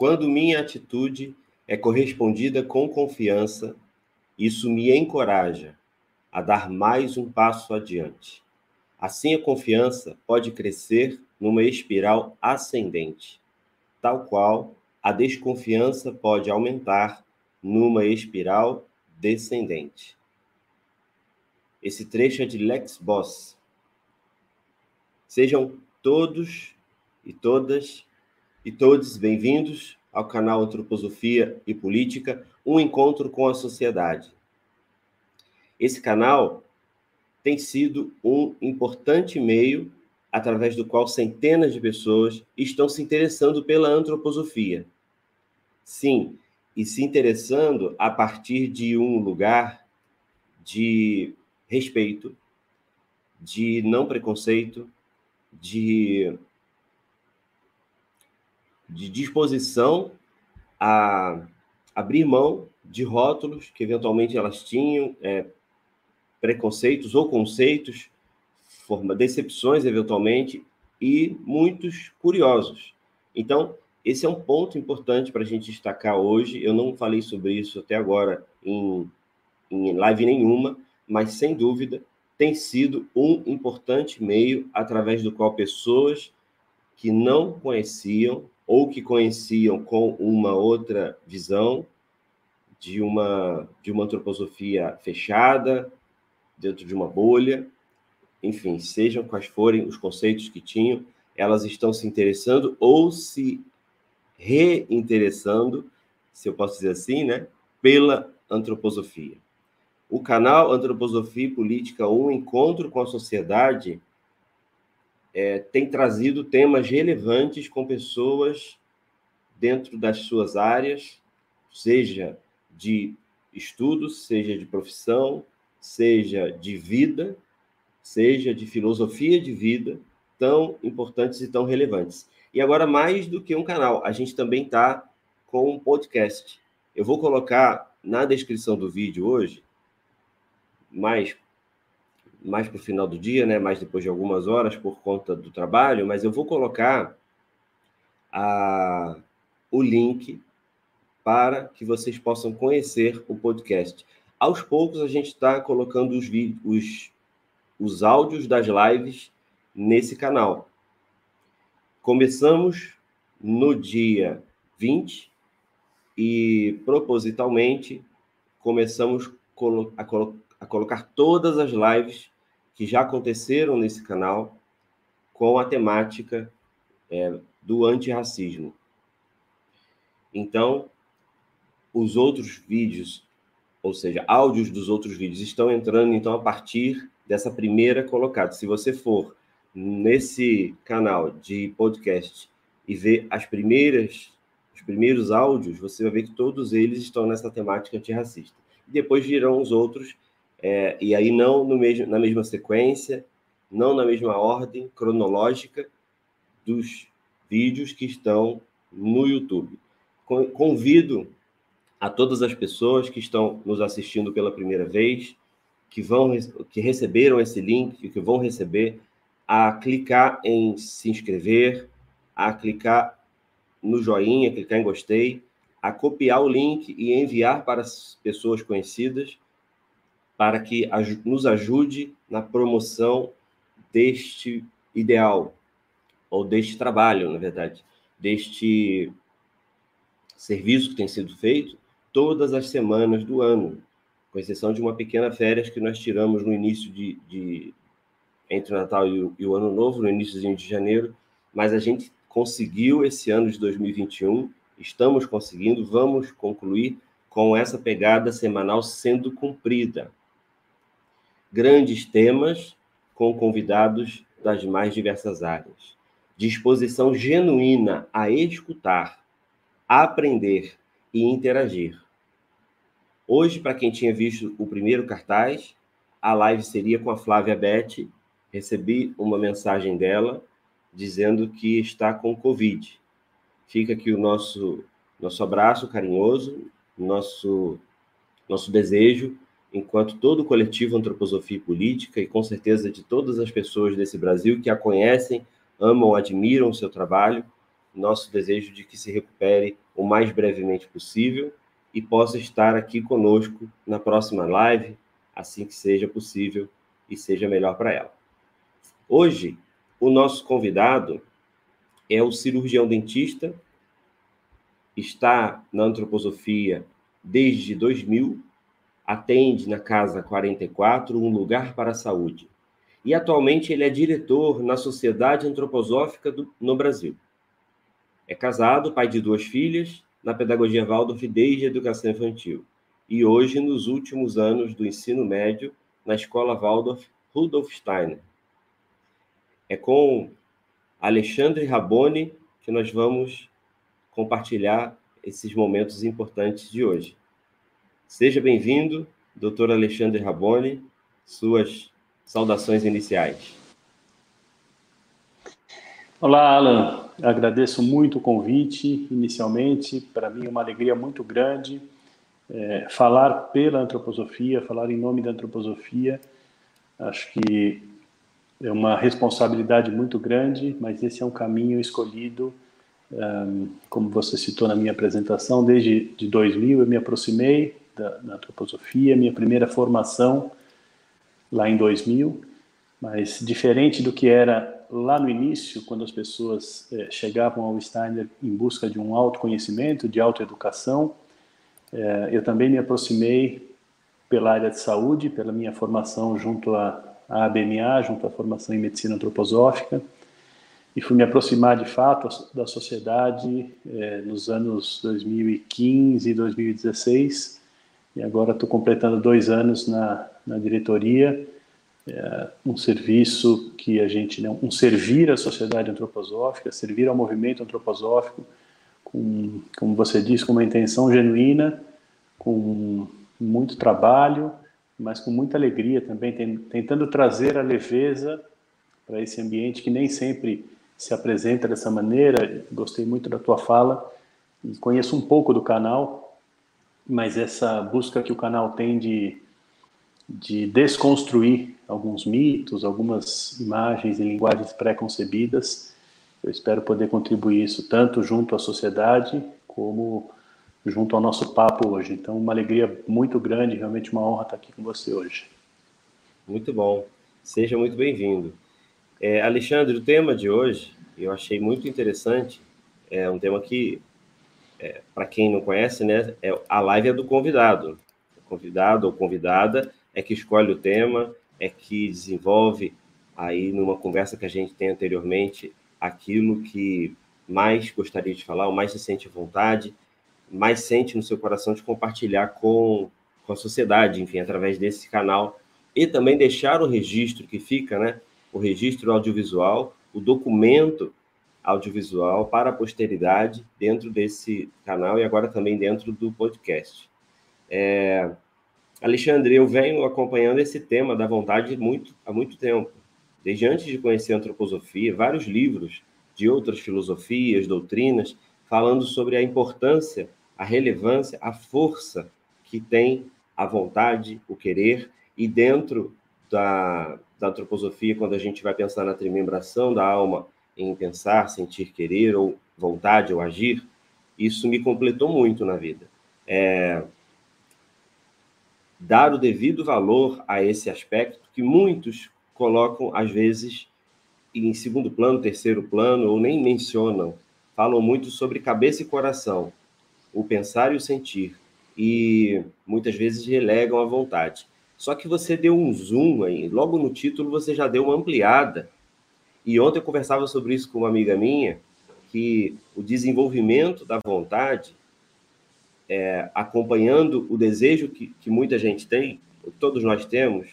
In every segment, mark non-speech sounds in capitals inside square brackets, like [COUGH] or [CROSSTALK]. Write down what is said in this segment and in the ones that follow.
Quando minha atitude é correspondida com confiança, isso me encoraja a dar mais um passo adiante. Assim, a confiança pode crescer numa espiral ascendente, tal qual a desconfiança pode aumentar numa espiral descendente. Esse trecho é de Lex Boss. Sejam todos e todas e todos bem-vindos ao canal Antroposofia e Política, um encontro com a sociedade. Esse canal tem sido um importante meio através do qual centenas de pessoas estão se interessando pela antroposofia. Sim, e se interessando a partir de um lugar de respeito, de não preconceito, de, de disposição a abrir mão de rótulos que eventualmente elas tinham, é, preconceitos ou conceitos, forma, decepções eventualmente, e muitos curiosos. Então, esse é um ponto importante para a gente destacar hoje. Eu não falei sobre isso até agora em, em live nenhuma, mas sem dúvida tem sido um importante meio através do qual pessoas que não conheciam ou que conheciam com uma outra visão de uma de uma antroposofia fechada dentro de uma bolha, enfim, sejam quais forem os conceitos que tinham, elas estão se interessando ou se reinteressando, se eu posso dizer assim, né, pela antroposofia. O canal Antroposofia e Política, um encontro com a sociedade, é, tem trazido temas relevantes com pessoas dentro das suas áreas, seja de estudos, seja de profissão, seja de vida, seja de filosofia de vida, tão importantes e tão relevantes. E agora, mais do que um canal, a gente também está com um podcast. Eu vou colocar na descrição do vídeo hoje, mais, mais para o final do dia, né? mais depois de algumas horas por conta do trabalho, mas eu vou colocar a, o link para que vocês possam conhecer o podcast. Aos poucos, a gente está colocando os, os, os áudios das lives nesse canal. Começamos no dia 20 e, propositalmente, começamos a, colo a colocar todas as lives que já aconteceram nesse canal com a temática é, do antirracismo. Então, os outros vídeos ou seja, áudios dos outros vídeos estão entrando então a partir dessa primeira colocada. Se você for nesse canal de podcast e ver as primeiras os primeiros áudios, você vai ver que todos eles estão nessa temática antirracista. E depois virão os outros, é, e aí não no mesmo, na mesma sequência, não na mesma ordem cronológica dos vídeos que estão no YouTube. Convido a todas as pessoas que estão nos assistindo pela primeira vez, que vão que receberam esse link, que vão receber, a clicar em se inscrever, a clicar no joinha, clicar em gostei, a copiar o link e enviar para as pessoas conhecidas, para que nos ajude na promoção deste ideal, ou deste trabalho, na verdade, deste serviço que tem sido feito, todas as semanas do ano, com exceção de uma pequena férias que nós tiramos no início de, de entre o Natal e o, e o Ano Novo, no início de janeiro, mas a gente conseguiu esse ano de 2021, estamos conseguindo, vamos concluir com essa pegada semanal sendo cumprida. Grandes temas com convidados das mais diversas áreas. Disposição genuína a escutar, a aprender e interagir. Hoje, para quem tinha visto o primeiro cartaz, a live seria com a Flávia Beth. Recebi uma mensagem dela dizendo que está com Covid. Fica aqui o nosso, nosso abraço carinhoso, nosso, nosso desejo, enquanto todo o coletivo Antroposofia e Política, e com certeza de todas as pessoas desse Brasil que a conhecem, amam, admiram o seu trabalho, nosso desejo de que se recupere o mais brevemente possível e possa estar aqui conosco na próxima live, assim que seja possível e seja melhor para ela. Hoje, o nosso convidado é o cirurgião dentista, está na antroposofia desde 2000, atende na Casa 44, um lugar para a saúde. E atualmente ele é diretor na Sociedade Antroposófica do, no Brasil. É casado, pai de duas filhas, na pedagogia Waldorf desde a educação infantil. E hoje, nos últimos anos do ensino médio, na escola Waldorf Rudolf Steiner. É com Alexandre Raboni que nós vamos compartilhar esses momentos importantes de hoje. Seja bem-vindo, doutor Alexandre Raboni, suas saudações iniciais. Olá, Alan. Agradeço muito o convite, inicialmente. Para mim é uma alegria muito grande é, falar pela antroposofia, falar em nome da antroposofia. Acho que é uma responsabilidade muito grande, mas esse é um caminho escolhido, um, como você citou na minha apresentação, desde de 2000 eu me aproximei da, da antroposofia, minha primeira formação lá em 2000, mas diferente do que era lá no início, quando as pessoas é, chegavam ao Steiner em busca de um autoconhecimento, de autoeducação, é, eu também me aproximei pela área de saúde, pela minha formação junto à ABMA, junto à formação em medicina antroposófica, e fui me aproximar de fato da sociedade é, nos anos 2015 e 2016, e agora estou completando dois anos na, na diretoria, é, um serviço que a gente, né, um servir à sociedade antroposófica, servir ao movimento antroposófico, com, como você disse, com uma intenção genuína, com muito trabalho, mas com muita alegria também, tentando trazer a leveza para esse ambiente que nem sempre se apresenta dessa maneira. Gostei muito da tua fala e conheço um pouco do canal, mas essa busca que o canal tem de, de desconstruir alguns mitos, algumas imagens e linguagens pré-concebidas, eu espero poder contribuir isso tanto junto à sociedade como junto ao nosso papo hoje. Então, uma alegria muito grande, realmente uma honra estar aqui com você hoje. Muito bom. Seja muito bem-vindo. É, Alexandre, o tema de hoje eu achei muito interessante. É um tema que, é, para quem não conhece, né, é, a live é do convidado. O convidado ou convidada é que escolhe o tema, é que desenvolve aí numa conversa que a gente tem anteriormente aquilo que mais gostaria de falar, ou mais se sente vontade, mais sente no seu coração de compartilhar com, com a sociedade, enfim, através desse canal. E também deixar o registro que fica, né? O registro audiovisual, o documento audiovisual para a posteridade dentro desse canal e agora também dentro do podcast. É... Alexandre, eu venho acompanhando esse tema da vontade muito, há muito tempo. Desde antes de conhecer a antroposofia, vários livros de outras filosofias, doutrinas, falando sobre a importância a relevância, a força que tem a vontade, o querer, e dentro da, da antroposofia, quando a gente vai pensar na trimembração da alma em pensar, sentir, querer, ou vontade, ou agir, isso me completou muito na vida. É, dar o devido valor a esse aspecto que muitos colocam, às vezes, em segundo plano, terceiro plano, ou nem mencionam. Falam muito sobre cabeça e coração o pensar e o sentir, e muitas vezes relegam a vontade. Só que você deu um zoom aí, logo no título você já deu uma ampliada. E ontem eu conversava sobre isso com uma amiga minha, que o desenvolvimento da vontade, é, acompanhando o desejo que, que muita gente tem, todos nós temos,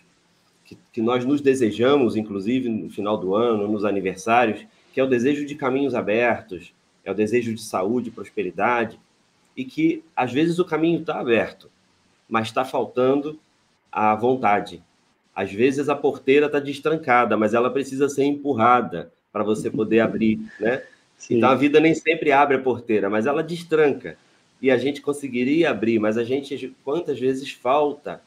que, que nós nos desejamos, inclusive no final do ano, nos aniversários, que é o desejo de caminhos abertos, é o desejo de saúde, prosperidade, e que às vezes o caminho está aberto, mas está faltando a vontade. Às vezes a porteira está destrancada, mas ela precisa ser empurrada para você poder abrir, né? Sim. Então a vida nem sempre abre a porteira, mas ela destranca. E a gente conseguiria abrir, mas a gente quantas vezes falta.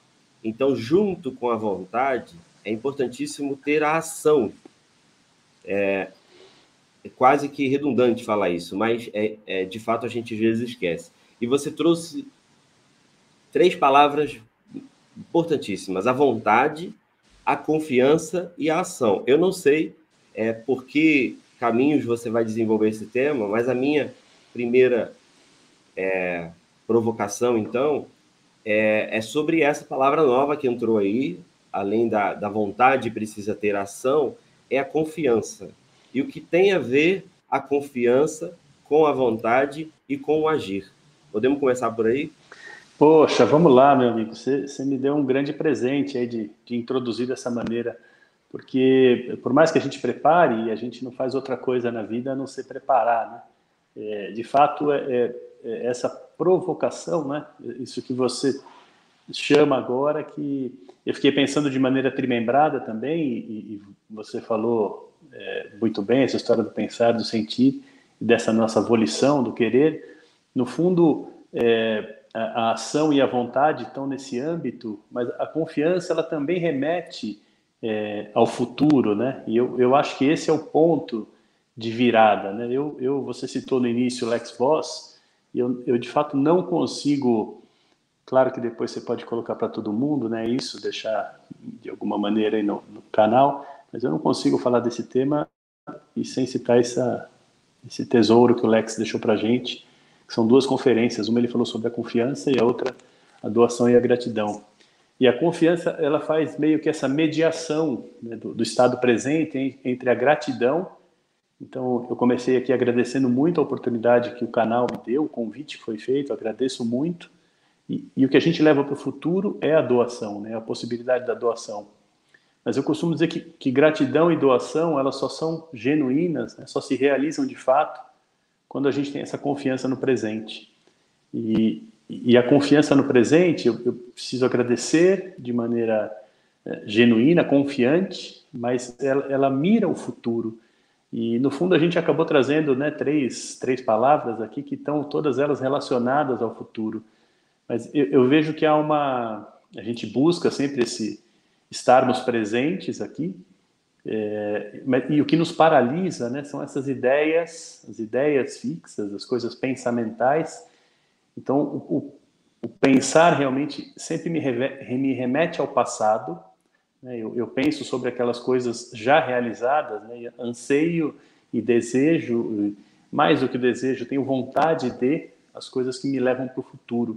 Então, junto com a vontade, é importantíssimo ter a ação. É, é quase que redundante falar isso, mas é, é, de fato a gente às vezes esquece. E você trouxe três palavras importantíssimas: a vontade, a confiança e a ação. Eu não sei é, por que caminhos você vai desenvolver esse tema, mas a minha primeira é, provocação, então, é, é, sobre essa palavra nova que entrou aí, além da, da vontade, precisa ter ação, é a confiança. E o que tem a ver a confiança com a vontade e com o agir? Podemos começar por aí? Poxa, vamos lá, meu amigo. Você, você me deu um grande presente aí de, de introduzir dessa maneira, porque por mais que a gente prepare, a gente não faz outra coisa na vida a não se preparar, né? É, de fato, é, é, é, essa provocação, né? Isso que você chama agora, que eu fiquei pensando de maneira trimembrada também, e, e você falou é, muito bem essa história do pensar, do sentir, dessa nossa volição, do querer. No fundo, é, a, ação e a vontade estão nesse âmbito, mas a confiança ela também remete é, ao futuro, né? E eu, eu acho que esse é o ponto de virada, né? Eu, eu você citou no início o Lex Voss, e eu, eu de fato não consigo, claro que depois você pode colocar para todo mundo, né? Isso, deixar de alguma maneira aí no, no canal, mas eu não consigo falar desse tema e sem citar essa, esse tesouro que o Lex deixou para gente são duas conferências. Uma ele falou sobre a confiança e a outra a doação e a gratidão. E a confiança ela faz meio que essa mediação né, do, do, estado presente entre a gratidão. Então eu comecei aqui agradecendo muito a oportunidade que o canal me deu, o convite foi feito, agradeço muito. E, e o que a gente leva para o futuro é a doação, né, a possibilidade da doação. Mas eu costumo dizer que, que gratidão e doação elas só são genuínas, né, só se realizam de fato quando a gente tem essa confiança no presente. E, e a confiança no presente, eu, eu preciso agradecer de maneira é, genuína, confiante, mas ela, ela, mira o futuro. E no fundo a gente acabou trazendo né, três, três palavras aqui que estão todas elas relacionadas ao futuro. Mas eu, eu vejo que há uma. A gente busca sempre esse estarmos presentes aqui, é, e o que nos paralisa né, são essas ideias, as ideias fixas, as coisas pensamentais. Então, o, o, pensar realmente sempre me, me, remete ao passado. Né, eu, eu, penso sobre aquelas coisas já realizadas, né, anseio e desejo, mais do que desejo, tenho vontade de as coisas que me levam para o futuro.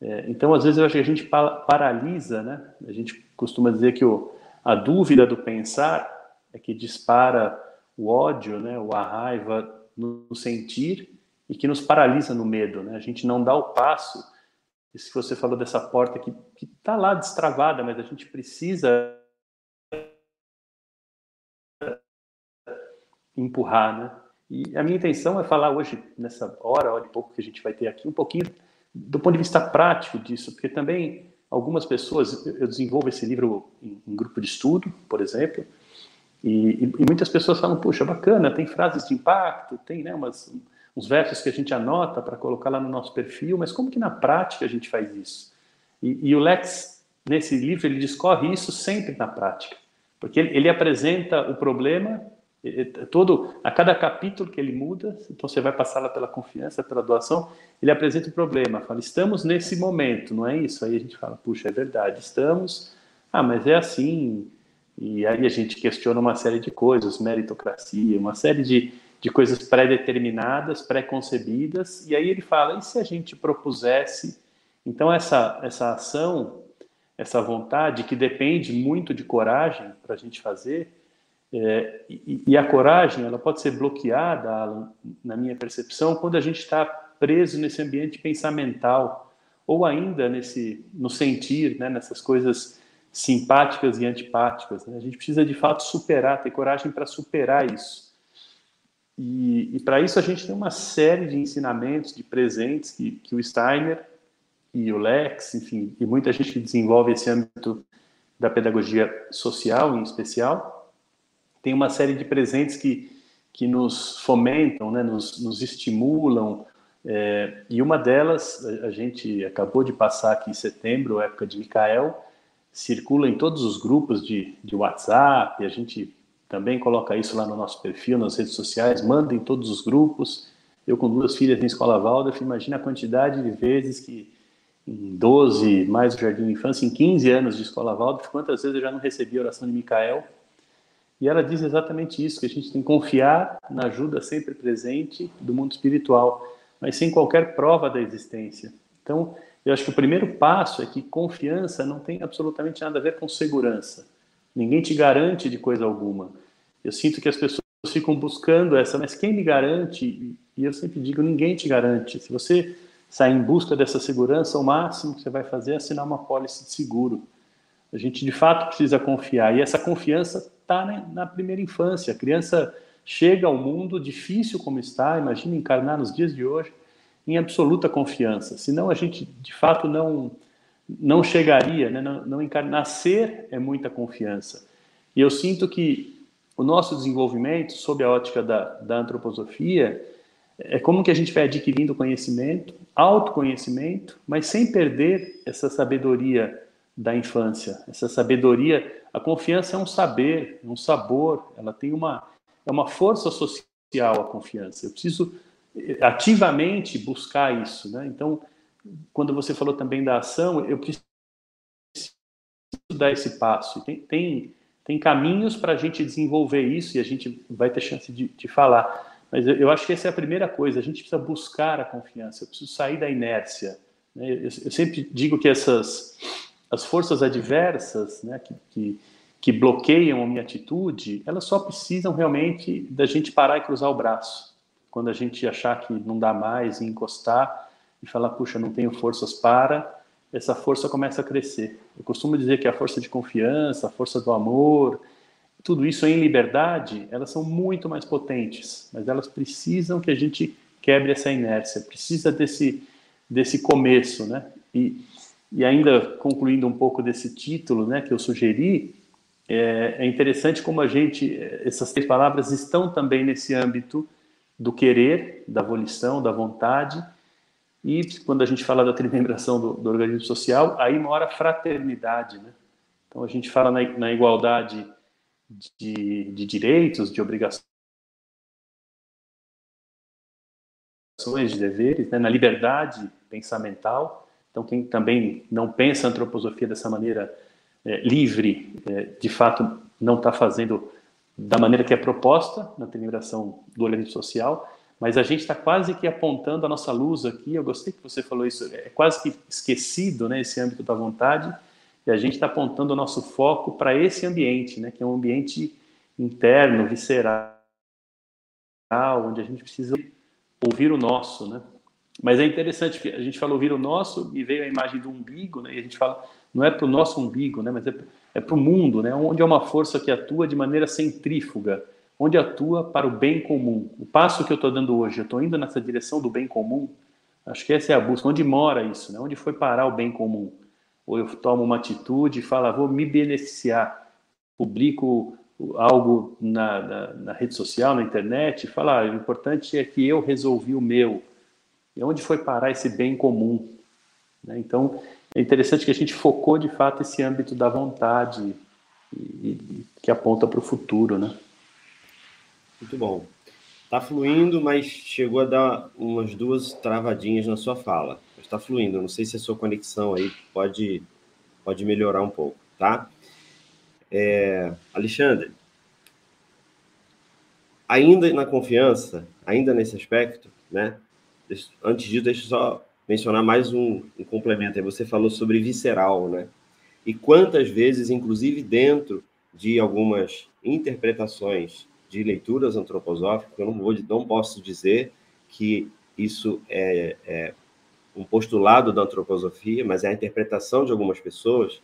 É, então, às vezes, eu acho que a gente paralisa, né? A gente costuma dizer que o, a dúvida do pensar é que dispara o ódio, né, ou a raiva no sentir e que nos paralisa no medo. Né? A gente não dá o passo. Isso que você falou dessa porta que está lá destravada, mas a gente precisa empurrar, né? E a minha intenção é falar hoje, nessa hora, hora e pouco que a gente vai ter aqui, um pouquinho do ponto de vista prático disso, porque também algumas pessoas, eu desenvolvo esse livro em, em grupo de estudo, por exemplo, e, e, muitas pessoas falam, puxa, bacana, tem frases de impacto, tem né, umas, uns versos que a gente anota para colocar lá no nosso perfil, mas como que na prática a gente faz isso? E, e o Lex, nesse livro, ele discorre isso sempre na prática, porque ele, ele apresenta o problema todo a cada capítulo que ele muda, então você vai passar lá pela confiança, pela doação, ele apresenta o problema, fala, estamos nesse momento, não é isso? Aí a gente fala, puxa, é verdade, estamos, ah, mas é assim, e aí a gente questiona uma série de coisas, meritocracia, uma série de, de coisas pré-determinadas, pré-concebidas, e aí ele fala, e se a gente propusesse, então essa, essa ação, essa vontade, que depende muito de coragem para a gente fazer, é, e, a coragem ela pode ser bloqueada, na minha percepção, quando a gente está preso nesse ambiente pensamental ou ainda nesse no sentir, né, nessas coisas simpáticas e antipáticas. Né? A gente precisa de fato superar, ter coragem para superar isso. E, e para isso a gente tem uma série de ensinamentos, de presentes que, que o Steiner e o Lex, enfim, e muita gente que desenvolve esse âmbito da pedagogia social em especial, tem uma série de presentes que, que nos fomentam, né, nos, nos estimulam, é, e uma delas, a, gente acabou de passar aqui em setembro, época de Micael, circula em todos os grupos de, de WhatsApp, a gente também coloca isso lá no nosso perfil, nas redes sociais, manda em todos os grupos. Eu com duas filhas em escola Waldorf, imagina a quantidade de vezes que em 12, mais o Jardim de Infância, em 15 anos de escola Waldorf, quantas vezes eu já não recebi a oração de Micael. E ela diz exatamente isso, que a gente tem que confiar na ajuda sempre presente do mundo espiritual, mas sem qualquer prova da existência. Então, eu acho que o primeiro passo é que confiança não tem absolutamente nada a ver com segurança. Ninguém te garante de coisa alguma. Eu sinto que as pessoas ficam buscando essa, mas quem me garante? E eu sempre digo, ninguém te garante. Se você sair em busca dessa segurança, o máximo que você vai fazer é assinar uma pólice de seguro. A gente de fato precisa confiar e essa confiança está na primeira infância. A criança chega ao mundo difícil como está, imagina encarnar nos dias de hoje em absoluta confiança. Senão a gente de fato não não chegaria, né? não, não encarnar. Nascer é muita confiança. E eu sinto que o nosso desenvolvimento, sob a ótica da, da antroposofia, é como que a gente vai adquirindo conhecimento, autoconhecimento, mas sem perder essa sabedoria da infância, essa sabedoria. A confiança é um saber, é um sabor, ela tem uma é uma força social a confiança. Eu preciso eh, ativamente buscar isso, né? Então, quando você falou também da ação, eu preciso dar esse passo. Tem, tem, tem caminhos para a gente desenvolver isso e a gente vai ter chance de, de falar. Mas eu, eu, acho que essa é a primeira coisa. A gente precisa buscar a confiança. Eu preciso sair da inércia. Né? Eu, eu, sempre digo que essas as forças adversas, né, que, que, que bloqueiam a minha atitude, elas só precisam realmente da gente parar e cruzar o braço. Quando a gente achar que não dá mais e encostar e falar, puxa, não tenho forças para, essa força começa a crescer. Eu costumo dizer que a força de confiança, a força do amor, tudo isso em liberdade, elas são muito mais potentes, mas elas precisam que a gente quebre essa inércia, precisa desse, desse começo, né? E, e ainda concluindo um pouco desse título, né, que eu sugeri, é, é interessante como a gente, essas três palavras estão também nesse âmbito do querer, da volição, da vontade, e quando a gente fala da trimembração do, do organismo social, aí mora a fraternidade, né? Então a gente fala na, na igualdade de, de direitos, de obrigações, de deveres, né? na liberdade pensamental. Então, quem também não pensa a antroposofia dessa maneira é, livre, é, de fato, não está fazendo da maneira que é proposta na deliberação do organismo social, mas a gente está quase que apontando a nossa luz aqui. Eu gostei que você falou isso, é quase que esquecido né, esse âmbito da vontade, e a gente está apontando o nosso foco para esse ambiente, né, que é um ambiente interno, visceral, onde a gente precisa ouvir o nosso, né? Mas é interessante que a gente fala ouvir o nosso e veio a imagem do umbigo, né? E a gente fala não é para o nosso umbigo, né? Mas é, é para o mundo, né? Onde é uma força que atua de maneira centrífuga, onde atua para o bem comum. O passo que eu estou dando hoje, eu estou indo nessa direção do bem comum. Acho que essa é a busca. Onde mora isso? Né? Onde foi parar o bem comum? ou eu tomo uma atitude e falo, ah, vou me beneficiar, publico algo na, na, na rede social, na internet, e falo, ah, o importante é que eu resolvi o meu. E onde foi parar esse bem comum? Né? Então, é interessante que a gente focou de fato esse âmbito da vontade e, e, que aponta para o futuro, né? Muito bom. Está fluindo, mas chegou a dar umas duas travadinhas na sua fala está fluindo. Não sei se a sua conexão aí pode, pode melhorar um pouco, tá? É, Alexandre, ainda na confiança, ainda nesse aspecto, né? Antes disso, deixa eu só mencionar mais um, um complemento. Aí você falou sobre visceral, né? E quantas vezes, inclusive dentro de algumas interpretações de leituras antroposóficas, eu não, vou, não posso dizer que isso é, é um postulado da antroposofia, mas é a interpretação de algumas pessoas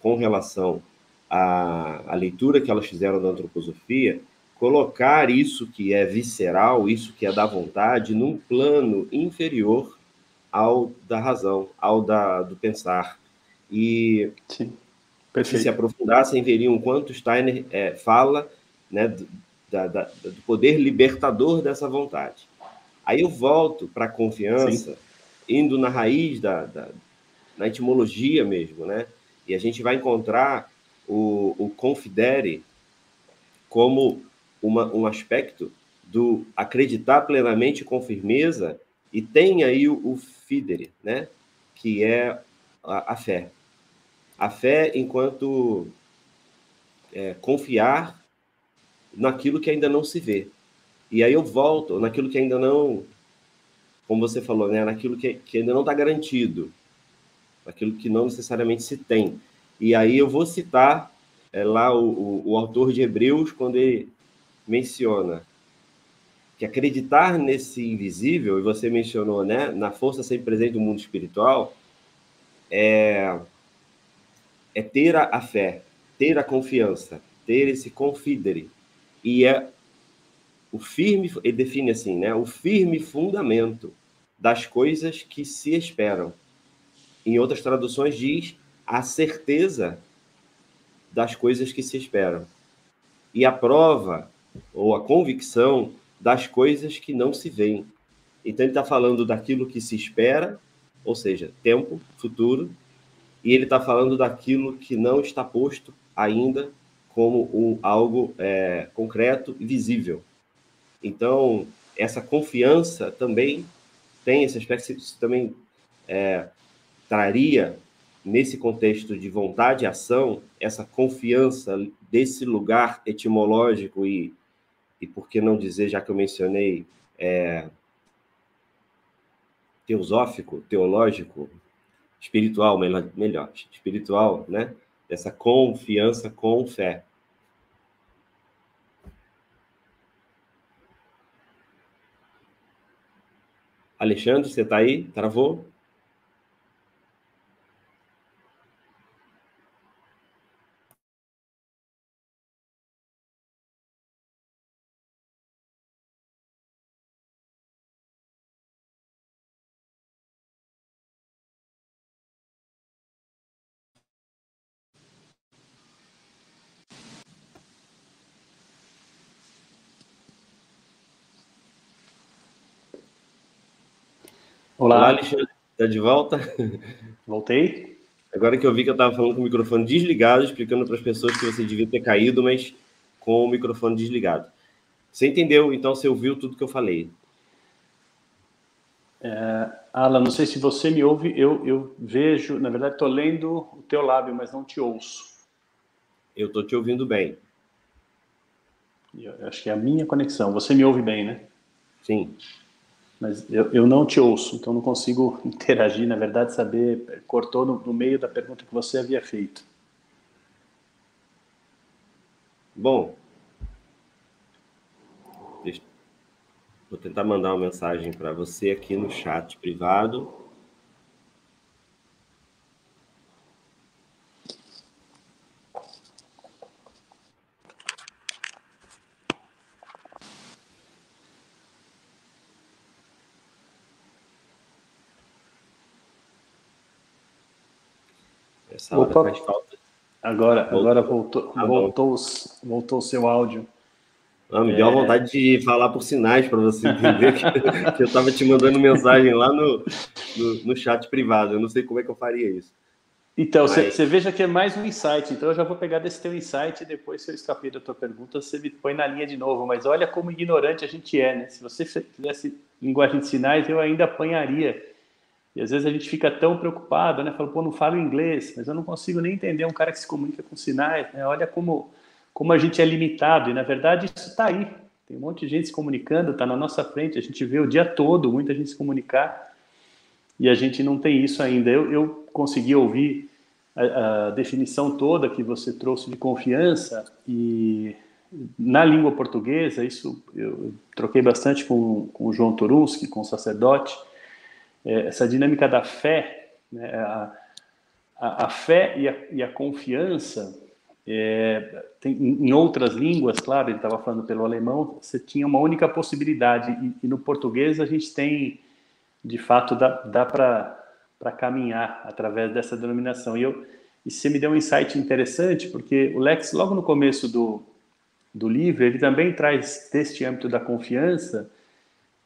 com relação à, à leitura que elas fizeram da antroposofia, colocar isso que é visceral, isso que é da vontade, num plano inferior ao da razão, ao da, do pensar. E Sim, se se aprofundassem, veriam quanto Steiner é, fala né, do, da, da, do poder libertador dessa vontade. Aí eu volto para a confiança, Sim indo na raiz da, da na etimologia mesmo, né? E a gente vai encontrar o, o confidere como uma, um aspecto do acreditar plenamente com firmeza, e tem aí o, o fidere, né? que é a, a, fé. A fé enquanto é, confiar naquilo que ainda não se vê. E aí eu volto naquilo que ainda não, como você falou, né? naquilo que, que ainda não está garantido, naquilo que não necessariamente se tem. E aí eu vou citar é, lá o, o, o autor de Hebreus, quando ele menciona que acreditar nesse invisível, e você mencionou, né, na força sempre presente do mundo espiritual, é, é ter a, a fé, ter a confiança, ter esse confidere. E é o firme, ele define assim, né, o firme fundamento das coisas que se esperam. Em outras traduções diz a certeza das coisas que se esperam. E a prova ou a convicção das coisas que não se veem. Então, ele está falando daquilo que se espera, ou seja, tempo, futuro, e ele está falando daquilo que não está posto ainda como um, algo é, concreto e visível. Então, essa confiança também tem esse aspecto, isso também é, traria, nesse contexto de vontade e ação, essa confiança desse lugar etimológico e e por que não dizer, já que eu mencionei, é, teosófico, teológico, espiritual, melhor, melhor, espiritual, né? Essa confiança com fé. Alexandre, você está aí? Travou? Olá, Olá Alexandre. Está de volta? [LAUGHS] Voltei. Agora que eu vi que eu estava falando com o microfone desligado, explicando para as pessoas que você devia ter caído, mas com o microfone desligado. Você entendeu, então você ouviu tudo que eu falei. É, Alan, não sei se você me ouve, eu, eu vejo, na verdade estou lendo o teu lábio, mas não te ouço. Eu estou te ouvindo bem. Eu acho que é a minha conexão. Você me ouve bem, né? Sim mas eu, eu não te ouço, então não consigo [LAUGHS] interagir, na verdade, saber, cortou no, no meio da pergunta que você havia feito. Bom, vou tentar mandar uma mensagem para você aqui no chat privado. Faz falta. Agora, voltou. agora voltou, ah, voltou, voltou o seu áudio. Não, me é... deu a vontade de falar por sinais para você entender que, [LAUGHS] que eu estava te mandando mensagem lá no, no, no, chat privado. Eu não sei como é que eu faria isso. Então, você Mas... veja que é mais um insight. Então, eu já vou pegar desse teu insight e depois, se eu escapei da tua pergunta, você me põe na linha de novo. Mas olha como ignorante a gente é, né? Se você fizesse linguagem de sinais, eu ainda apanharia e às vezes a gente fica tão preocupado, né? Fala, pô, não falo inglês, mas eu não consigo nem entender um cara que se comunica com sinais, né? Olha como, como a gente é limitado, e na verdade isso está aí. Tem um monte de gente se comunicando, está na nossa frente, a gente vê o dia todo muita gente se comunicar, e a gente não tem isso ainda. Eu, eu consegui ouvir a, a definição toda que você trouxe de confiança, e na língua portuguesa, isso eu troquei bastante com, com o João Turunski, com o sacerdote, essa dinâmica da fé, né, a, a, a, fé e a, e a confiança, é, tem, em outras línguas, claro, ele estava falando pelo alemão, você tinha uma única possibilidade, e, e no português a gente tem, de fato, dá, dá para caminhar através dessa denominação. E, eu, e você me deu um insight interessante, porque o Lex, logo no começo do, do livro, ele também traz deste âmbito da confiança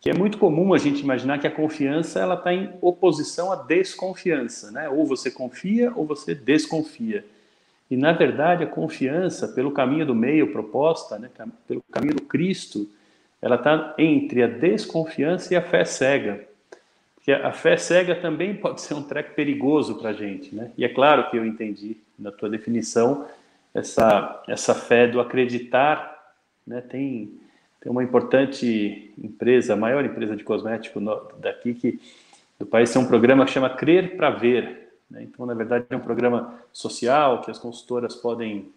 que é muito comum a gente imaginar que a confiança ela está em oposição à desconfiança, né? Ou você confia ou você desconfia. E, na verdade, a confiança, pelo caminho do meio proposta, né, pelo caminho do Cristo, ela está entre a desconfiança e a fé cega. Porque a fé cega também [LAUGHS] pode ser um treco perigoso para a gente. Né? E é claro que eu entendi, na tua definição, essa, essa fé do acreditar. Né? Tem, tem uma importante empresa, a maior empresa de cosmético daqui, que do país, tem um programa que chama Crer para Ver né? Então, na verdade, é um programa social que as consultoras podem,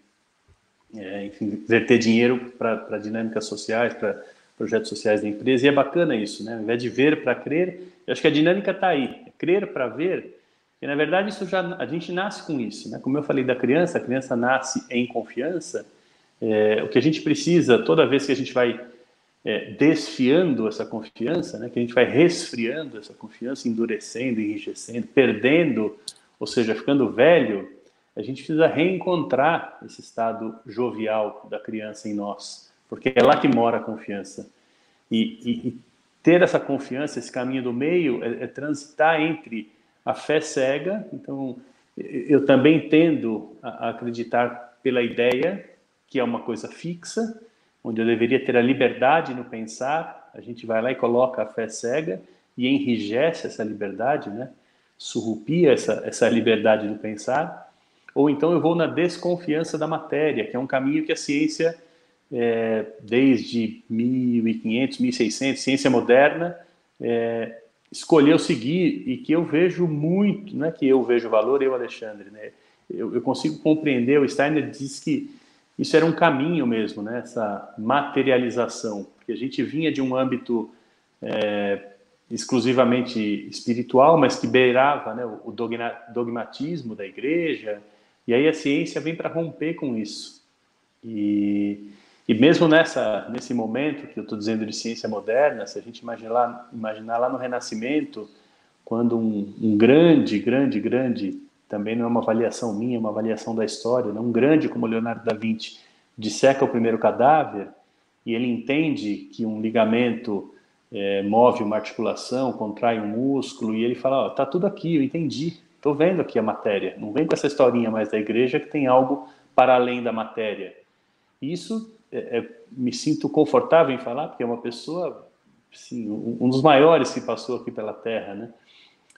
é, verter dinheiro para dinâmicas sociais, para projetos sociais da empresa, e é bacana isso, né? Ao invés de ver para crer, eu acho que a dinâmica está aí, é crer para ver, e na verdade isso já a gente nasce com isso, né? Como eu falei da criança, a criança nasce em confiança. É, o que a gente precisa toda vez que a gente vai é, desfiando essa confiança, né? Que a gente vai resfriando essa confiança, endurecendo, enrijecendo, perdendo ou seja, ficando velho, a gente precisa reencontrar esse estado jovial da criança em nós, porque é lá que mora a confiança. E, e, e ter essa confiança, esse caminho do meio, é, é, transitar entre a fé cega. Então, eu também tendo a, acreditar pela ideia, que é uma coisa fixa, onde eu deveria ter a liberdade no pensar. A gente vai lá e coloca a fé cega e enrijece essa liberdade, né? surrupia essa, essa liberdade do pensar, ou então eu vou na desconfiança da matéria, que é um caminho que a ciência, é, desde 1500, 1600, ciência moderna, é, escolheu seguir e que eu vejo muito, não é que eu vejo valor, eu, Alexandre, né? eu, eu consigo compreender, o Steiner diz que isso era um caminho mesmo, né? essa materialização, porque a gente vinha de um âmbito é, exclusivamente espiritual, mas que beirava né, o dogmatismo da igreja. E aí a ciência vem para romper com isso. E, e mesmo nessa, nesse momento que eu estou dizendo de ciência moderna, se a gente imaginar imaginar lá no Renascimento, quando um, um, grande, grande, grande, também não é uma avaliação minha, é uma avaliação da história, né, um grande como Leonardo da Vinci disseca o primeiro cadáver e ele entende que um ligamento é, move uma articulação, contrai um músculo, e ele fala, ó, tá tudo aqui, eu entendi, estou vendo aqui a matéria, não vem com essa historinha mais da igreja que tem algo para além da matéria. Isso é, é, me sinto confortável em falar, porque é uma pessoa, sim, um, um dos maiores que passou aqui pela Terra, né?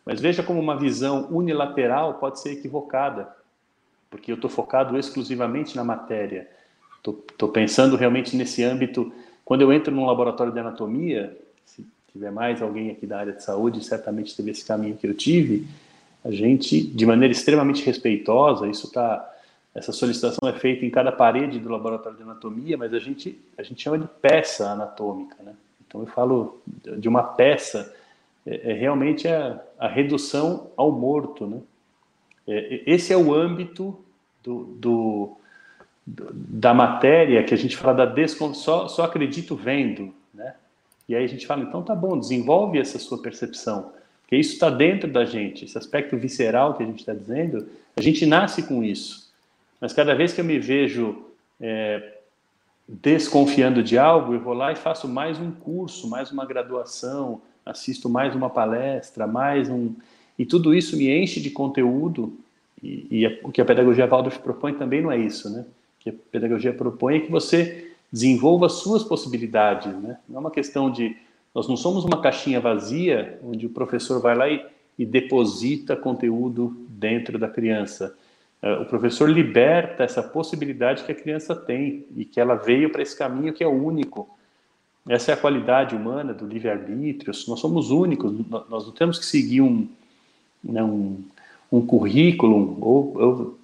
Mas veja como uma visão unilateral pode ser equivocada, porque eu estou focado exclusivamente na matéria. Estou pensando realmente nesse âmbito. Quando eu entro num laboratório de anatomia, se tiver mais alguém aqui da área de saúde, certamente teve esse caminho que eu tive, a gente, de maneira extremamente respeitosa, isso está essa solicitação é feita em cada parede do laboratório de anatomia, mas a gente a gente chama de peça anatômica, né? Então eu falo de uma peça é, é realmente a, a, redução ao morto, né? É, esse é o âmbito do, do, da matéria que a gente fala da descon... só só acredito vendo, né? E aí a gente fala, então tá bom, desenvolve essa sua percepção, porque isso está dentro da gente, esse aspecto visceral que a gente está dizendo, a gente nasce com isso. Mas cada vez que eu me vejo é, desconfiando de algo, eu vou lá e faço mais um curso, mais uma graduação, assisto mais uma palestra, mais um. E tudo isso me enche de conteúdo, e, e a, o que a pedagogia Waldorf propõe também não é isso, né? O que a pedagogia propõe é que você desenvolva suas possibilidades, né? Não é uma questão de nós não somos uma caixinha vazia onde o professor vai lá e, e deposita conteúdo dentro da criança. É, o professor liberta essa possibilidade que a criança tem e que ela veio para esse caminho que é único. Essa é a qualidade humana do livre-arbítrio. Nós somos únicos, nós não temos que seguir um, né, um, currículo. Ou, ou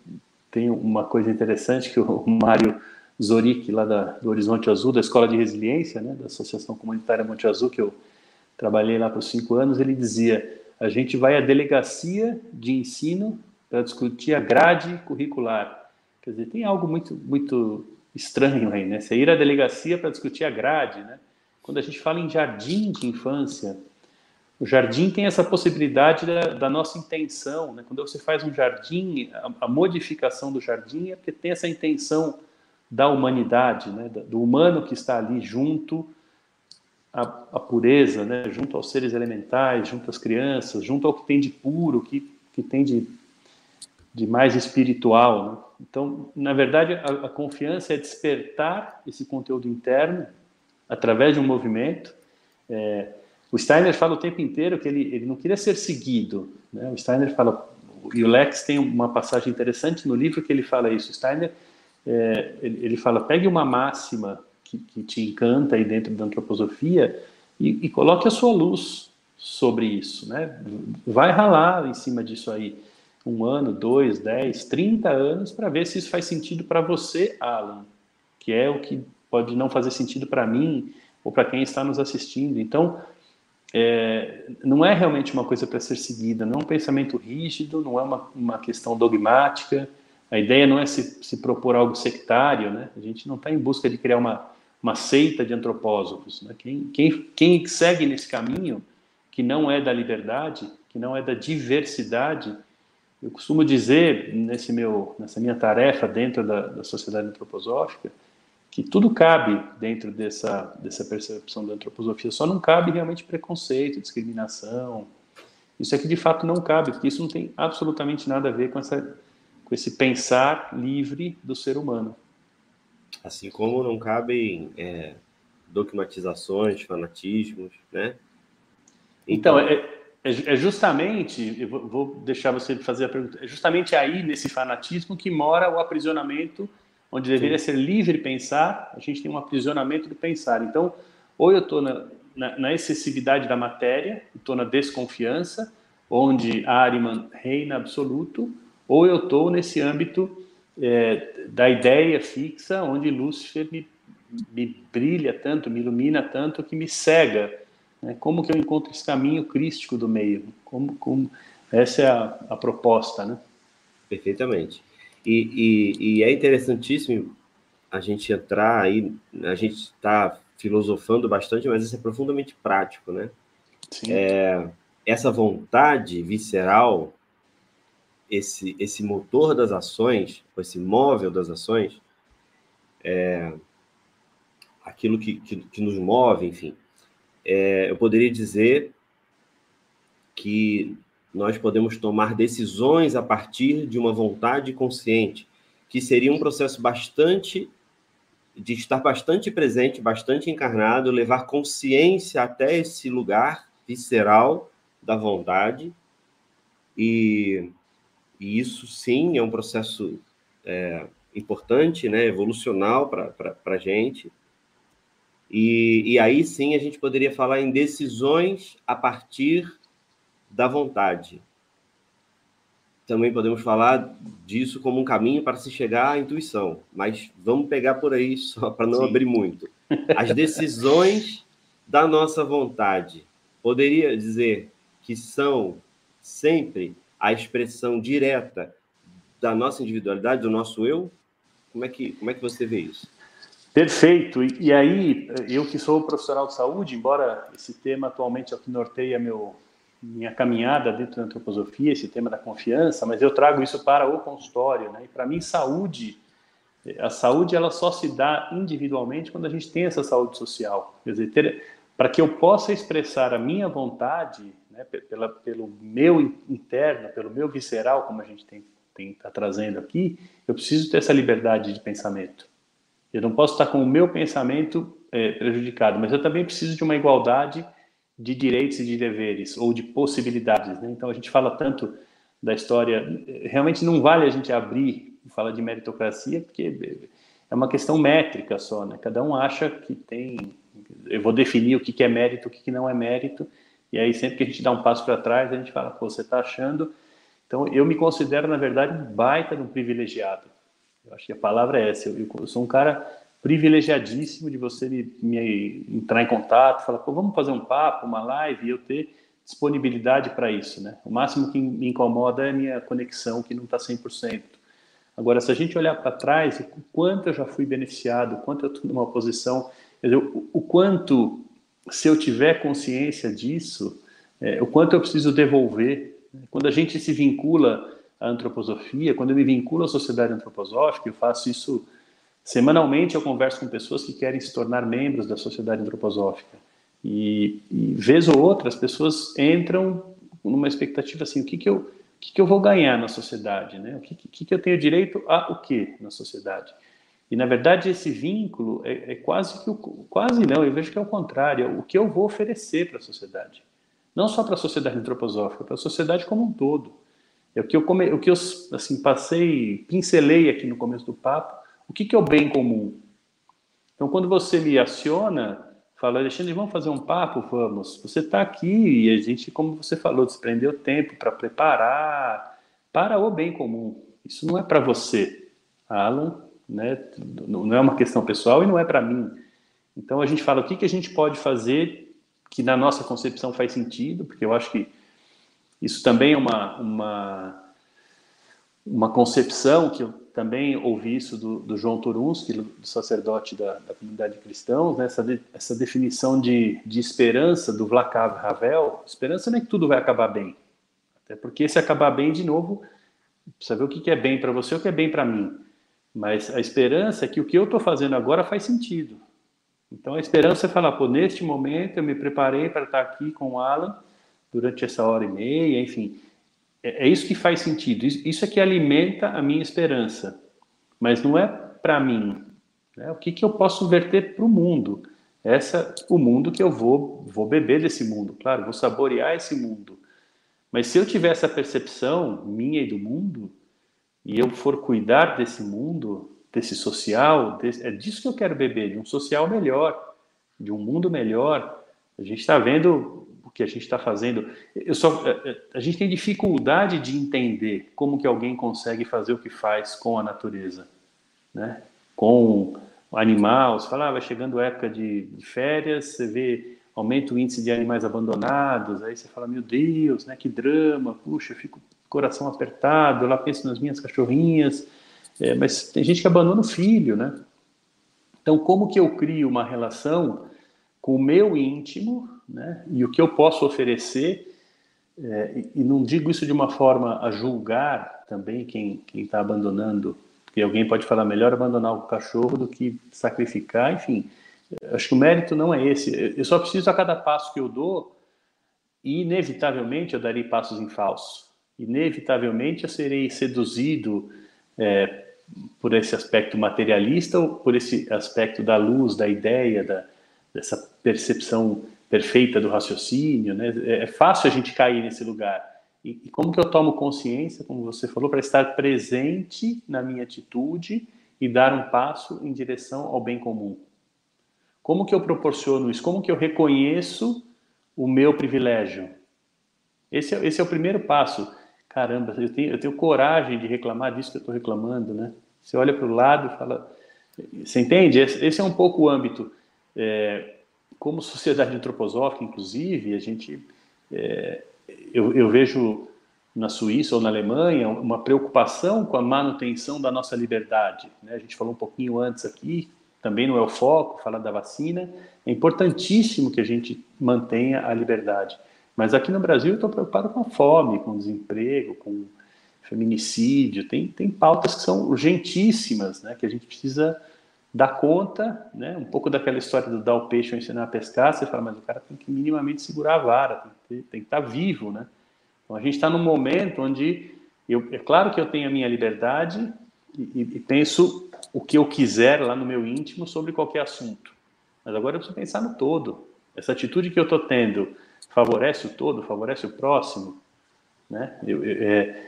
tem uma coisa interessante que o [LAUGHS] Mário Zorik, lá da, do Horizonte Azul, da Escola de Resiliência, né, da Associação Comunitária Monte Azul, que eu trabalhei lá por cinco anos, ele dizia: a gente vai à delegacia de ensino para discutir a grade curricular. Quer dizer, tem algo muito, muito estranho aí, né? Você ir à delegacia para discutir a grade, né? Quando a gente fala em jardim de infância, o jardim tem essa possibilidade da, da nossa intenção, né? Quando você faz um jardim, a, a modificação do jardim é porque tem essa intenção da humanidade, né, do humano que está ali junto à, à, pureza, né, junto aos seres elementais, junto às crianças, junto ao que tem de puro, que, que tem de, de mais espiritual. Né? Então, na verdade, a, a, confiança é despertar esse conteúdo interno através de um movimento. É, o Steiner fala o tempo inteiro que ele, ele não queria ser seguido. Né? O Steiner fala, e o Lex tem uma passagem interessante no livro que ele fala isso. O Steiner, é, ele, ele, fala, pegue uma máxima que, que, te encanta aí dentro da antroposofia e, e coloque a sua luz sobre isso. Né? Vai ralar em cima disso aí um ano, dois, dez, trinta anos para ver se isso faz sentido para você, Alan, que é o que pode não fazer sentido para mim ou para quem está nos assistindo. Então, é, não é realmente uma coisa para ser seguida, não é um pensamento rígido, não é uma, uma questão dogmática. A ideia não é se, se propor algo sectário, né? A gente não está em busca de criar uma, uma seita de antropósofos. Né? Quem, quem, quem segue nesse caminho, que não é da liberdade, que não é da diversidade, eu costumo dizer, nesse meu, nessa minha tarefa dentro da, da sociedade antroposófica, que tudo cabe dentro dessa, dessa percepção da antroposofia, só não cabe realmente preconceito, discriminação. Isso é que de fato não cabe, porque isso não tem absolutamente nada a ver com, essa, com esse pensar livre do ser humano. Assim como não cabem é, dogmatizações, fanatismos, né? Então, então é, é, é, justamente, eu vou deixar você fazer a pergunta, é justamente aí, nesse fanatismo, que mora o aprisionamento, onde deveria Sim. ser livre pensar, a gente tem um aprisionamento do pensar. Então, ou eu estou na, na, na, excessividade da matéria, estou na desconfiança, onde Ariman reina absoluto, ou eu estou nesse âmbito é, da ideia fixa, onde Lúcifer me, me brilha tanto, me ilumina tanto, que me cega né? Como que eu encontro esse caminho crístico do meio? Como, como... Essa é a, a proposta, né? Perfeitamente. E, e, e, é interessantíssimo a gente entrar aí, a gente está filosofando bastante, mas isso é profundamente prático, né? Sim. É, essa vontade visceral, esse, esse motor das ações, esse móvel das ações, é, aquilo que, que, que nos move, enfim, é, eu poderia dizer que nós podemos tomar decisões a partir de uma vontade consciente, que seria um processo bastante de estar bastante presente, bastante encarnado, levar consciência até esse lugar visceral da vontade. E, e isso, sim, é um processo é, importante, né, evolucional para a gente. E, e aí sim a gente poderia falar em decisões a partir da vontade. Também podemos falar disso como um caminho para se chegar à intuição, mas vamos pegar por aí só para não sim. abrir muito. As decisões da nossa vontade, poderia dizer que são sempre a expressão direta da nossa individualidade, do nosso eu? Como é que, como é que você vê isso? Perfeito. E, aí, eu que sou profissional de saúde, embora esse tema atualmente é o que norteia meu, minha caminhada dentro da antroposofia, esse tema da confiança, mas eu trago isso para o consultório. Né? E para mim, saúde, a saúde ela só se dá individualmente quando a gente tem essa saúde social. Quer dizer, para que eu possa expressar a minha vontade, né, pela, pelo meu interno, pelo meu visceral, como a gente tem está trazendo aqui, eu preciso ter essa liberdade de pensamento. Eu não posso estar com o meu pensamento é, prejudicado, mas eu também preciso de uma igualdade de direitos e de deveres, ou de possibilidades. Né? Então, a gente fala tanto da história, realmente não vale a gente abrir e falar de meritocracia, porque é uma questão métrica só, né? Cada um acha que tem. Eu vou definir o que é mérito, o que não é mérito, e aí sempre que a gente dá um passo para trás, a gente fala, pô, você está achando. Então, eu me considero, na verdade, um baita de um privilegiado. Eu acho que a palavra é essa. Eu, eu sou um cara privilegiadíssimo de você me, me, entrar em contato, falar, vamos fazer um papo, uma live, e eu ter disponibilidade para isso, né? O máximo que me incomoda é a minha conexão, que não está 100%. Agora, se a gente olhar para trás, o quanto eu já fui beneficiado, o quanto eu estou numa posição, dizer, o, o, quanto, se eu tiver consciência disso, é, o quanto eu preciso devolver. Quando a gente se vincula a antroposofia, quando eu me vinculo à sociedade antroposófica, eu faço isso semanalmente, eu converso com pessoas que querem se tornar membros da sociedade antroposófica. E, e vez ou outra, as pessoas entram numa expectativa assim, o que, que eu que, que eu vou ganhar na sociedade, né? O que, que, que eu tenho direito a o que na sociedade? E na verdade esse vínculo é, é quase que o, quase não, eu vejo que é o contrário, é o que eu vou oferecer para a sociedade, não só para a sociedade antroposófica, para a sociedade como um todo. É o que eu come, o que eu assim passei, pincelei aqui no começo do papo. O que, que é o bem comum? Então quando você me aciona fala, Alexandre, vamos fazer um papo? Vamos. Você está aqui e a gente, como você falou, desprendeu tempo para preparar para o bem comum. Isso não é para você, Alan, né? não é uma questão pessoal e não é para mim. Então a gente fala o que, que a gente pode fazer que na nossa concepção faz sentido, porque eu acho que isso também é uma, uma, uma concepção que eu também ouvi isso do, do João Turunski, do sacerdote da, da comunidade de cristãos, né? essa, de, essa definição de, de esperança do Vlakav Havel. Esperança não é que tudo vai acabar bem. Até porque se acabar bem, de novo, precisa ver o que é bem para você e o que é bem para mim. Mas a esperança é que o que eu estou fazendo agora faz sentido. Então a esperança é falar, pô, neste momento eu me preparei para estar aqui com o Alan durante essa hora e meia, enfim é, é isso que faz sentido. Isso é que alimenta a minha esperança. Mas não é para mim. Né? O que, que eu posso verter para o mundo? Essa, o mundo que eu vou, vou beber desse mundo, claro, vou saborear esse mundo. Mas se eu tiver essa percepção minha e do mundo, e eu for cuidar desse mundo, desse social, desse, é disso que eu quero beber, de um social melhor, de um mundo melhor. A gente está vendo que a gente está fazendo. Eu só, é, é, a gente tem dificuldade de entender como que alguém consegue fazer o que faz com a natureza, né? Com o você fala, ah, vai chegando a época de, de, férias, você vê aumenta o índice de animais abandonados, aí você fala, meu Deus, né, que drama, puxa, eu fico coração apertado, eu lá penso nas minhas cachorrinhas, é, mas tem gente que abandona o filho, né? Então, como que eu crio uma relação com o meu íntimo, né? E o que eu posso oferecer, é, e não digo isso de uma forma a julgar também quem está abandonando, porque alguém pode falar melhor abandonar o cachorro do que sacrificar, enfim. Acho que o mérito não é esse. Eu só preciso a cada passo que eu dou, e inevitavelmente eu darei passos em falso. Inevitavelmente eu serei seduzido é, por esse aspecto materialista ou por esse aspecto da luz, da ideia, da, dessa percepção perfeita do raciocínio, né? É, é fácil a gente cair nesse lugar. E, e como que eu tomo consciência, como você falou, para estar presente na minha atitude e dar um passo em direção ao bem comum? Como que eu proporciono isso? Como que eu reconheço o meu privilégio? Esse é, esse é o primeiro passo. Caramba, eu tenho, eu tenho coragem de reclamar disso que eu estou reclamando, né? Você olha para o lado e fala... Você entende? Esse, esse é um pouco o âmbito. É, como sociedade antroposófica, inclusive, a gente, é, eu, eu, vejo na Suíça ou na Alemanha uma preocupação com a manutenção da nossa liberdade. Né? A gente falou um pouquinho antes aqui, também não é o foco, falar da vacina. É importantíssimo que a gente mantenha a liberdade. Mas aqui no Brasil eu estou preocupado com a fome, com o desemprego, com feminicídio. Tem, tem pautas que são urgentíssimas, né? que a gente precisa dar conta, né? Um pouco daquela história do dar o peixe ou ensinar a pescar, você fala, mas o cara tem que minimamente segurar a vara, tem que, tem que estar vivo, né? Então a gente está num momento onde eu, é claro que eu tenho a minha liberdade e, e, penso o que eu quiser lá no meu íntimo sobre qualquer assunto, mas agora eu preciso pensar no todo. Essa atitude que eu estou tendo favorece o todo, favorece o próximo, né? Eu, eu, é,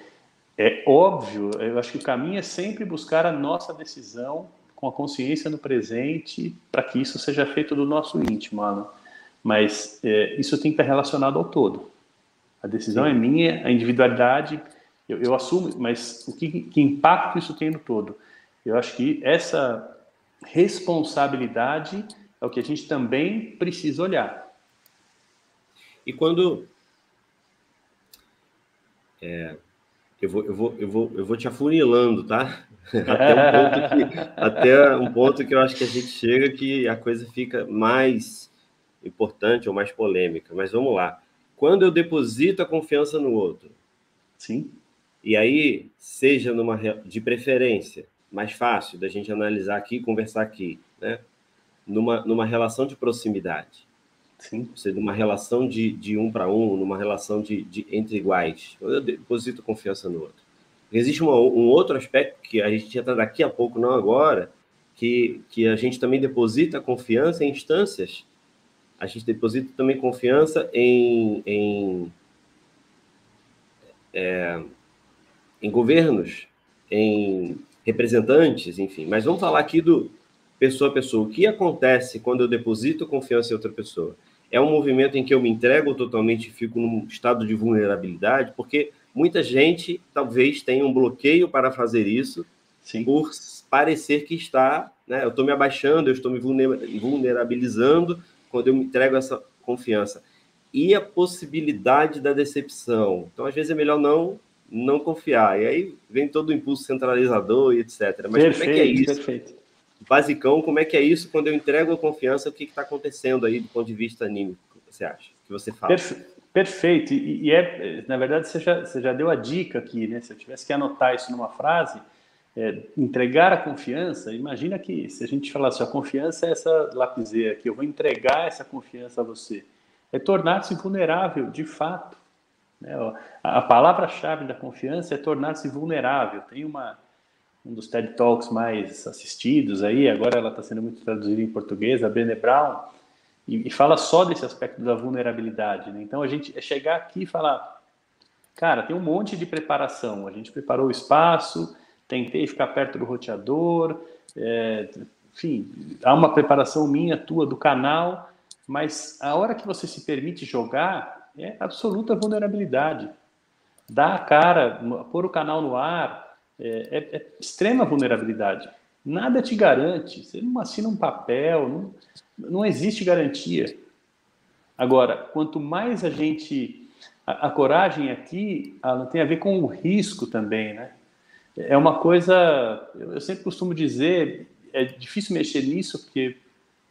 é óbvio, eu acho que o caminho é sempre buscar a nossa decisão com a consciência no presente para que isso seja feito do nosso íntimo, Alan. Mas é, isso tem que estar relacionado ao todo. A decisão Sim. é minha, a individualidade eu, eu assumo, mas o que, que impacto isso tem no todo? Eu acho que essa responsabilidade é o que a gente também precisa olhar. E quando é, eu vou, eu vou, eu vou, eu vou te afunilando, tá? Até um, ponto que, até um ponto que eu acho que a gente chega que a coisa fica mais importante ou mais polêmica. Mas vamos lá. Quando eu deposito a confiança no outro, sim. E aí, seja numa de preferência, mais fácil da gente analisar aqui, conversar aqui, né? Numa, numa relação de proximidade. Sim. Ou seja, numa relação de, de um para um, numa relação de, de entre iguais. Eu deposito confiança no outro. Existe uma, um outro aspecto que a gente entra daqui a pouco, não agora, que, que a gente também deposita confiança em instâncias. A gente deposita também confiança em, em, é, em governos, em representantes, enfim. Mas vamos falar aqui do pessoa a pessoa. O que acontece quando eu deposito confiança em outra pessoa? É um movimento em que eu me entrego totalmente e fico num estado de vulnerabilidade, porque Muita gente talvez tenha um bloqueio para fazer isso, Sim. por parecer que está, né? Eu estou me abaixando, eu estou me vulnerabilizando quando eu me entrego essa confiança. E a possibilidade da decepção. Então, às vezes é melhor não não confiar. E aí vem todo o impulso centralizador e etc. Mas perfeito, como é que é isso? Perfeito. Basicão, como é que é isso quando eu entrego a confiança? O que está acontecendo aí do ponto de vista anímico? Você acha? Que você fala? Perfeito. Perfeito. E, e, é, na verdade, você já, você já deu a dica aqui, né? Se eu tivesse que anotar isso numa frase, é, entregar a confiança, imagina que se a gente falasse, a confiança é essa lapiseira aqui, eu vou entregar essa confiança a você. É tornar-se vulnerável, de fato. Né? A, palavra-chave da confiança é tornar-se vulnerável. Tem uma, um dos TED Talks mais assistidos aí, agora ela está sendo muito traduzida em português, a Brené Brown, e, e fala só desse aspecto da vulnerabilidade. Né? Então a gente é chegar aqui e falar, cara, tem um monte de preparação. A gente preparou o espaço, tentei ficar perto do roteador, é, enfim, há uma preparação minha, tua, do canal, mas a hora que você se permite jogar é absoluta vulnerabilidade. Dar a cara, pôr o canal no ar, é, é, é extrema vulnerabilidade. Nada te garante. Você não assina um papel, não, não existe garantia. Agora, quanto mais a gente. A, a coragem aqui ela tem a ver com o risco também, né? É uma coisa. Eu sempre costumo dizer, é difícil mexer nisso, porque,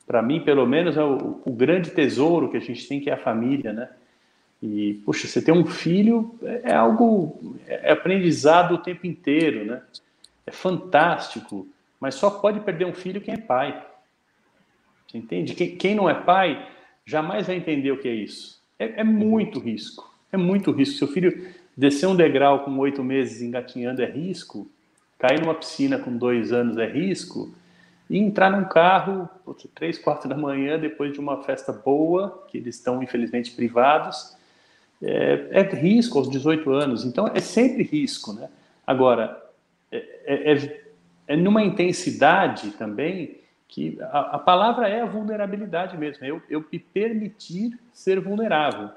para mim, pelo menos, é o, o, grande tesouro que a gente tem, que é a família, né? E, puxa, você ter um filho é, é algo. É aprendizado o tempo inteiro, né? É fantástico, mas só pode perder um filho quem é pai. Você entende? Quem, não é pai jamais vai entender o que é isso. É, é muito risco. É muito risco. Seu filho descer um degrau com oito meses engatinhando é risco. Cair numa piscina com dois anos é risco. E entrar num carro, três, quatro da manhã, depois de uma festa boa, que eles estão infelizmente privados, é, é risco aos 18 anos. Então é sempre risco, né? Agora, é, é, é, é numa intensidade também que a, a, palavra é a vulnerabilidade mesmo, eu, eu me permitir ser vulnerável.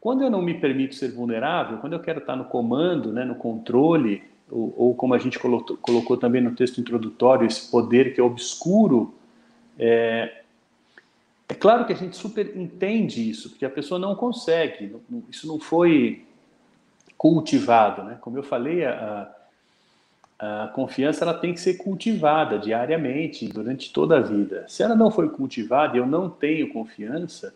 Quando eu não me permito ser vulnerável, quando eu quero estar no comando, né, no controle, ou, ou como a gente colocou, colocou, também no texto introdutório, esse poder que é obscuro, é, é claro que a gente super entende isso, porque a pessoa não consegue, isso não foi cultivado. Né? Como eu falei, a, a confiança ela tem que ser cultivada diariamente, durante toda a vida. Se ela não foi cultivada e eu não tenho confiança,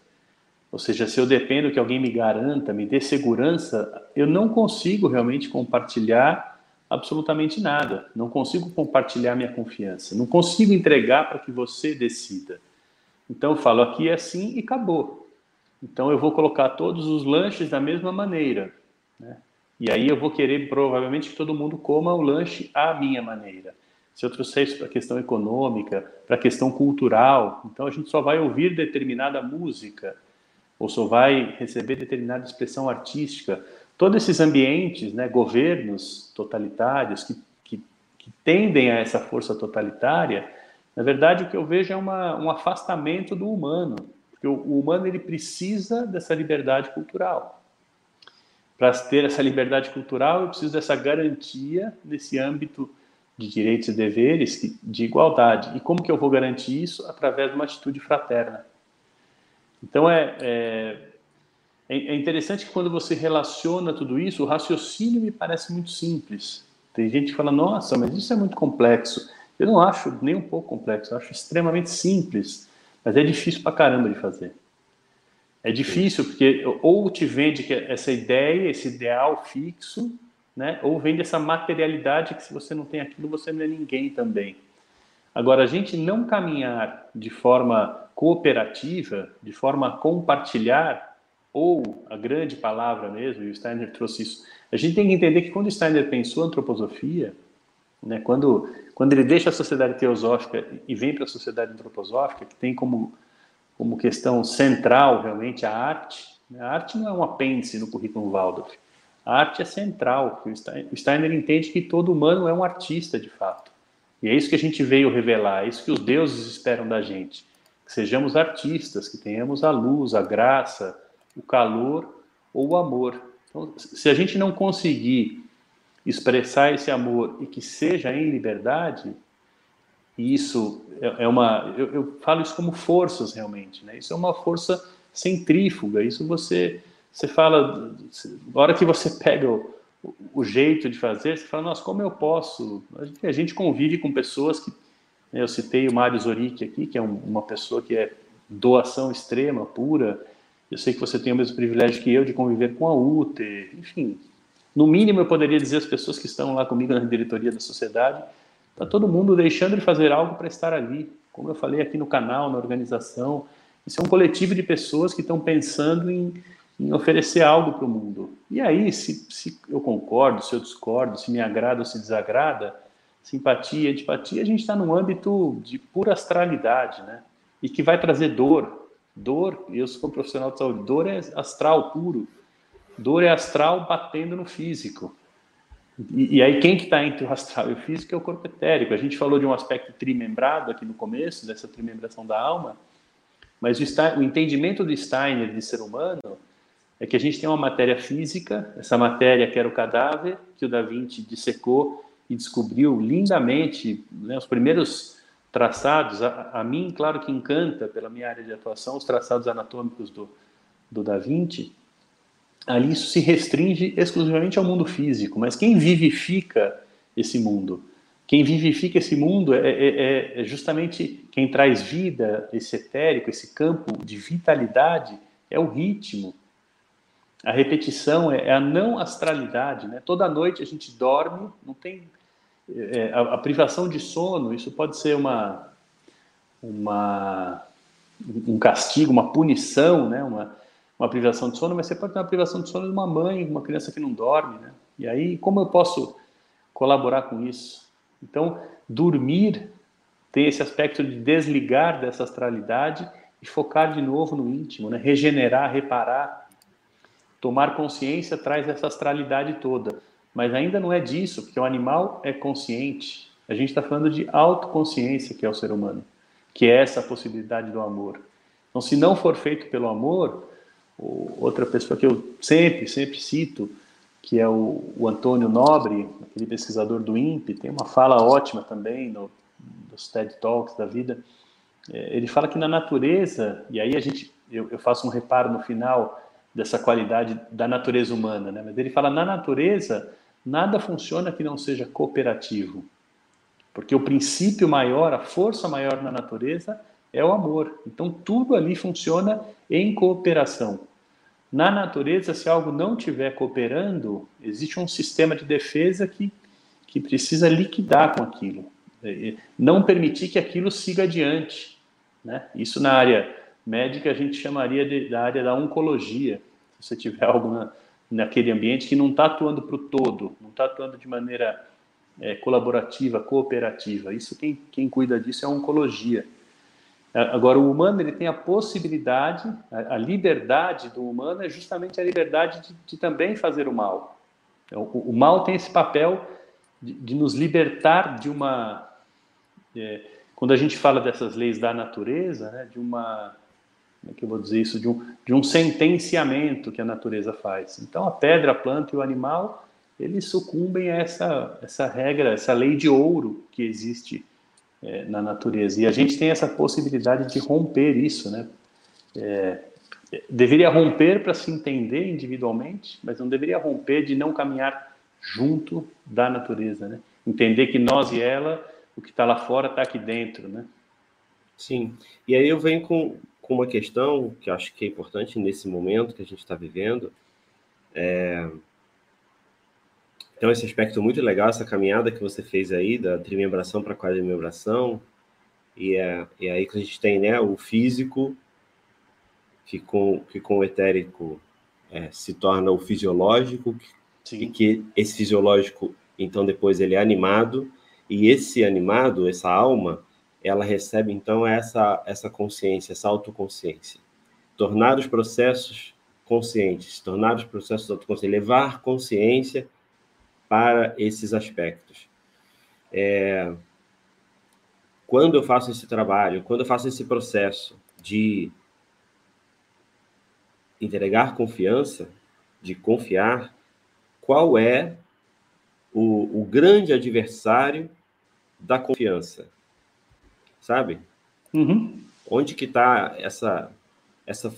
ou seja, se eu dependo que alguém me garanta, me dê segurança, eu não consigo realmente compartilhar absolutamente nada. Não consigo compartilhar minha confiança. Não consigo entregar para que você decida. Então eu falo aqui é assim e acabou. Então eu vou colocar todos os lanches da mesma maneira. Né? E aí eu vou querer provavelmente que todo mundo coma o lanche à minha maneira. Se eu trouxer isso para a questão econômica, para a questão cultural, então a gente só vai ouvir determinada música ou só vai receber determinada expressão artística. Todos esses ambientes, né, governos totalitários que, que, que tendem a essa força totalitária, na verdade o que eu vejo é uma, um afastamento do humano, porque o, o humano ele precisa dessa liberdade cultural para ter essa liberdade cultural, eu preciso dessa garantia nesse âmbito de direitos e deveres de igualdade. E como que eu vou garantir isso? Através de uma atitude fraterna. Então, é, é, é interessante que quando você relaciona tudo isso, o raciocínio me parece muito simples. Tem gente que fala, nossa, mas isso é muito complexo. Eu não acho nem um pouco complexo, eu acho extremamente simples, mas é difícil pra caramba de fazer. É difícil porque ou te vende essa ideia, esse ideal fixo, né? Ou vende essa materialidade que se você não tem aquilo, você não é ninguém também. Agora, a gente não caminhar de forma cooperativa, de forma a compartilhar, ou a grande palavra mesmo, e o Steiner trouxe isso. A gente tem que entender que quando o Steiner pensou antroposofia, né, quando, quando ele deixa a sociedade teosófica e vem para a sociedade antroposófica, que tem como, como questão central realmente a arte, né, a arte não é um apêndice no currículo Waldorf, a arte é central, o Steiner entende que todo humano é um artista de fato. E é isso que a gente veio revelar, é isso que os deuses esperam da gente. Que sejamos artistas, que tenhamos a luz, a graça, o calor ou o amor. Então, se a gente não conseguir expressar esse amor e que seja em liberdade, e isso é, é uma. Eu, eu, falo isso como forças realmente, né? Isso é uma força centrífuga. Isso você você fala, na hora que você pega o, o, jeito de fazer, você fala, nossa, como eu posso? A gente, a gente convive com pessoas que. Né, eu citei o Mário Zoric aqui, que é um, uma pessoa que é doação extrema, pura. Eu sei que você tem o mesmo privilégio que eu de conviver com a UTE, enfim. No mínimo, eu poderia dizer às pessoas que estão lá comigo na diretoria da sociedade, está todo mundo deixando de fazer algo para estar ali. Como eu falei aqui no canal, na organização, isso é um coletivo de pessoas que estão pensando em, em oferecer algo para o mundo. E aí, se, se, eu concordo, se eu discordo, se me agrada ou se desagrada, simpatia, antipatia, a gente está num âmbito de pura astralidade, né? E que vai trazer dor. Dor, eu sou profissional de saúde, dor é astral puro. Dor é astral batendo no físico. E, e aí, quem que está entre o astral e o físico é o corpo etérico. A gente falou de um aspecto trimembrado aqui no começo, dessa trimembração da alma, mas o, o entendimento do Steiner de ser humano é que a gente tem uma matéria física, essa matéria que era o cadáver, que o Da Vinci dissecou e descobriu lindamente né, os primeiros traçados. A, a, mim, claro que encanta, pela minha área de atuação, os traçados anatômicos do, do Da Vinci. Ali isso se restringe exclusivamente ao mundo físico, mas quem vivifica esse mundo? Quem vivifica esse mundo é, é, é, é justamente quem traz vida, esse etérico, esse campo de vitalidade, é o ritmo, a repetição é, é a não astralidade, né? Toda noite a gente dorme, não tem é, a, a, privação de sono. Isso pode ser uma uma um castigo, uma punição, né? Uma uma privação de sono, mas você pode ter uma privação de sono de uma mãe, uma criança que não dorme, né? E aí como eu posso colaborar com isso? Então dormir tem esse aspecto de desligar dessa astralidade e focar de novo no íntimo, né? Regenerar, reparar Tomar consciência traz essa astralidade toda. Mas ainda não é disso, porque o animal é consciente. A gente está falando de autoconsciência, que é o ser humano, que é essa possibilidade do amor. Então, se não for feito pelo amor, outra pessoa que eu sempre, sempre cito, que é o, o Antônio Nobre, aquele pesquisador do INPE, tem uma fala ótima também no, nos TED Talks da vida. É, ele fala que na natureza, e aí a gente, eu, eu faço um reparo no final, dessa qualidade da natureza humana, né? Mas ele fala na natureza nada funciona que não seja cooperativo, porque o princípio maior, a força maior na natureza é o amor. Então tudo ali funciona em cooperação. Na natureza, se algo não estiver cooperando, existe um sistema de defesa que, que precisa liquidar com aquilo, não permitir que aquilo siga adiante. Né? Isso na área médica a gente chamaria de, da área da oncologia. Se você tiver [LAUGHS] algo na, naquele ambiente que não está atuando para o todo, não está atuando de maneira é, colaborativa, cooperativa. Isso quem, quem cuida disso é a oncologia. Agora, o humano ele tem a possibilidade, a, a liberdade do humano é justamente a liberdade de, de também fazer o mal. Então, o, o, mal tem esse papel de, de nos libertar de uma. É, quando a gente fala dessas leis da natureza, né, de uma como é que eu vou dizer isso, de um, de um sentenciamento que a natureza faz. Então, a pedra, a planta e o animal, eles sucumbem a essa, essa regra, essa lei de ouro que existe é, na natureza. E a gente tem essa possibilidade de romper isso, né? É, deveria romper para se entender individualmente, mas não deveria romper de não caminhar junto da natureza, né? Entender que nós e ela, o que está lá fora está aqui dentro, né? Sim. E aí eu venho com, com uma questão que acho que é importante nesse momento que a gente está vivendo. É... Então, esse aspecto muito legal, essa caminhada que você fez aí, da trimembração para quadrimembração, E é, e é aí que a gente tem né, o físico, que com, que com o etérico é, se torna o fisiológico, Sim. e que esse fisiológico, então, depois ele é animado, e esse animado, essa alma, ela recebe, então, essa, essa consciência, essa autoconsciência. Tornar os processos conscientes, tornar os processos autoconscientes, levar consciência para esses aspectos. É, quando eu faço esse trabalho, quando eu faço esse processo de entregar confiança, de confiar, qual é o, o grande adversário da confiança? Sabe? Uhum. Onde que está essa, essa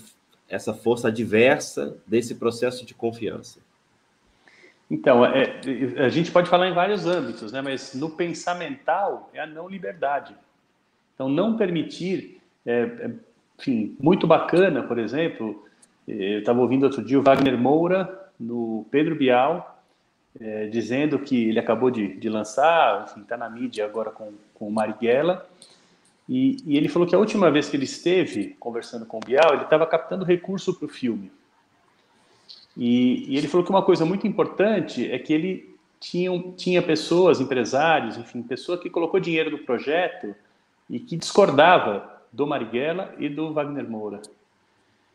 essa força adversa desse processo de confiança? Então, é, a gente pode falar em vários âmbitos, né? mas no pensamental é a não liberdade. Então, não permitir, é, é, enfim, muito bacana, por exemplo, eu estava ouvindo outro dia o Wagner Moura no Pedro Bial, é, dizendo que ele acabou de, de lançar, enfim, está na mídia agora com, com o Marighella, e, e, ele falou que a última vez que ele esteve conversando com o Bial, ele estava captando recurso para o filme. E, e, ele falou que uma coisa muito importante é que ele tinha, tinha pessoas, empresários, enfim, pessoa que colocou dinheiro no projeto e que discordava do Marighella e do Wagner Moura.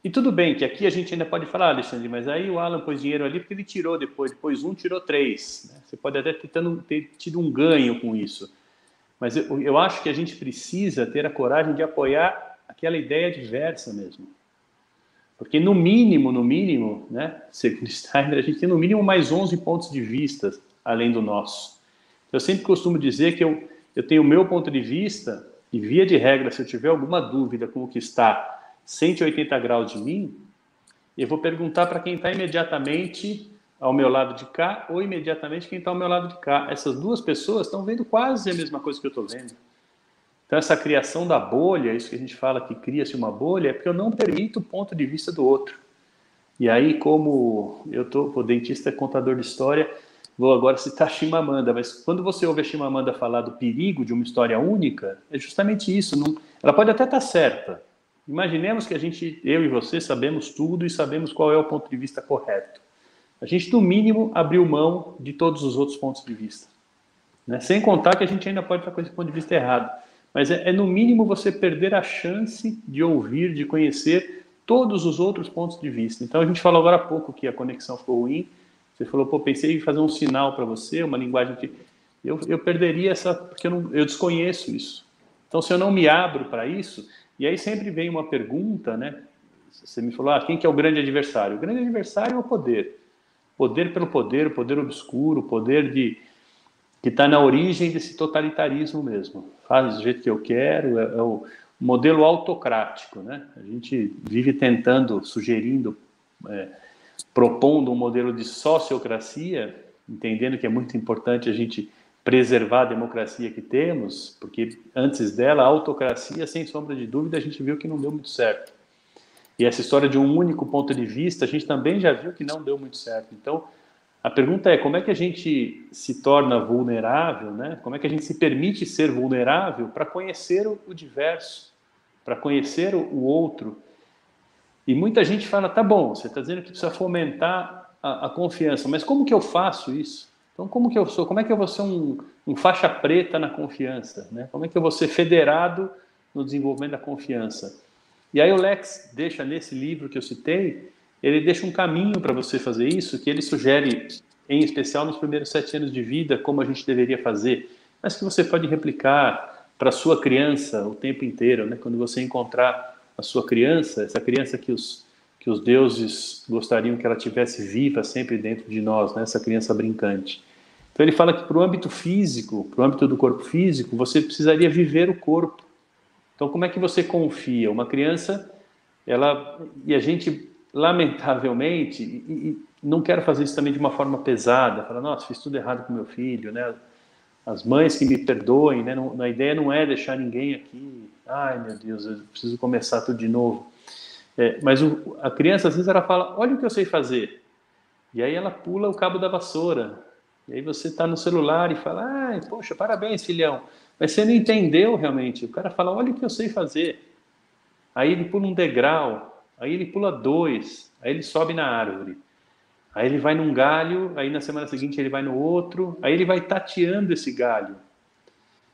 E tudo bem que aqui a gente ainda pode falar, Alexandre, mas aí o Alan pôs dinheiro ali porque ele tirou depois, depois um tirou três. Né? Você pode até ter, ter tido um ganho com isso. Mas eu, eu acho que a gente precisa ter a coragem de apoiar aquela ideia diversa mesmo. Porque no mínimo, no mínimo, né, segundo Steiner, a gente tem no mínimo mais 11 pontos de vista além do nosso. Eu sempre costumo dizer que eu, eu tenho o meu ponto de vista e via de regra, se eu tiver alguma dúvida com o que está 180 graus de mim, eu vou perguntar para quem está imediatamente ao meu lado de cá ou imediatamente quem está ao meu lado de cá. Essas duas pessoas estão vendo quase a mesma coisa que eu estou vendo. Então, essa criação da bolha, isso que a gente fala que cria-se uma bolha, é porque eu não permito o ponto de vista do outro. E aí, como eu estou, o dentista é contador de história, vou agora citar Chimamanda, mas quando você ouve a Chimamanda falar do perigo de uma história única, é justamente isso. Não, ela pode até estar tá certa. Imaginemos que a gente, eu e você, sabemos tudo e sabemos qual é o ponto de vista correto a gente, no mínimo, abriu mão de todos os outros pontos de vista. Né? Sem contar que a gente ainda pode estar com esse ponto de vista errado. Mas é, é, no mínimo, você perder a chance de ouvir, de conhecer todos os outros pontos de vista. Então, a gente falou agora há pouco que a conexão ficou ruim. Você falou, pô, pensei em fazer um sinal para você, uma linguagem que. Eu, eu perderia essa. Porque eu, não, eu desconheço isso. Então, se eu não me abro para isso. E aí sempre vem uma pergunta, né? Você me falou, ah, quem que é o grande adversário? O grande adversário é o poder. Poder pelo poder, o poder obscuro, o poder de que está na origem desse totalitarismo mesmo. Faz do jeito que eu quero, é, é o modelo autocrático, né? A gente vive tentando, sugerindo, é, propondo um modelo de sociocracia, entendendo que é muito importante a gente preservar a democracia que temos, porque antes dela, a autocracia, sem sombra de dúvida, a gente viu que não deu muito certo. E essa história de um único ponto de vista, a gente também já viu que não deu muito certo. Então, a pergunta é como é que a gente se torna vulnerável, né? Como é que a gente se permite ser vulnerável para conhecer o, diverso, para conhecer o, o, outro? E muita gente fala, tá bom, você está dizendo que precisa fomentar a, a, confiança, mas como que eu faço isso? Então, como que eu sou? Como é que eu vou ser um, um faixa preta na confiança? Né? Como é que eu vou ser federado no desenvolvimento da confiança? E aí o Lex deixa nesse livro que eu citei, ele deixa um caminho para você fazer isso, que ele sugere, em especial nos primeiros sete anos de vida, como a gente deveria fazer, mas que você pode replicar para sua criança o tempo inteiro, né? Quando você encontrar a sua criança, essa criança que os que os deuses gostariam que ela tivesse viva sempre dentro de nós, né? Essa criança brincante. Então ele fala que para o âmbito físico, para o âmbito do corpo físico, você precisaria viver o corpo. Então, como é que você confia? Uma criança, ela e a gente lamentavelmente e, e não quero fazer isso também de uma forma pesada, falar, nossa, fiz tudo errado com meu filho, né? As mães que me perdoem, né? Não, a ideia não é deixar ninguém aqui, ai meu Deus, eu preciso começar tudo de novo. É, mas o, a criança às vezes ela fala, olha o que eu sei fazer, e aí ela pula o cabo da vassoura, E aí você está no celular e fala, ah, poxa, parabéns, filhão. Mas você não entendeu realmente. O cara fala, olha o que eu sei fazer. Aí ele pula um degrau, aí ele pula dois, aí ele sobe na árvore. Aí ele vai num galho, aí na semana seguinte ele vai no outro, aí ele vai tateando esse galho.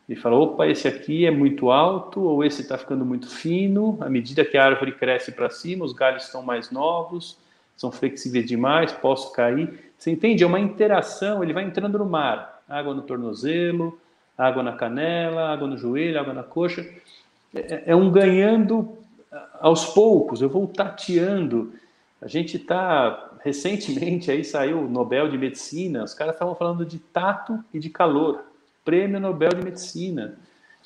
Ele fala, opa, esse aqui é muito alto, ou esse está ficando muito fino. À medida que a árvore cresce para cima, os galhos estão mais novos, são flexíveis demais, posso cair. Você entende? É uma interação, ele vai entrando no mar. Água no tornozelo, água na canela, água no joelho, água na coxa. É, é um ganhando aos poucos, eu vou tateando. A gente está, recentemente, aí saiu o Nobel de Medicina, os caras estavam falando de tato e de calor. Prêmio Nobel de Medicina.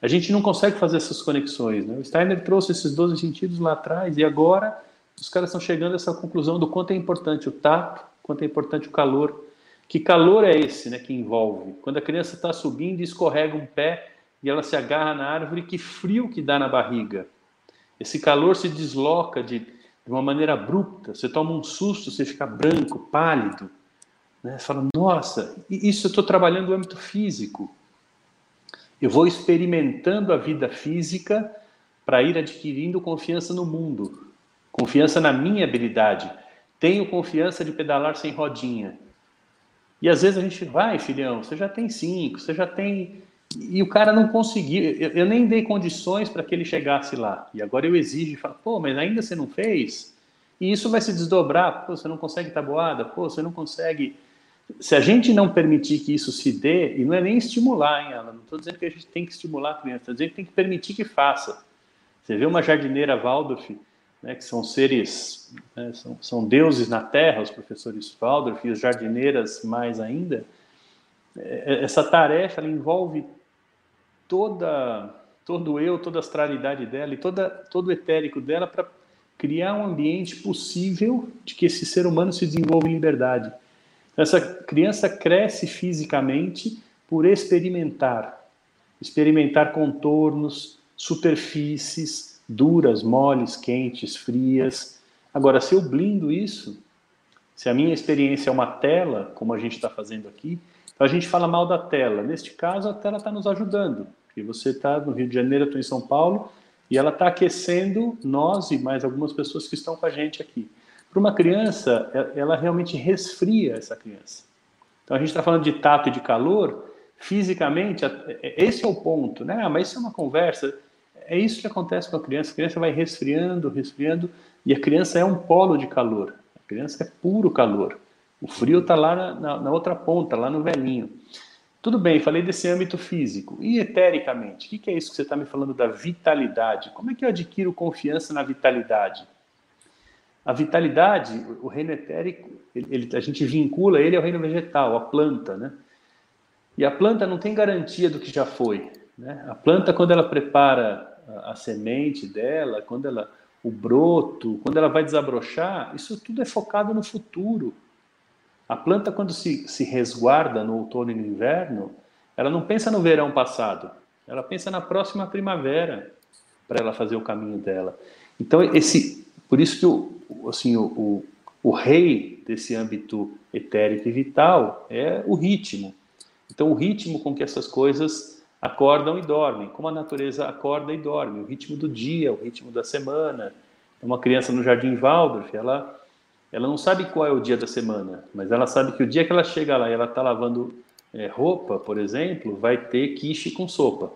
A gente não consegue fazer essas conexões. Né? O Steiner trouxe esses 12 sentidos lá atrás e agora os caras estão chegando a essa conclusão do quanto é importante o tato, quanto é importante o calor. Que calor é esse né, que envolve? Quando a criança está subindo e escorrega um pé e ela se agarra na árvore, que frio que dá na barriga. Esse calor se desloca de, de uma maneira abrupta. Você toma um susto, você fica branco, pálido. Né? Você fala, nossa, isso eu estou trabalhando no âmbito físico. Eu vou experimentando a vida física para ir adquirindo confiança no mundo, confiança na minha habilidade. Tenho confiança de pedalar sem rodinha. E às vezes a gente vai, filhão, você já tem cinco, você já tem. E o cara não conseguiu. Eu, eu nem dei condições para que ele chegasse lá. E agora eu exijo e falo, pô, mas ainda você não fez? E isso vai se desdobrar. Pô, você não consegue tabuada? Pô, você não consegue se a gente não permitir que isso se dê, e não é nem estimular, hein, Alan? Não estou dizendo que a gente tem que estimular a criança, estou dizendo que tem que permitir que faça. Você vê uma jardineira Waldorf, né, que são seres, né, são, são, deuses na terra, os professores Waldorf e as jardineiras mais ainda. É, é, essa tarefa envolve toda, todo eu, toda a astralidade dela e toda, todo o etérico dela para criar um ambiente possível de que esse ser humano se desenvolva em liberdade. Essa criança cresce fisicamente por experimentar, experimentar contornos, superfícies duras, moles, quentes, frias. Agora, se eu blindo isso, se a minha experiência é uma tela, como a gente está fazendo aqui, então a gente fala mal da tela. Neste caso, a tela está nos ajudando, porque você está no Rio de Janeiro, eu estou em São Paulo, e ela está aquecendo nós e mais algumas pessoas que estão com a gente aqui. Para uma criança, é, ela realmente resfria essa criança. Então a gente está falando de tato e de calor, fisicamente, é, esse é o ponto, né? Ah, mas isso é uma conversa. É isso que acontece com a criança. A criança vai resfriando, resfriando, e a criança é um polo de calor. A criança é puro calor. O frio está lá na, na, na, outra ponta, lá no velhinho. Tudo bem, falei desse âmbito físico. E etericamente? O que, que é isso que você está me falando da vitalidade? Como é que eu adquiro confiança na vitalidade? A vitalidade, o reino etérico, ele, a gente vincula ele ao reino vegetal, à planta, né? E a planta não tem garantia do que já foi. Né? A planta, quando ela prepara a, a semente dela, quando ela o broto, quando ela vai desabrochar, isso tudo é focado no futuro. A planta, quando se, se resguarda no outono e no inverno, ela não pensa no verão passado, ela pensa na próxima primavera para ela fazer o caminho dela. Então, esse, por isso que o, assim, o, o, o rei desse âmbito etérico e vital é o ritmo. Então, o ritmo com que essas coisas acordam e dormem, como a natureza acorda e dorme, o ritmo do dia, o ritmo da semana. Uma criança no Jardim Waldorf, ela, ela não sabe qual é o dia da semana, mas ela sabe que o dia que ela chega lá e ela está lavando é, roupa, por exemplo, vai ter quiche com sopa.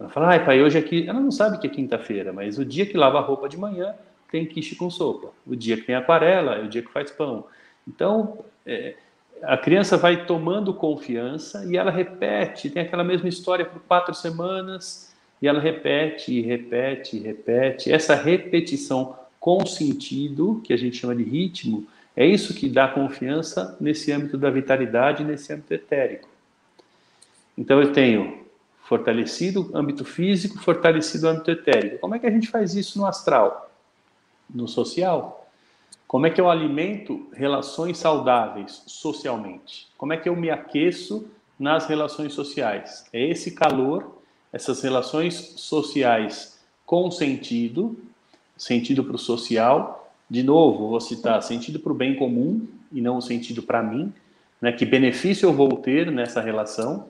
Ela fala, ai pai, hoje aqui. Ela não sabe que é quinta-feira, mas o dia que lava a roupa de manhã, tem quiche com sopa. O dia que tem aquarela é o dia que faz pão. Então, é, a criança vai tomando confiança e ela repete, tem aquela mesma história por quatro semanas, e ela repete, repete, repete. Essa repetição com sentido, que a gente chama de ritmo, é isso que dá confiança nesse âmbito da vitalidade, nesse âmbito etérico. Então eu tenho fortalecido âmbito físico, fortalecido âmbito etérico. Como é que a gente faz isso no astral? no social. Como é que eu alimento relações saudáveis socialmente? Como é que eu me aqueço nas relações sociais? É esse calor, essas relações sociais com sentido, sentido para o social. De novo, vou citar sentido para o bem comum e não o sentido para mim. né, que benefício eu vou ter nessa relação,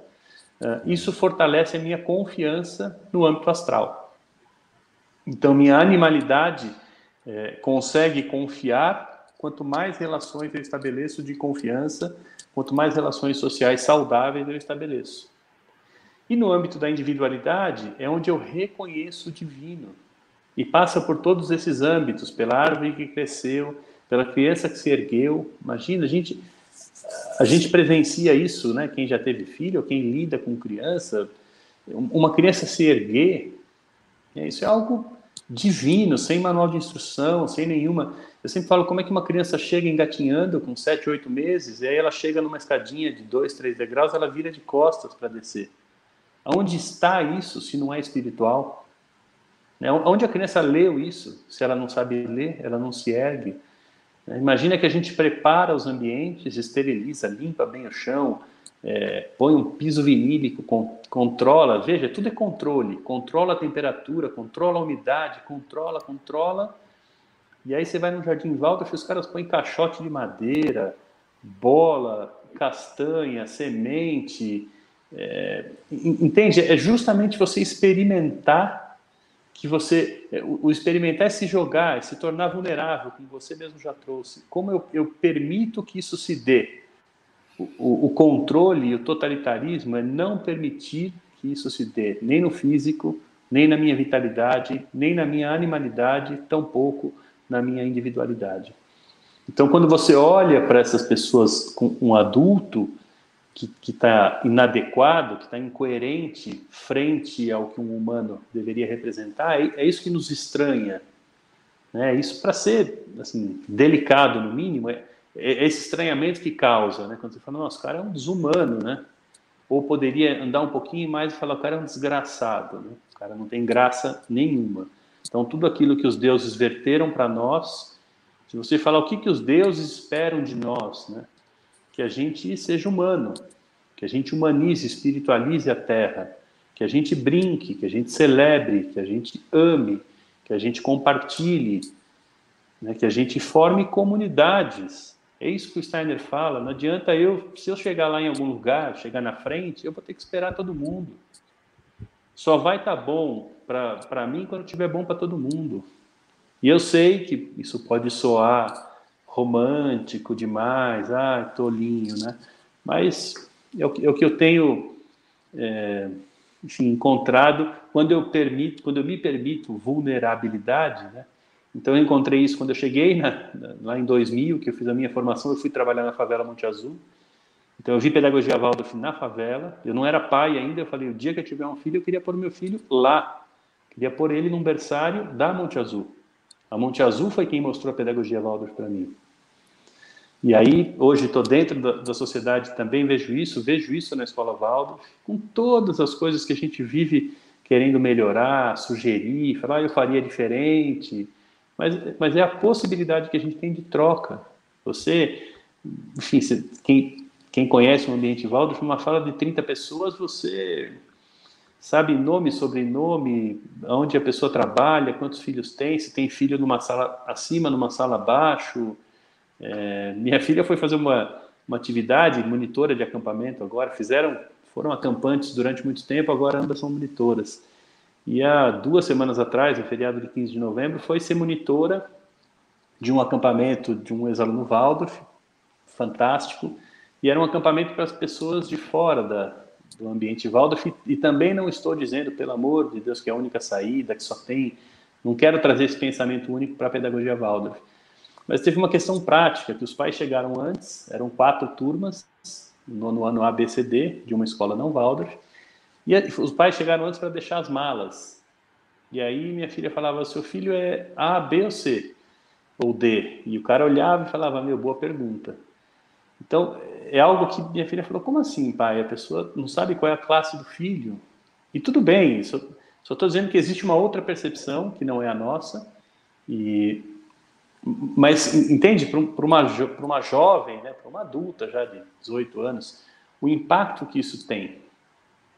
uh, isso fortalece a minha confiança no âmbito astral. Então, minha animalidade é, consegue confiar quanto mais relações eu estabeleço de confiança, quanto mais relações sociais saudáveis eu estabeleço. E no âmbito da individualidade é onde eu reconheço o divino. E passa por todos esses âmbitos, pela árvore que cresceu, pela criança que se ergueu. Imagina, a gente, a gente presencia isso, né? Quem já teve filho, quem lida com criança, uma criança se erguer, né? isso é algo divino, sem manual de instrução, sem nenhuma. Eu sempre falo como é que uma criança chega engatinhando com 7, 8 meses, e aí ela chega numa escadinha de 2, 3 degraus, ela vira de costas para descer. Onde está isso se não é espiritual? Né? Onde a criança leu isso? Se ela não sabe ler, ela não se ergue. Né? Imagina que a gente prepara os ambientes, esteriliza, limpa bem o chão, é, põe um piso vinílico, con controla, veja, tudo é controle, controla a temperatura, controla a umidade, controla, controla. E aí você vai no Jardim Waldorf, os caras põem caixote de madeira, bola, castanha, semente, é, entende? É justamente você experimentar que você. É, o, experimentar é se jogar, é se tornar vulnerável, como você mesmo já trouxe. Como eu, eu permito que isso se dê? O, o, controle e o totalitarismo é não permitir que isso se dê, nem no físico, nem na minha vitalidade, nem na minha animalidade, tampouco na minha individualidade. Então, quando você olha para essas pessoas com um adulto, que está inadequado, que está incoerente frente ao que um humano deveria representar, é, é isso que nos estranha. Né? Isso, para ser assim, delicado, no mínimo, é, é, esse estranhamento que causa. Né? Quando você fala, nossa, o cara é um desumano, né? ou poderia andar um pouquinho mais e falar, o cara é um desgraçado, né? o cara não tem graça nenhuma. Então, tudo aquilo que os deuses verteram para nós, se você falar o que, que os deuses esperam de nós, né? Que a gente seja humano, que a gente humanize, espiritualize a Terra, que a gente brinque, que a gente celebre, que a gente ame, que a gente compartilhe, né, que a gente forme comunidades. É isso que o Steiner fala. Não adianta eu, se eu chegar lá em algum lugar, chegar na frente, eu vou ter que esperar todo mundo. Só vai estar tá bom para mim quando estiver bom para todo mundo. E eu sei que isso pode soar romântico demais, ah, tolinho, né? Mas é o, é o que eu tenho, é, enfim, encontrado quando eu permito, quando eu me permito vulnerabilidade, né? Então eu encontrei isso quando eu cheguei na, lá em 2000, que eu fiz a minha formação, eu fui trabalhar na favela Monte Azul. Então eu vi pedagogia Waldorf na favela. Eu não era pai ainda, eu falei, o dia que eu tiver um filho, eu queria pôr meu filho lá. Queria pôr ele num berçário da Monte Azul. A Monte Azul foi quem mostrou a pedagogia Waldorf para mim. E aí, hoje estou dentro da, da, sociedade, também vejo isso, vejo isso na Escola Waldorf, com todas as coisas que a gente vive querendo melhorar, sugerir, falar, ah, eu faria diferente, mas, mas é a possibilidade que a gente tem de troca. Você, enfim, você, quem, quem conhece o ambiente Waldorf, uma fala de 30 pessoas, você sabe nome, sobrenome, onde a pessoa trabalha, quantos filhos tem, se tem filho numa sala acima, numa sala abaixo, é, minha filha foi fazer uma, uma atividade, monitora de acampamento agora, fizeram, foram acampantes durante muito tempo, agora ambas são monitoras. E há duas semanas atrás, no feriado de 15 de novembro, foi ser monitora de um acampamento de um ex-aluno Waldorf, fantástico, e era um acampamento para as pessoas de fora da, do ambiente Waldorf, e também não estou dizendo, pelo amor de Deus, que é a única saída, que só tem, não quero trazer esse pensamento único para a pedagogia Waldorf, mas teve uma questão prática, que os pais chegaram antes, eram quatro turmas, no ano ABCD, de uma escola não Waldorf, e os pais chegaram antes para deixar as malas. E aí minha filha falava, seu filho é A, B ou C? Ou D? E o cara olhava e falava, meu, boa pergunta. Então, é algo que minha filha falou, como assim, pai? A pessoa não sabe qual é a classe do filho. E tudo bem, só estou dizendo que existe uma outra percepção, que não é a nossa, e mas, entende, para uma, uma jovem, né, para uma adulta já de 18 anos, o impacto que isso tem.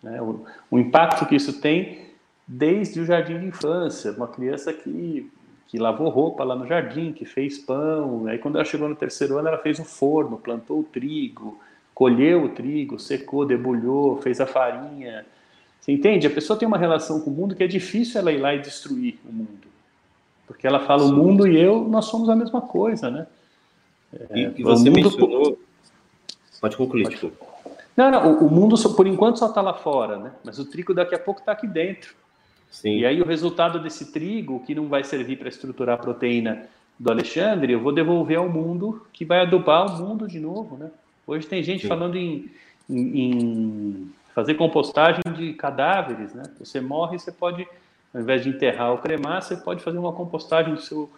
Né, o, o, impacto que isso tem desde o jardim de infância. Uma criança que, que lavou roupa lá no jardim, que fez pão. Aí, quando ela chegou no terceiro ano, ela fez o forno, plantou o trigo, colheu o trigo, secou, debulhou, fez a farinha. Você entende? A pessoa tem uma relação com o mundo que é difícil ela ir lá e destruir o mundo. Porque ela fala, o mundo e eu, nós somos a mesma coisa, né? É, e, você mundo... mencionou... Pode concluir, Pode... desculpa. Não, não, o, mundo, por enquanto, só está lá fora, né? Mas o trigo daqui a pouco está aqui dentro. Sim. E aí o resultado desse trigo, que não vai servir para estruturar a proteína do Alexandre, eu vou devolver ao mundo, que vai adubar o mundo de novo, né? Hoje tem gente Sim. falando em, em, em, fazer compostagem de cadáveres, né? Você morre, você pode, ao invés de enterrar ou cremar, você pode fazer uma compostagem do seu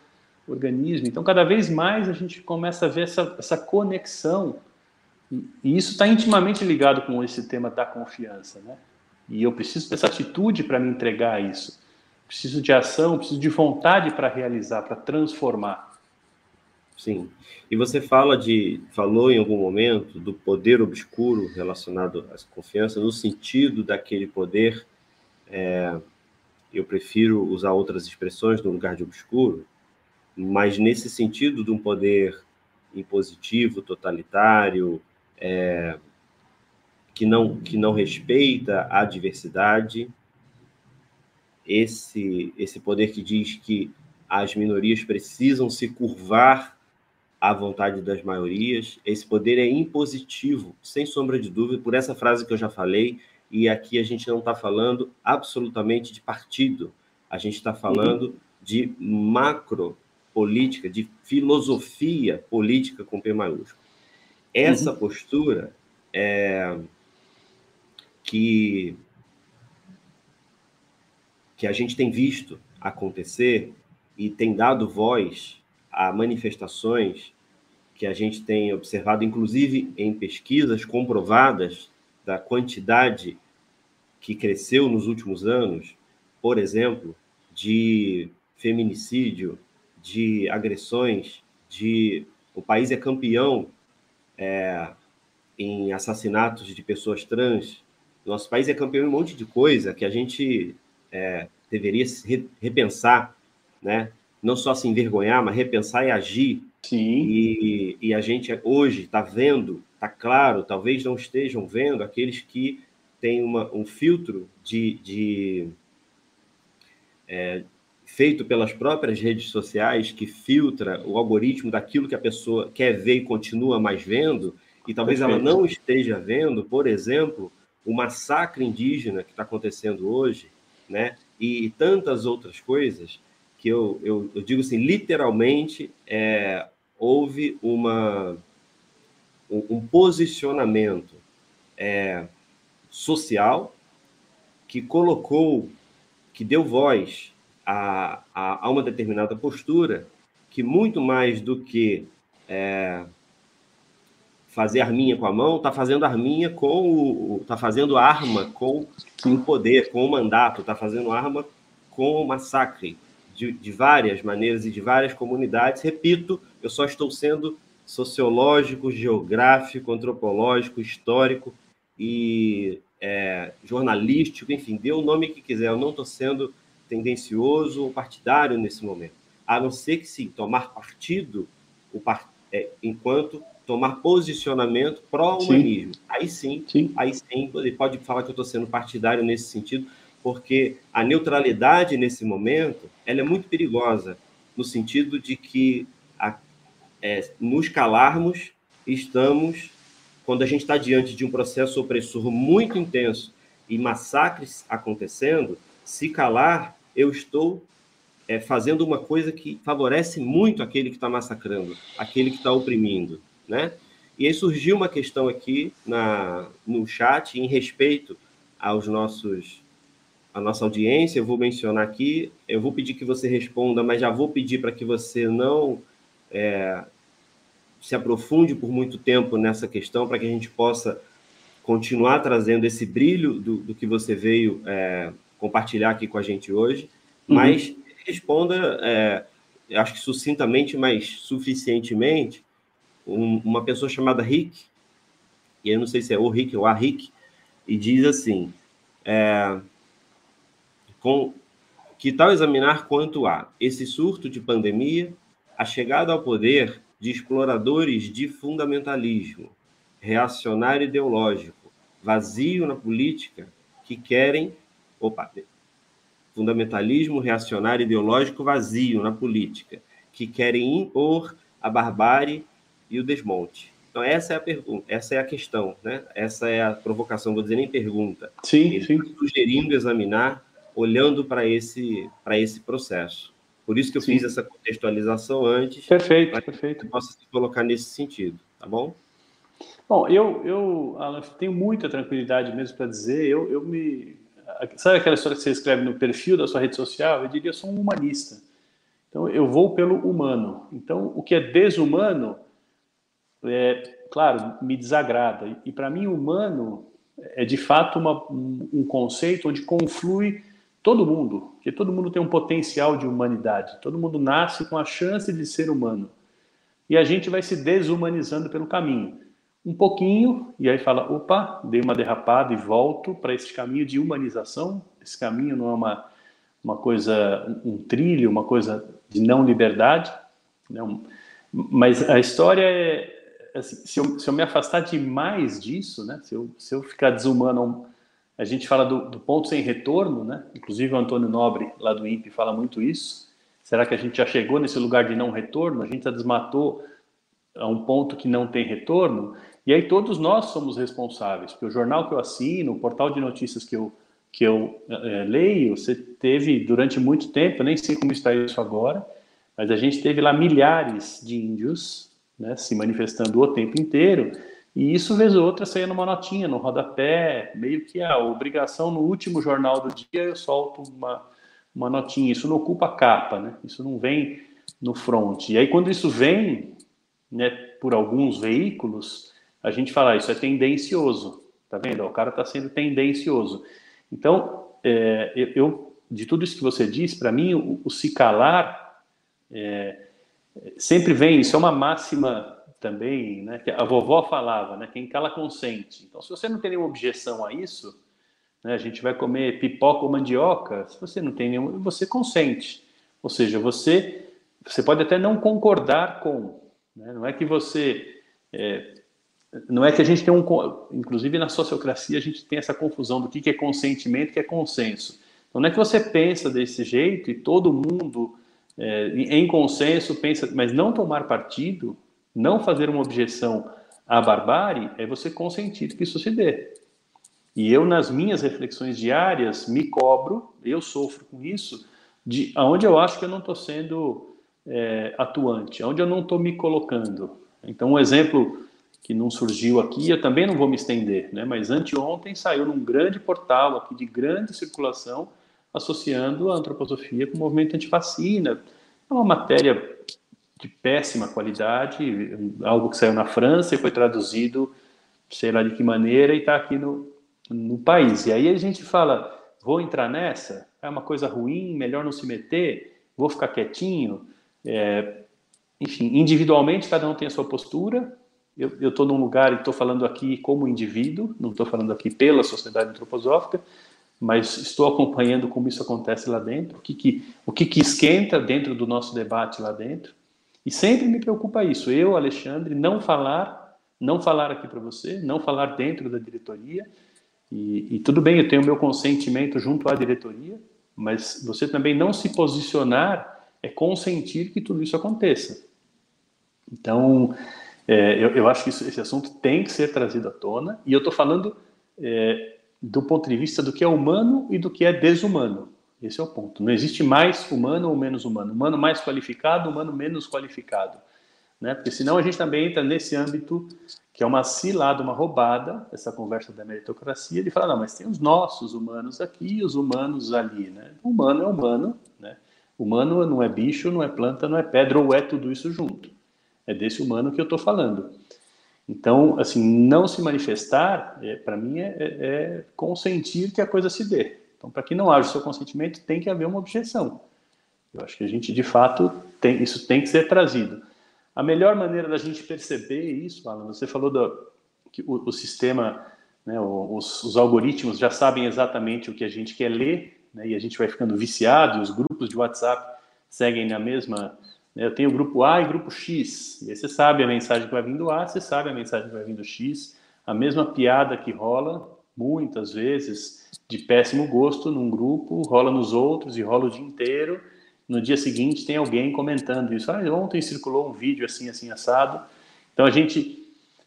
organismo. Então, cada vez mais a gente começa a ver essa, essa conexão e isso está intimamente ligado com esse tema da confiança, né? E eu preciso dessa atitude para me entregar a isso. Preciso de ação, preciso de vontade para realizar, para transformar. Sim. E você fala de, falou em algum momento do poder obscuro relacionado à confiança, no sentido daquele poder, é, eu prefiro usar outras expressões no lugar de obscuro, mas nesse sentido de um poder impositivo, totalitário, é, que, não, que não respeita a diversidade, esse, esse poder que diz que as minorias precisam se curvar à vontade das maiorias, esse poder é impositivo, sem sombra de dúvida, por essa frase que eu já falei, e aqui a gente não está falando absolutamente de partido, a gente está falando uhum. de macro política, de filosofia política com P maiúsculo. Essa uhum. postura é, que, que a gente tem visto acontecer e tem dado voz a manifestações que a gente tem observado, inclusive em pesquisas comprovadas da quantidade que cresceu nos últimos anos, por exemplo, de feminicídio, de agressões, de o país é campeão é, em assassinatos de pessoas trans. Nosso país é campeão em um monte de coisa que a gente é, deveria repensar, né? Não só se envergonhar, mas repensar e agir. Sim. E, e a gente hoje está vendo, está claro, talvez não estejam vendo aqueles que têm uma, um filtro de, de é, feito pelas próprias redes sociais que filtra o algoritmo daquilo que a pessoa quer ver e continua mais vendo, e talvez Perfeito. ela não esteja vendo, por exemplo, o massacre indígena que está acontecendo hoje, né? E tantas outras coisas que eu, eu, eu digo assim, literalmente, é, houve uma, um, um posicionamento é, social que colocou, que deu voz a, a, a uma determinada postura que, muito mais do que é, fazer arminha com a mão, está fazendo arminha com o. está fazendo arma com o poder, com o mandato, está fazendo arma com o massacre de, de, várias maneiras e de várias comunidades. Repito, eu só estou sendo sociológico, geográfico, antropológico, histórico e é, jornalístico, enfim, dê o nome que quiser. Eu não estou sendo tendencioso ou partidário nesse momento, a não ser que sim, tomar partido o part... é, enquanto tomar posicionamento pró-humanismo. Aí sim, sim, aí sim, ele pode falar que eu estou sendo partidário nesse sentido, porque a neutralidade nesse momento ela é muito perigosa, no sentido de que é, nos calarmos estamos, quando a gente está diante de um processo opressor muito intenso e massacres acontecendo, se calar eu estou é, fazendo uma coisa que favorece muito aquele que está massacrando, aquele que está oprimindo, né? E aí surgiu uma questão aqui na, no chat em respeito aos nossos a nossa audiência, eu vou mencionar aqui, eu vou pedir que você responda, mas já vou pedir para que você não é, se aprofunde por muito tempo nessa questão, para que a gente possa continuar trazendo esse brilho do, do que você veio é, compartilhar aqui com a gente hoje, uhum. mas responda, é, acho que sucintamente, mas suficientemente, um, uma pessoa chamada Rick, e eu não sei se é o Rick ou a Rick, e diz assim, é, com, que tal examinar quanto a esse surto de pandemia, a chegada ao poder de exploradores de fundamentalismo, reacionário ideológico, vazio na política, que querem. Opa, fundamentalismo reacionário ideológico vazio na política, que querem impor a barbárie e o desmonte. Então essa é a pergunta, essa é a questão, né? Essa é a provocação, vou dizer nem pergunta. Sim, Ele sim. Sugerindo examinar, olhando para esse para esse processo. Por isso que eu sim. fiz essa contextualização antes. Perfeito, perfeito. Que possa se colocar nesse sentido, tá bom? Bom, eu, eu Alan, tenho muita tranquilidade mesmo para dizer, eu, eu me... Sabe aquela história que você escreve no perfil da sua rede social? Eu diria, eu sou um humanista. Então, eu vou pelo humano. Então, o que é desumano, é, claro, me desagrada. E, para mim, humano é, de fato, uma, um conceito onde conflui todo mundo, que todo mundo tem um potencial de humanidade. Todo mundo nasce com a chance de ser humano. E a gente vai se desumanizando pelo caminho um pouquinho e aí fala, opa, dei uma derrapada e volto para esse caminho de humanização. Esse caminho não é uma, uma coisa, um trilho, uma coisa de não liberdade. Não. Mas a história é, assim, se, eu, se eu me afastar demais disso, né, se, eu, se eu ficar desumano, a gente fala do, do ponto sem retorno, né? inclusive o Antônio Nobre, lá do INPE, fala muito isso. Será que a gente já chegou nesse lugar de não retorno? A gente já desmatou a um ponto que não tem retorno? E aí todos nós somos responsáveis, porque o jornal que eu assino, o portal de notícias que eu, que eu é, leio, você teve durante muito tempo, eu nem sei como está isso agora, mas a gente teve lá milhares de índios né, se manifestando o tempo inteiro, e isso, vez ou outra, saía numa notinha, no rodapé, meio que a obrigação no último jornal do dia, eu solto uma, uma notinha. Isso não ocupa a capa, né? Isso não vem no front. E aí, quando isso vem né, por alguns veículos, a gente fala, ah, isso é tendencioso, tá vendo? O cara está sendo tendencioso. Então, é, eu, de tudo isso que você disse, para mim, o, o, se calar é, sempre vem, isso é uma máxima também, né, que a vovó falava, né, quem cala consente. Então, se você não tem nenhuma objeção a isso, né, a gente vai comer pipoca ou mandioca, se você não tem nenhum, você consente. Ou seja, você, você pode até não concordar com, né, não é que você é, não é que a gente tem um. Inclusive na sociocracia a gente tem essa confusão do que é consentimento e que é consenso. Então não é que você pensa desse jeito e todo mundo é, em consenso pensa, mas não tomar partido, não fazer uma objeção à barbárie, é você consentir que isso se dê. E eu, nas minhas reflexões diárias, me cobro, eu sofro com isso, de aonde eu acho que eu não estou sendo é, atuante, aonde eu não estou me colocando. Então, um exemplo que não surgiu aqui, eu também não vou me estender, né? mas anteontem saiu num grande portal aqui de grande circulação, associando a antroposofia com o movimento antivacina. É uma matéria de péssima qualidade, algo que saiu na França e foi traduzido, sei lá de que maneira, e está aqui no, no país. E aí a gente fala, vou entrar nessa? É uma coisa ruim, melhor não se meter, vou ficar quietinho. É, enfim, individualmente cada um tem a sua postura, eu estou num lugar e estou falando aqui como indivíduo, não estou falando aqui pela sociedade antroposófica, mas estou acompanhando como isso acontece lá dentro, o que, que, o que, que esquenta dentro do nosso debate lá dentro. E sempre me preocupa isso, eu, Alexandre, não falar, não falar aqui para você, não falar dentro da diretoria. E, e tudo bem, eu tenho meu consentimento junto à diretoria, mas você também não se posicionar é consentir que tudo isso aconteça. Então, é, eu, eu, acho que isso, esse assunto tem que ser trazido à tona, e eu estou falando é, do ponto de vista do que é humano e do que é desumano. Esse é o ponto. Não existe mais humano ou menos humano. Humano mais qualificado, humano menos qualificado. Né? Porque senão a gente também entra nesse âmbito que é uma cilada, uma roubada, essa conversa da meritocracia, de falar, não, mas tem os nossos humanos aqui e os humanos ali. Né? Humano é humano. Né? Humano não é bicho, não é planta, não é pedra, ou é tudo isso junto. É desse humano que eu estou falando. Então, assim, não se manifestar, é, para mim, é, é, é, consentir que a coisa se dê. Então, para que não haja o seu consentimento, tem que haver uma objeção. Eu acho que a gente, de fato, tem, isso tem que ser trazido. A melhor maneira da gente perceber isso, Alan, você falou do, que o, o sistema, né, os, os, algoritmos já sabem exatamente o que a gente quer ler, né, e a gente vai ficando viciado, e os grupos de WhatsApp seguem na mesma Eu tenho grupo A e grupo X. E aí você sabe a mensagem que vai vir do A, você sabe a mensagem que vai vir do X. A mesma piada que rola, muitas vezes, de péssimo gosto num grupo, rola nos outros e rola o dia inteiro. No dia seguinte tem alguém comentando isso. Ah, ontem circulou um vídeo assim, assim, assado. Então a gente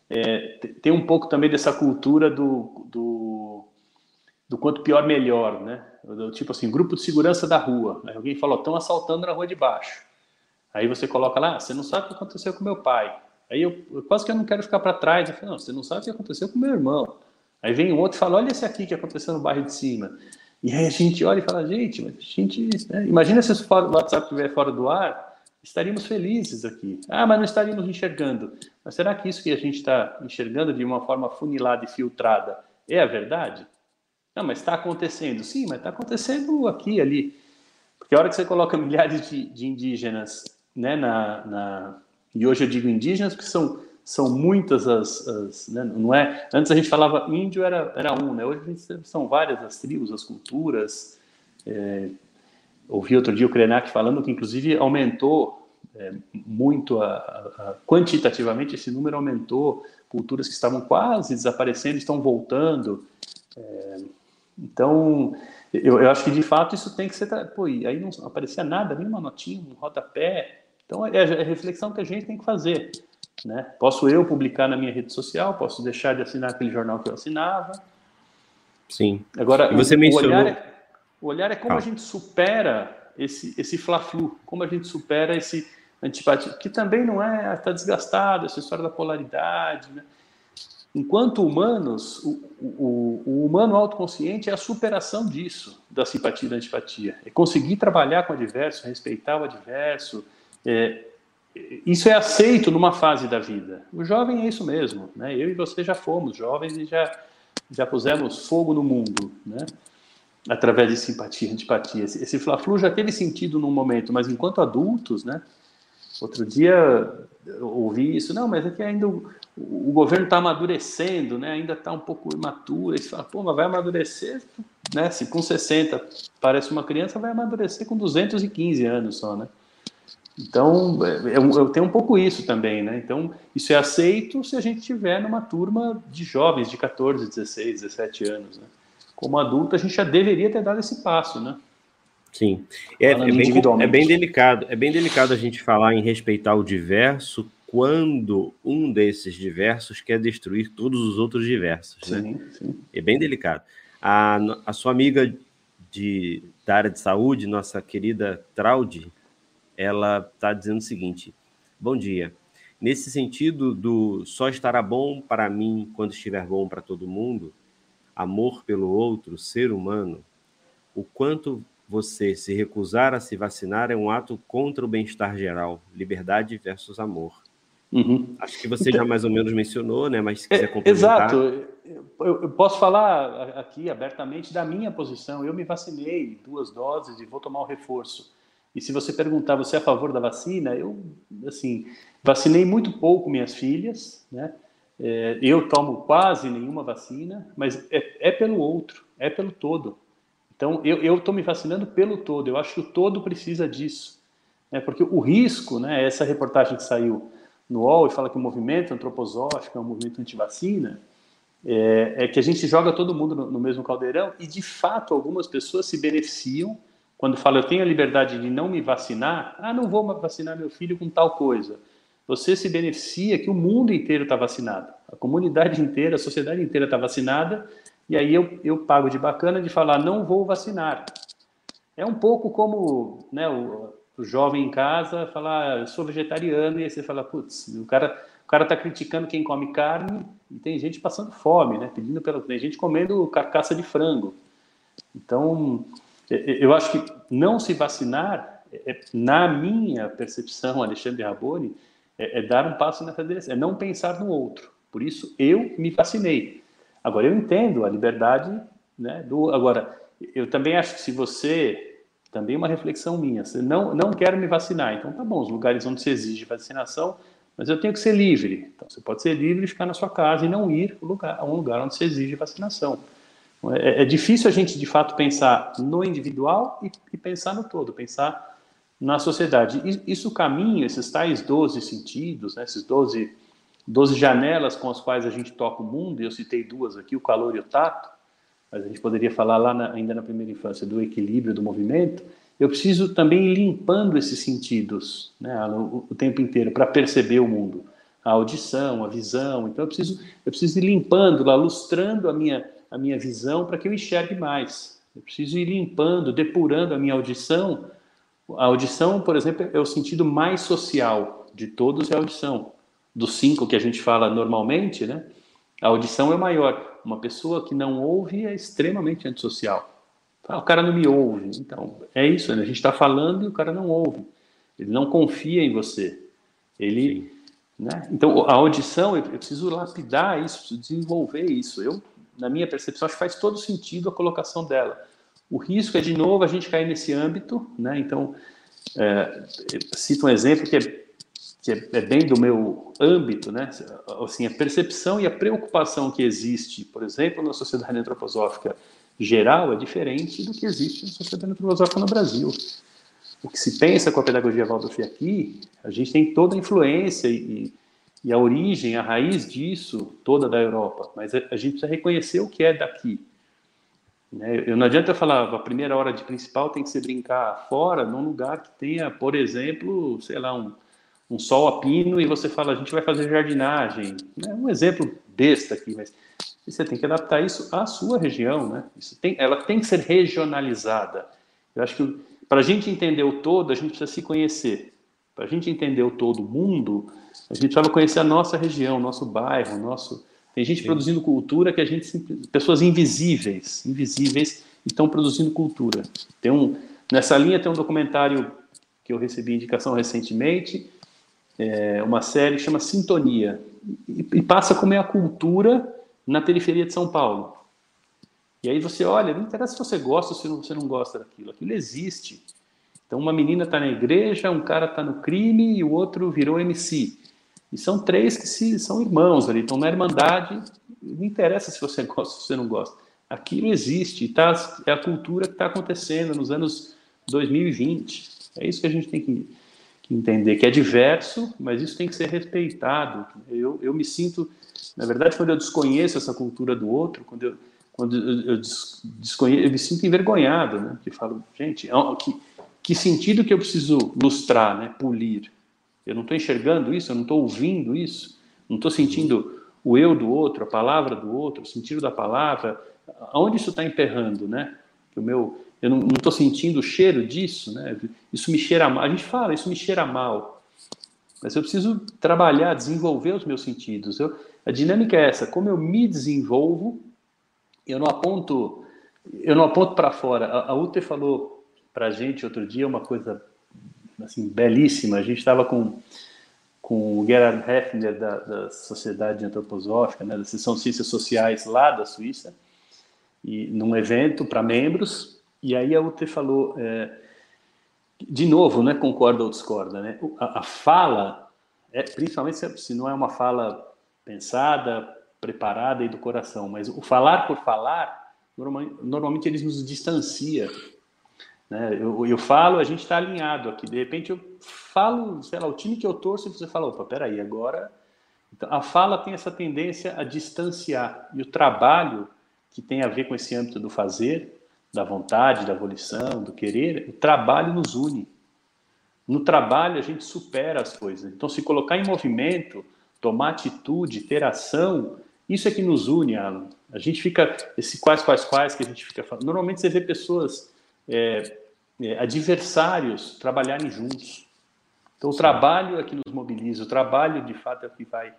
é, tem um pouco também dessa cultura do, do, do quanto pior, melhor, né? Tipo assim, grupo de segurança da rua. Aí alguém falou, estão assaltando na rua de baixo. Aí você coloca lá, você não sabe o que aconteceu com meu pai. Aí eu, eu quase que eu não quero ficar para trás. Eu falo, não, você não sabe o que aconteceu com meu irmão. Aí vem um outro e fala, olha esse aqui que aconteceu no bairro de cima. E aí a gente olha e fala, gente, mas a gente, né? imagina se o WhatsApp estiver fora do ar, estaríamos felizes aqui. Ah, mas não estaríamos enxergando. Mas será que isso que a gente está enxergando de uma forma funilada e filtrada é a verdade? Não, mas está acontecendo. Sim, mas está acontecendo aqui ali. Porque a hora que você coloca [LAUGHS] milhares de, de indígenas, né, na, na, e hoje eu digo indígenas porque são, são muitas as, as né, não é? Antes a gente falava índio era, era um, né? Hoje são várias as tribos, as culturas. É, ouvi outro dia o Krenak falando que inclusive aumentou é, muito a, a, quantitativamente esse número aumentou culturas que estavam quase desaparecendo estão voltando é, então eu, eu, acho que de fato isso tem que ser pô, aí não aparecia nada nenhuma notinha um rodapé então é, é a reflexão que a gente tem que fazer né posso eu publicar na minha rede social posso deixar de assinar aquele jornal que eu assinava sim agora você o, mencionou... olhar é, o olhar é como ah. a gente supera esse esse fla-flu como a gente supera esse antipatia, que também não é, está desgastado, essa história da polaridade. Né? Enquanto humanos, o, o, o, humano autoconsciente é a superação disso, da simpatia e da antipatia. É conseguir trabalhar com o adverso, respeitar o adverso. É, isso é aceito numa fase da vida. O jovem é isso mesmo. Né? Eu e você já fomos jovens e já, já pusemos fogo no mundo. Né? através de simpatia, antipatia. Esse, esse fla-flu já teve sentido num momento, mas enquanto adultos, né, Outro dia ouvi isso, não, mas é que ainda o, o governo está amadurecendo, né? ainda está um pouco imaturo. Aí você fala, pô, mas vai amadurecer, né? Se com 60 parece uma criança, vai amadurecer com 215 anos só, né? Então, é, eu, eu tenho um pouco isso também, né? Então, isso é aceito se a gente tiver numa turma de jovens de 14, 16, 17 anos, né? Como adulto, a gente já deveria ter dado esse passo, né? Sim. É, é, bem, é bem delicado. É bem delicado a gente falar em respeitar o diverso quando um desses diversos quer destruir todos os outros diversos. Né? Sim, sim. É bem delicado. A, a sua amiga de, da área de saúde, nossa querida Traude, ela está dizendo o seguinte: Bom dia. Nesse sentido do só estará bom para mim quando estiver bom para todo mundo, amor pelo outro, ser humano, o quanto você se recusar a se vacinar é um ato contra o bem-estar geral, liberdade versus amor. Uhum. Acho que você então, já mais ou menos mencionou, né? Mas se quiser é, complementar... Exato. Eu, eu, posso falar aqui abertamente da minha posição. Eu me vacinei duas doses e vou tomar o reforço. E se você perguntar, você é a favor da vacina? Eu, assim, vacinei muito pouco minhas filhas, né? É, eu tomo quase nenhuma vacina, mas é, é pelo outro, é pelo todo. Então, eu estou me vacinando pelo todo. Eu acho que o todo precisa disso. Né? Porque o risco, né, essa reportagem que saiu no UOL e fala que o movimento antroposófico é um movimento anti-vacina, é, é, que a gente joga todo mundo no, no, mesmo caldeirão e, de fato, algumas pessoas se beneficiam quando falam, eu tenho a liberdade de não me vacinar, ah, não vou vacinar meu filho com tal coisa. Você se beneficia que o mundo inteiro está vacinado, a comunidade inteira, a sociedade inteira está vacinada e aí eu, eu pago de bacana de falar, não vou vacinar. É um pouco como né, o, o jovem em casa falar, eu sou vegetariano, e aí você fala, putz, o cara o cara está criticando quem come carne e tem gente passando fome, né? Pedindo pela, tem gente comendo carcaça de frango. Então, eu acho que não se vacinar, é, na minha percepção, Alexandre Raboni, é, é dar um passo nessa direção, é não pensar no outro. Por isso, eu me vacinei. Agora, eu entendo a liberdade, né, do, agora, eu também acho que se você, também uma reflexão minha, você não, não quer me vacinar, então tá bom, os lugares onde se exige vacinação, mas eu tenho que ser livre. Então, você pode ser livre e ficar na sua casa e não ir a um lugar onde se exige vacinação. É, é, difícil a gente, de fato, pensar no individual e, e pensar no todo, pensar na sociedade. Isso caminha, esses tais 12 sentidos, né, esses 12, 12 janelas com as quais a gente toca o mundo, e eu citei duas aqui, o calor e o tato, mas a gente poderia falar lá na, ainda na primeira infância do equilíbrio do movimento, eu preciso também ir limpando esses sentidos né, o, o tempo inteiro para perceber o mundo. A audição, a visão. Então eu preciso, eu preciso ir limpando, lustrando a minha, a minha visão para que eu enxergue mais. Eu preciso ir limpando, depurando a minha audição. A audição, por exemplo, é o sentido mais social de todos é a audição. Dos cinco que a gente fala normalmente, né? A audição é o maior. Uma pessoa que não ouve é extremamente antissocial. Ah, o cara não me ouve. Então, é isso, né? a gente está falando e o cara não ouve. Ele não confia em você. Ele, né? Então, a audição, eu preciso lapidar isso, preciso desenvolver isso. Eu, na minha percepção, acho que faz todo sentido a colocação dela. O risco é, de novo, a gente cair nesse âmbito, né? Então, é, cito um exemplo que, é, que é, é, bem do meu âmbito, né? Assim, a percepção e a preocupação que existe, por exemplo, na sociedade antroposófica geral é diferente do que existe na sociedade filosófica no Brasil. O que se pensa com a pedagogia Waldorf aqui, a gente tem toda a influência e, e a origem, a raiz disso toda da Europa, mas a, gente precisa reconhecer o que é daqui. Né? Eu não adianta falar, a primeira hora de principal tem que se brincar fora, num lugar que tenha, por exemplo, sei lá, um, um sol a pino e você fala, a gente vai fazer jardinagem. É um exemplo besta aqui, mas e você tem que adaptar isso à sua região, né? Isso tem, ela tem que ser regionalizada. Eu acho que para a gente entender o todo, a gente precisa se conhecer. Para a gente entender o todo, mundo, a gente precisava conhecer a nossa região, nosso bairro, nosso. Tem gente Sim. produzindo cultura que a gente pessoas invisíveis, invisíveis, estão produzindo cultura. Tem um nessa linha tem um documentário que eu recebi indicação recentemente, é, uma série que chama Sintonia e, e passa como é a cultura na periferia de São Paulo. E aí você olha, não interessa se você gosta ou se você não gosta daquilo, aquilo existe. Então uma menina está na igreja, um cara está no crime e o outro virou MC. E são três que se, são irmãos ali, estão na irmandade. Não interessa se você [LAUGHS] gosta ou se você não gosta. Aquilo existe, tá, é a cultura que está acontecendo nos anos 2020. É isso que a gente tem que, que, entender, que é diverso, mas isso tem que ser respeitado. Eu, eu me sinto na verdade, quando eu desconheço essa cultura do outro, quando eu, quando eu, desconheço, eu me sinto envergonhado, né? Que falo, gente, é que, que sentido que eu preciso lustrar, né? Polir. Eu não estou enxergando isso, eu não estou ouvindo isso, não estou sentindo o eu do outro, a palavra do outro, o sentido da palavra. Aonde isso está emperrando, né? O meu, eu não estou sentindo o cheiro disso, né? Isso me cheira mal. A gente fala, isso me cheira mal. Mas eu preciso trabalhar, desenvolver os meus sentidos. Eu, a dinâmica é essa: como eu me desenvolvo, eu não aponto, eu não aponto para fora. A, a Ute falou para a gente outro dia uma coisa assim belíssima. A gente estava com com o Gerhard Hefner da, da Sociedade Antroposófica, né, da de Ciências Sociais lá da Suíça, e num evento para membros. E aí a Ute falou, é, de novo, né, concorda ou discorda, né? A, a fala, é, principalmente se não é uma fala pensada, preparada e do coração. Mas o falar por falar, normalmente eles nos distancia. Né? Eu, eu falo, a gente está alinhado aqui. De repente eu falo, sei lá, o time que eu torço e você fala, opa, peraí, agora... Então, a fala tem essa tendência a distanciar. E o trabalho, que tem a ver com esse âmbito do fazer, da vontade, da volição, do querer, o trabalho nos une. No trabalho a gente supera as coisas. Então, se colocar em movimento tomar atitude, ter ação, isso é que nos une, Alan. A gente fica, esse quais, quais, quais que a gente fica falando. Normalmente você vê pessoas, é, é, adversários, trabalharem juntos. Então o trabalho é que nos mobiliza, o trabalho de fato é o que vai,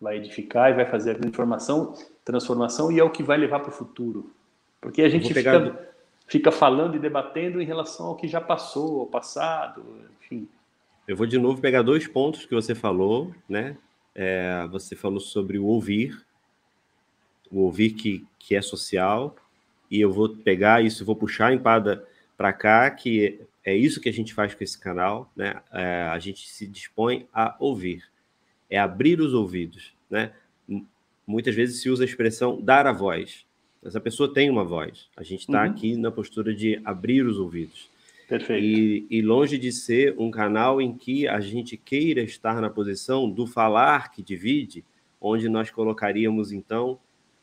vai edificar e vai fazer a transformação, transformação e é o que vai levar para o futuro. Porque a gente pegar... fica, fica falando e debatendo em relação ao que já passou, ao passado, enfim. Eu vou de novo pegar dois pontos que você falou, né? É, você falou sobre o ouvir, o ouvir que, que é social, e eu vou pegar isso, vou puxar a empada para cá, que é isso que a gente faz com esse canal, né? É, a gente se dispõe a ouvir, é abrir os ouvidos, né? Muitas vezes se usa a expressão dar a voz. Essa pessoa tem uma voz. A gente está uhum. aqui na postura de abrir os ouvidos. Perfeito. E, e, longe de ser um canal em que a gente queira estar na posição do falar que divide, onde nós colocaríamos, então,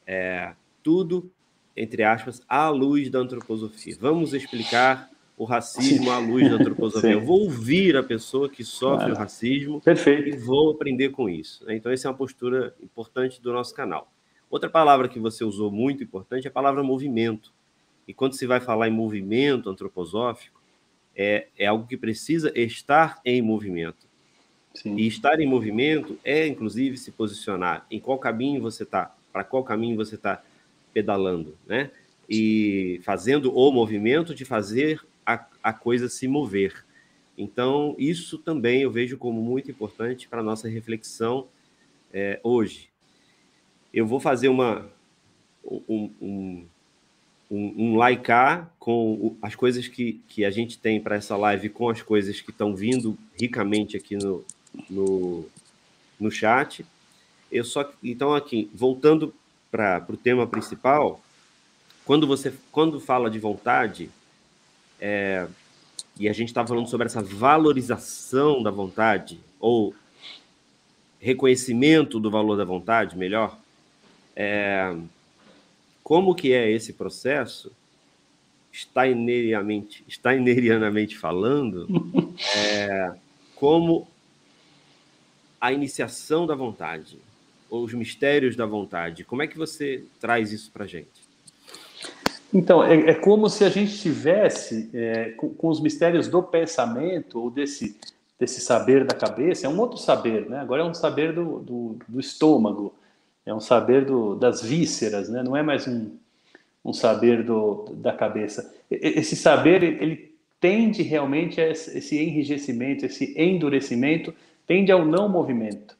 é, tudo, entre aspas, à luz da antroposofia. Vamos explicar o racismo à luz da antroposofia. [LAUGHS] Eu vou ouvir a pessoa que sofre claro. o racismo Perfeito. e vou aprender com isso. Né? Então, essa é uma postura importante do nosso canal. Outra palavra que você usou muito importante é a palavra movimento. E quando se vai falar em movimento antroposófico, é, é algo que precisa estar em movimento. Sim. E estar em movimento é, inclusive, se posicionar em qual caminho você está, para qual caminho você está pedalando, né? E fazendo o movimento de fazer a, a coisa se mover. Então, isso também eu vejo como muito importante para a nossa reflexão é, hoje. Eu vou fazer uma, um, um, um, um likear com as coisas que, que a gente tem para essa live, com as coisas que estão vindo ricamente aqui no, no, no chat. Eu só, então, aqui, voltando para o tema principal, quando você quando fala de vontade, é, e a gente está falando sobre essa valorização da vontade, ou reconhecimento do valor da vontade, melhor, é, como que é esse processo, steinerianamente, steinerianamente falando, [LAUGHS] é, como a iniciação da vontade, os mistérios da vontade. Como é que você traz isso para a gente? Então, é, é, como se a gente tivesse é, com, com, os mistérios do pensamento, ou desse, desse saber da cabeça, é um outro saber, né? Agora é um saber do, do, do estômago, é um saber do, das vísceras, né? Não é mais um, um saber do, da cabeça. Esse saber, ele tende realmente a esse enrijecimento, esse endurecimento tende ao não movimento.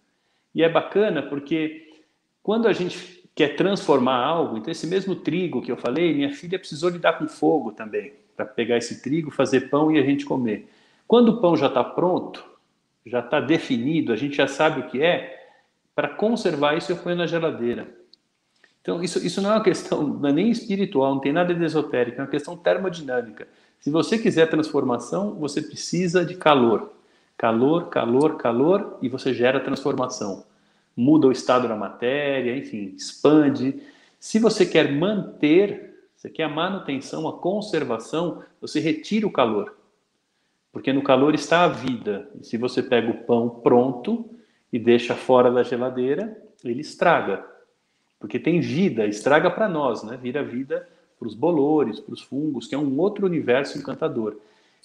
E é bacana porque quando a gente quer transformar algo, então esse mesmo trigo que eu falei, minha filha precisou lidar com fogo também, para pegar esse trigo, fazer pão e a gente comer. Quando o pão já está pronto, já está definido, a gente já sabe o que é, para conservar isso eu ponho na geladeira. Então, isso, isso não é uma questão não é nem espiritual, não tem nada de esotérico, é uma questão termodinâmica. Se você quiser transformação, você precisa de calor. Calor, calor, calor, e você gera transformação. Muda o estado da matéria, enfim, expande. Se você quer manter, você quer a manutenção, a conservação, você retira o calor. Porque no calor está a vida. E se você pega o pão pronto e deixa fora da geladeira, ele estraga. Porque tem vida, estraga para nós, né? Vira vida para os bolores, para os fungos, que é um outro universo encantador.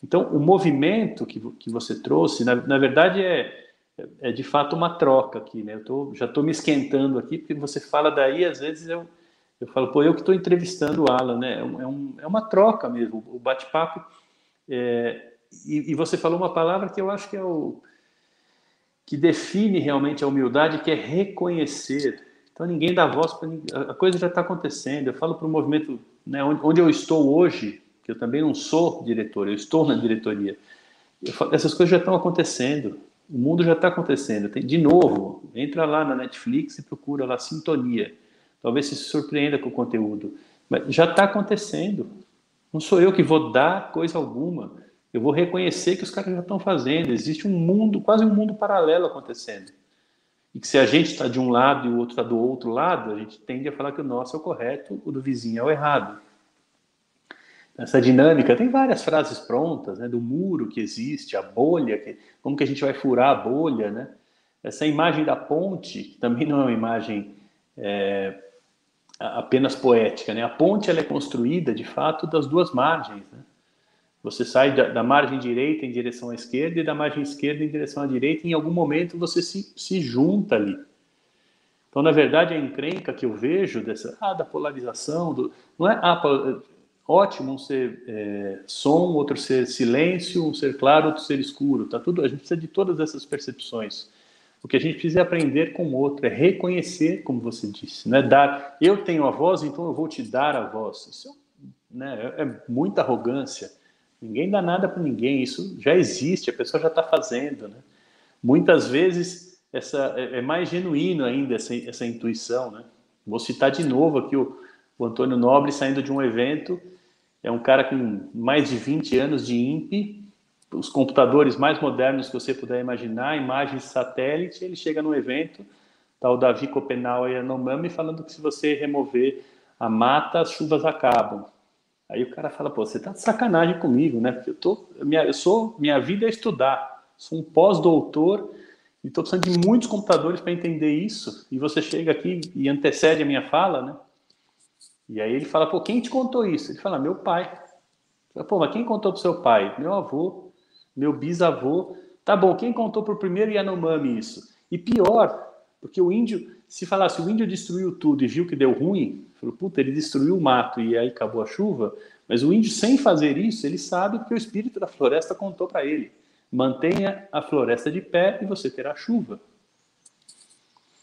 Então, o movimento que, que você trouxe, na, na verdade, é, é de fato uma troca aqui, né? Eu tô, já estou me esquentando aqui, porque você fala daí, às vezes eu, eu falo, pô, eu que estou entrevistando o Alan, né? É, um, é, é uma troca mesmo, o bate-papo. É, e, e, você falou uma palavra que eu acho que é o que define realmente a humildade, que é reconhecer. Então ninguém dá voz para a coisa já está acontecendo. Eu falo para o movimento, né, onde, onde eu estou hoje, que eu também não sou diretor, eu estou na diretoria. Falo, essas coisas já estão acontecendo, o mundo já está acontecendo. Tem, de novo, entra lá na Netflix e procura lá Sintonia. Talvez se surpreenda com o conteúdo. Mas já está acontecendo. Não sou eu que vou dar coisa alguma. Eu vou reconhecer que os caras já estão fazendo. Existe um mundo, quase um mundo paralelo acontecendo. E que se a gente está de um lado e o outro está do outro lado, a gente tende a falar que o nosso é o correto, o do vizinho é o errado essa dinâmica. Tem várias frases prontas, né, do muro que existe, a bolha, que, como que a gente vai furar a bolha, né? Essa imagem da ponte, que também não é uma imagem é, apenas poética, né? A ponte ela é construída, de fato, das duas margens, né? Você sai da, da, margem direita em direção à esquerda e da margem esquerda em direção à direita, e em algum momento você se, se junta ali. Então, na verdade, a encrenca que eu vejo dessa ah, da polarização, do, não é ah, ótimo um ser é, som, outro ser silêncio, um ser claro, outro ser escuro. Tá tudo, a gente precisa de todas essas percepções. O que a gente precisa é aprender com o outro, é reconhecer, como você disse, né? Dar, eu tenho a voz, então eu vou te dar a voz. Isso né, é muita arrogância. Ninguém dá nada para ninguém. Isso já existe, a pessoa já está fazendo, né? Muitas vezes essa é, é mais genuíno ainda essa, essa intuição, né? Vou citar de novo aqui o, o Antônio Nobre saindo de um evento é um cara com mais de 20 anos de INPE, os computadores mais modernos que você puder imaginar, imagens satélite, ele chega no evento, tá o Davi Copenau e a Nomami falando que se você remover a mata, as chuvas acabam. Aí o cara fala, pô, você tá de sacanagem comigo, né? Porque eu tô, minha, eu sou, minha vida é estudar, sou um pós-doutor e estou precisando de muitos computadores para entender isso. E você chega aqui e antecede a minha fala, né? E aí ele fala, pô, quem te contou isso? Ele fala, meu pai. Fala, pô, mas quem contou pro seu pai? Meu avô, meu bisavô. Tá bom, quem contou pro primeiro Yanomami isso? E pior, porque o índio, se falasse, o índio destruiu tudo e viu que deu ruim, falou, puta, ele destruiu o mato e aí acabou a chuva, mas o índio, sem fazer isso, ele sabe que o espírito da floresta contou para ele. Mantenha a floresta de pé e você terá chuva.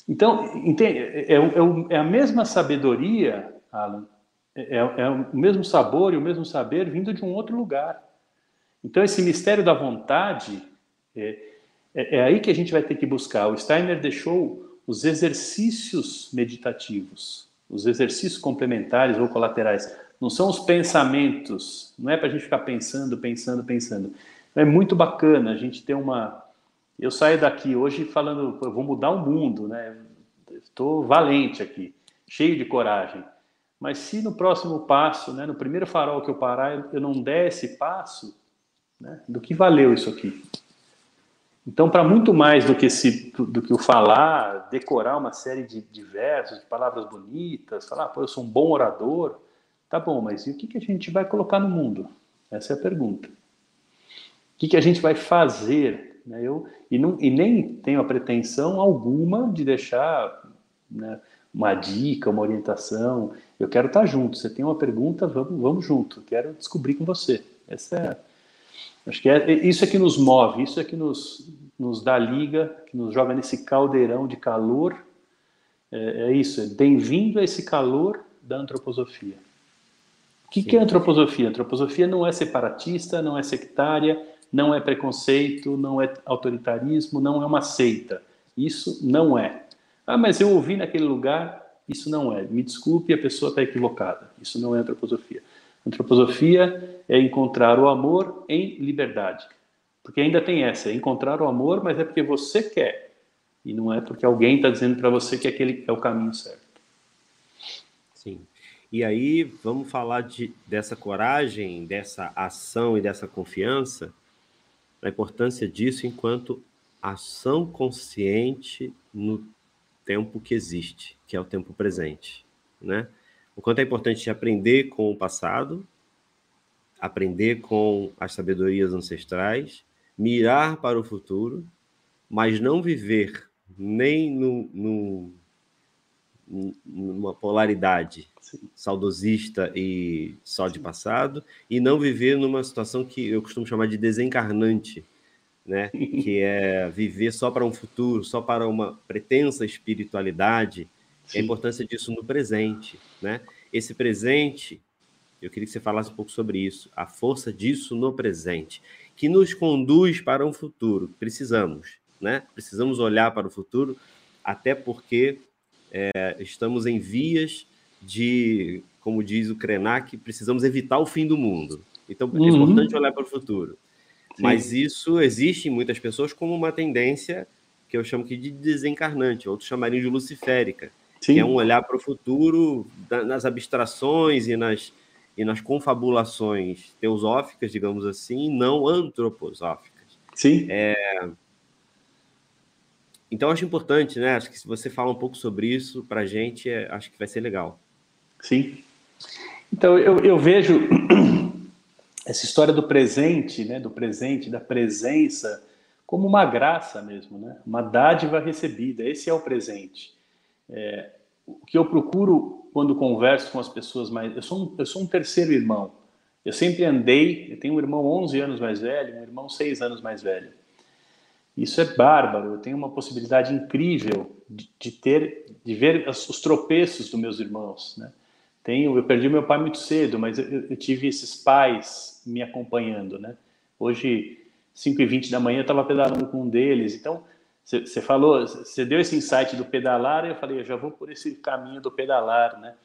Então, entende? É, é, é, é a mesma sabedoria Alan, é, é, é o mesmo sabor e o mesmo saber vindo de um outro lugar. Então, esse mistério da vontade, é, é, é, aí que a gente vai ter que buscar. O Steiner deixou os exercícios meditativos, os exercícios complementares ou colaterais. Não são os pensamentos, não é para a gente ficar pensando, pensando, pensando. É muito bacana a gente ter uma. Eu saio daqui hoje falando, eu vou mudar o mundo, né? Estou valente aqui, cheio de coragem. Mas se no próximo passo, né, no primeiro farol que eu parar, eu não der esse passo, né, do que valeu isso aqui? Então, para muito mais do que, se, do que o falar, decorar uma série de, de versos, de palavras bonitas, falar, pô, eu sou um bom orador, tá bom, mas e o que, que a gente vai colocar no mundo? Essa é a pergunta. O que, que a gente vai fazer? Né? Eu, e, não, e nem tenho a pretensão alguma de deixar né, uma dica, uma orientação. Eu quero estar junto. Você tem uma pergunta, vamos, vamos junto. Quero descobrir com você. Essa é, acho que é, isso é que nos move, isso é que nos, nos dá liga, que nos joga nesse caldeirão de calor. É, é isso. É bem-vindo a esse calor da antroposofia. O que, que é antroposofia? Antroposofia não é separatista, não é sectária, não é preconceito, não é autoritarismo, não é uma seita. Isso não é. Ah, mas eu ouvi naquele lugar, isso não é. Me desculpe, a pessoa está equivocada. Isso não é antroposofia. Antroposofia é encontrar o amor em liberdade. Porque ainda tem essa, é encontrar o amor, mas é porque você quer. E não é porque alguém está dizendo para você que aquele é o caminho certo. Sim. E aí, vamos falar de, dessa coragem, dessa ação e dessa confiança, a importância disso enquanto ação consciente no tempo que existe, que é o tempo presente, né? O quanto é importante aprender com o passado, aprender com as sabedorias ancestrais, mirar para o futuro, mas não viver nem no, no numa polaridade Sim. saudosista e só de passado, e não viver numa situação que eu costumo chamar de desencarnante, né? que é viver só para um futuro, só para uma pretensa espiritualidade, Sim. a importância disso no presente, né? Esse presente, eu queria que você falasse um pouco sobre isso, a força disso no presente, que nos conduz para um futuro. Precisamos, né? Precisamos olhar para o futuro, até porque é, estamos em vias de, como diz o Krenak, precisamos evitar o fim do mundo. Então, é uhum. importante olhar para o futuro. Mas isso existe em muitas pessoas como uma tendência que eu chamo aqui de desencarnante, outros chamariam de luciférica, Sim. que é um olhar para o futuro nas abstrações e nas, e nas confabulações teosóficas, digamos assim, não antroposóficas. Sim. É... Então, acho importante, né? Acho que se você fala um pouco sobre isso para a gente, é... acho que vai ser legal. Sim. Então, eu, eu vejo essa história do presente, né, do presente, da presença, como uma graça mesmo, né, uma dádiva recebida. Esse é o presente. É, o que eu procuro quando converso com as pessoas mais. Eu sou um, eu sou um terceiro irmão. Eu sempre andei. Eu tenho um irmão 11 anos mais velho, um irmão 6 anos mais velho. Isso é bárbaro. Eu tenho uma possibilidade incrível de, de ter, de ver os tropeços dos meus irmãos, né? Tenho, eu perdi meu pai muito cedo, mas eu, eu tive esses pais me acompanhando, né? Hoje, 5 e 20 da manhã, eu estava pedalando com um deles. Então, você falou, você deu esse insight do pedalar, e eu falei, eu já vou por esse caminho do pedalar, né?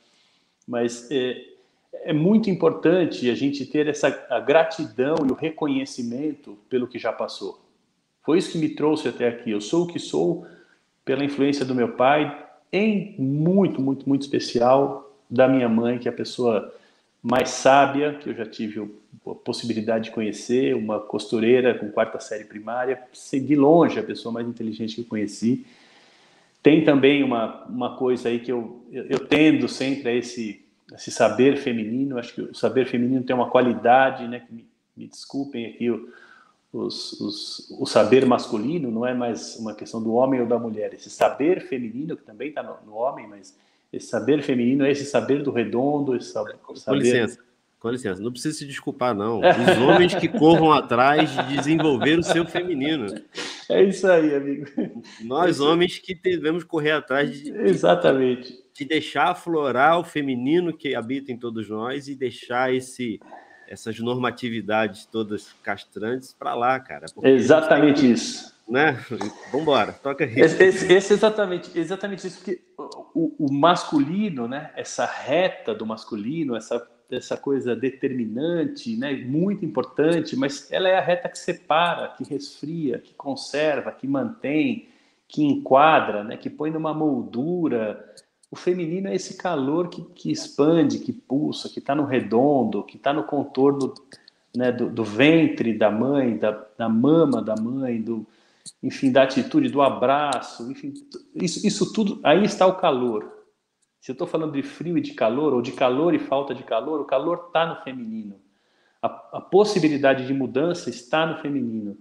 Mas é, é muito importante a gente ter essa gratidão e o reconhecimento pelo que já passou. Foi isso que me trouxe até aqui. Eu sou o que sou pela influência do meu pai, em muito, muito, muito especial da minha mãe, que é a pessoa mais sábia que eu já tive a possibilidade de conhecer, uma costureira com quarta série primária, de longe a pessoa mais inteligente que eu conheci. Tem também uma, uma coisa aí que eu, eu, eu tendo sempre a esse, esse saber feminino, acho que o saber feminino tem uma qualidade, né, que me, me desculpem aqui o, os, os, o saber masculino, não é mais uma questão do homem ou da mulher, esse saber feminino, que também está no, no homem, mas esse saber feminino é esse saber do redondo, esse saber... Com licença, com licença, não precisa se desculpar, não. Os [LAUGHS] homens que corram atrás de desenvolver o seu feminino. É isso aí, amigo. Nós, é homens, que devemos correr atrás de... Exatamente. De deixar aflorar o feminino que habita em todos nós e deixar esse essas normatividades todas castrantes para lá, cara. Exatamente que, isso. Né? Vambora, toca aí. Esse, esse, esse, exatamente, exatamente isso, porque o, o, masculino, né? essa reta do masculino, essa, essa coisa determinante, né? muito importante, mas ela é a reta que separa, que resfria, que conserva, que mantém, que enquadra, né? que põe numa moldura, o feminino é esse calor que, que expande, que pulsa, que está no redondo, que está no contorno né, do, do, ventre da mãe, da, da mama da mãe, do, enfim, da atitude, do abraço, enfim, isso, isso tudo, aí está o calor. Se eu estou falando de frio e de calor, ou de calor e falta de calor, o calor está no feminino. A, a, possibilidade de mudança está no feminino.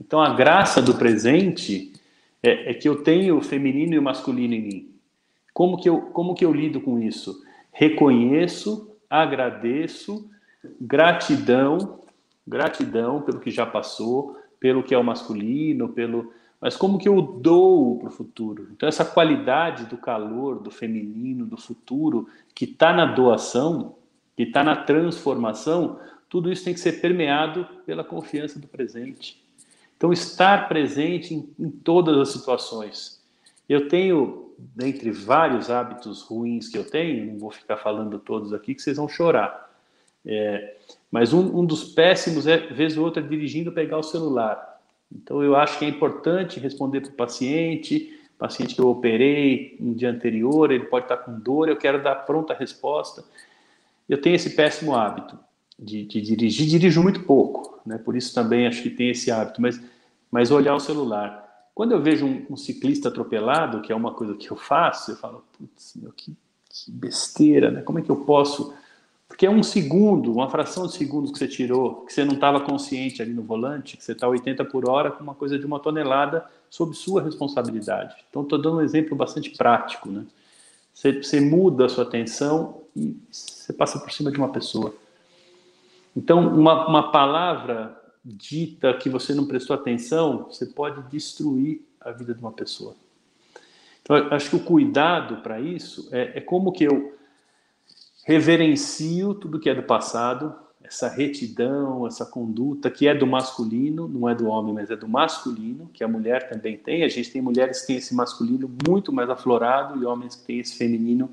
Então, a graça do presente é, é que eu tenho o feminino e o masculino em mim. Como que eu, como que eu lido com isso? Reconheço, agradeço, gratidão, gratidão pelo que já passou, pelo que é o masculino, pelo mas como que eu dou para o futuro? Então essa qualidade do calor, do feminino, do futuro que está na doação, que está na transformação, tudo isso tem que ser permeado pela confiança do presente. Então estar presente em, em todas as situações. Eu tenho dentre vários hábitos ruins que eu tenho, não vou ficar falando todos aqui, que vocês vão chorar. É, mas um, um, dos péssimos é, vez ou outra, dirigindo, pegar o celular. Então, eu acho que é importante responder para o paciente, paciente que eu operei no dia anterior, ele pode estar com dor, eu quero dar pronta resposta. Eu tenho esse péssimo hábito de, de dirigir, dirijo muito pouco, né? por isso também acho que tem esse hábito, mas, mas olhar o celular. Quando eu vejo um, um, ciclista atropelado, que é uma coisa que eu faço, eu falo, putz, meu, que, que, besteira, né? Como é que eu posso. Porque é um segundo, uma fração de segundos que você tirou, que você não estava consciente ali no volante, que você está 80 por hora com uma coisa de uma tonelada sob sua responsabilidade. Então, estou dando um exemplo bastante prático, né? Você, você muda a sua atenção e você passa por cima de uma pessoa. Então, uma, uma palavra dita que você não prestou atenção, você pode destruir a vida de uma pessoa. Então, acho que o cuidado para isso é, é, como que eu reverencio tudo que é do passado, essa retidão, essa conduta que é do masculino, não é do homem, mas é do masculino, que a mulher também tem. A gente tem mulheres que têm esse masculino muito mais aflorado e homens que têm esse feminino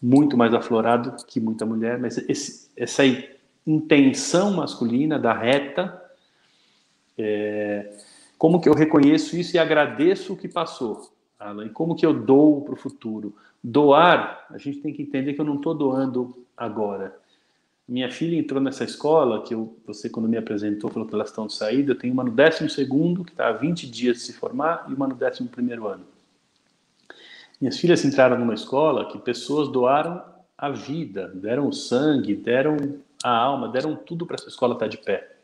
muito mais aflorado que muita mulher, mas esse, essa intenção masculina da reta é, como que eu reconheço isso e agradeço o que passou? Alan, e como que eu dou para o futuro? Doar, a gente tem que entender que eu não estou doando agora. Minha filha entrou nessa escola, que eu, você quando me apresentou falou que elas estão de saída, eu tenho uma no 12 segundo, que está há 20 dias de se formar, e uma no 11 primeiro ano. Minhas filhas entraram numa escola que pessoas doaram a vida, deram o sangue, deram a alma, deram tudo para essa escola estar tá de pé.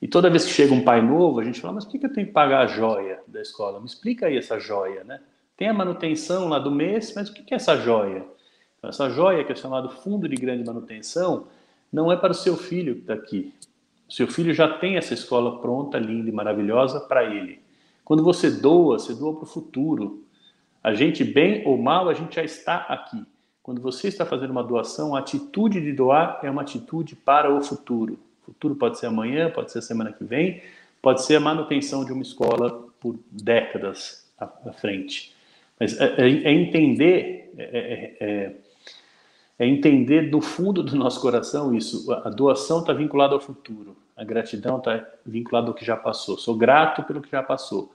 E toda vez que chega um pai novo, a gente fala, mas por que eu tenho que pagar a joia da escola? Me explica aí essa joia, né? Tem a manutenção lá do mês, mas o que é essa joia? Então, essa joia, que é chamado Fundo de Grande Manutenção, não é para o seu filho que está aqui. O seu filho já tem essa escola pronta, linda e maravilhosa para ele. Quando você doa, você doa para o futuro. A gente, bem ou mal, a gente já está aqui. Quando você está fazendo uma doação, a atitude de doar é uma atitude para o futuro futuro pode ser amanhã, pode ser semana que vem, pode ser a manutenção de uma escola por décadas à, frente. Mas é, é, é entender, é, é, é, é entender do fundo do nosso coração isso. A doação está vinculada ao futuro, a gratidão está vinculada ao que já passou. Sou grato pelo que já passou.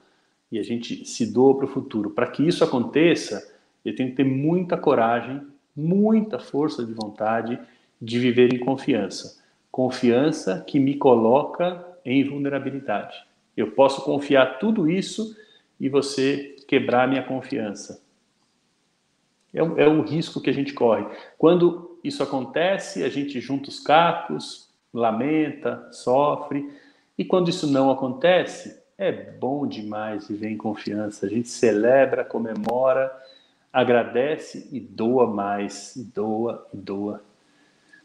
E a gente se doa para o futuro. Para que isso aconteça, eu tenho que ter muita coragem, muita força de vontade de viver em confiança. Confiança que me coloca em vulnerabilidade. Eu posso confiar tudo isso e você quebrar minha confiança. É o, é o risco que a gente corre. Quando isso acontece, a gente junta os cacos, lamenta, sofre. E quando isso não acontece, é bom demais viver em confiança. A gente celebra, comemora, agradece e doa mais, e doa, e doa.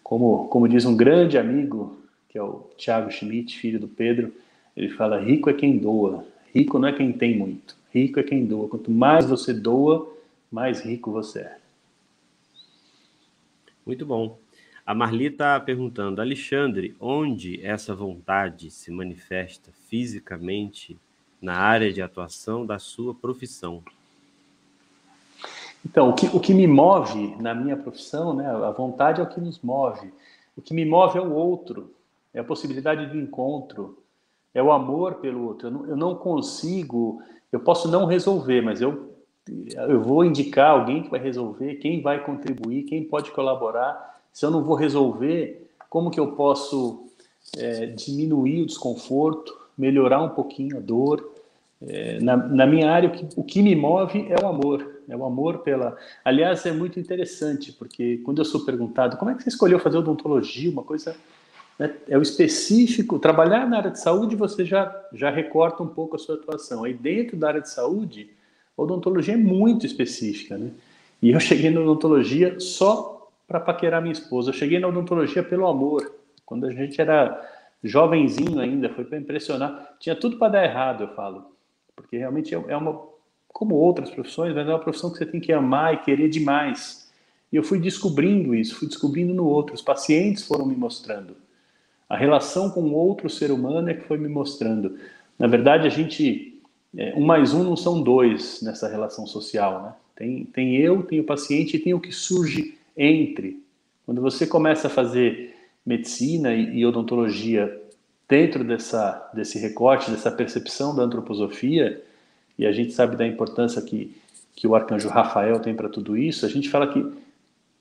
Como, como diz um grande amigo, que é o Tiago Schmidt, filho do Pedro, ele fala: rico é quem doa, rico não é quem tem muito, rico é quem doa. Quanto mais você doa, mais rico você é. Muito bom. A Marli está perguntando, Alexandre, onde essa vontade se manifesta fisicamente na área de atuação da sua profissão? Então, o que, o que me move na minha profissão, né, a vontade é o que nos move. O que me move é o outro, é a possibilidade de encontro, é o amor pelo outro. Eu não, eu não consigo, eu posso não resolver, mas eu eu vou indicar alguém que vai resolver, quem vai contribuir, quem pode colaborar. Se eu não vou resolver, como que eu posso é, diminuir o desconforto, melhorar um pouquinho a dor? É, na, na, minha área, o que, o que me move é o amor. É o amor pela. Aliás, é muito interessante, porque quando eu sou perguntado como é que você escolheu fazer odontologia, uma coisa. Né, é o específico. Trabalhar na área de saúde, você já, já recorta um pouco a sua atuação. Aí, dentro da área de saúde, a odontologia é muito específica, né? E eu cheguei na odontologia só para paquerar minha esposa. Eu cheguei na odontologia pelo amor. Quando a gente era jovenzinho ainda, foi para impressionar. Tinha tudo para dar errado, eu falo. Porque realmente é, é uma, como outras profissões, mas é uma profissão que você tem que amar e querer demais. E eu fui descobrindo isso, fui descobrindo no outro. Os pacientes foram me mostrando. A relação com outro ser humano é que foi me mostrando. Na verdade, a gente é, um mais um não são dois nessa relação social, né? Tem, tem eu, tem o paciente e tem o que surge entre. Quando você começa a fazer medicina e, e odontologia dentro dessa, desse recorte, dessa percepção da antroposofia, e a gente sabe da importância que, que o arcanjo Rafael tem para tudo isso, a gente fala que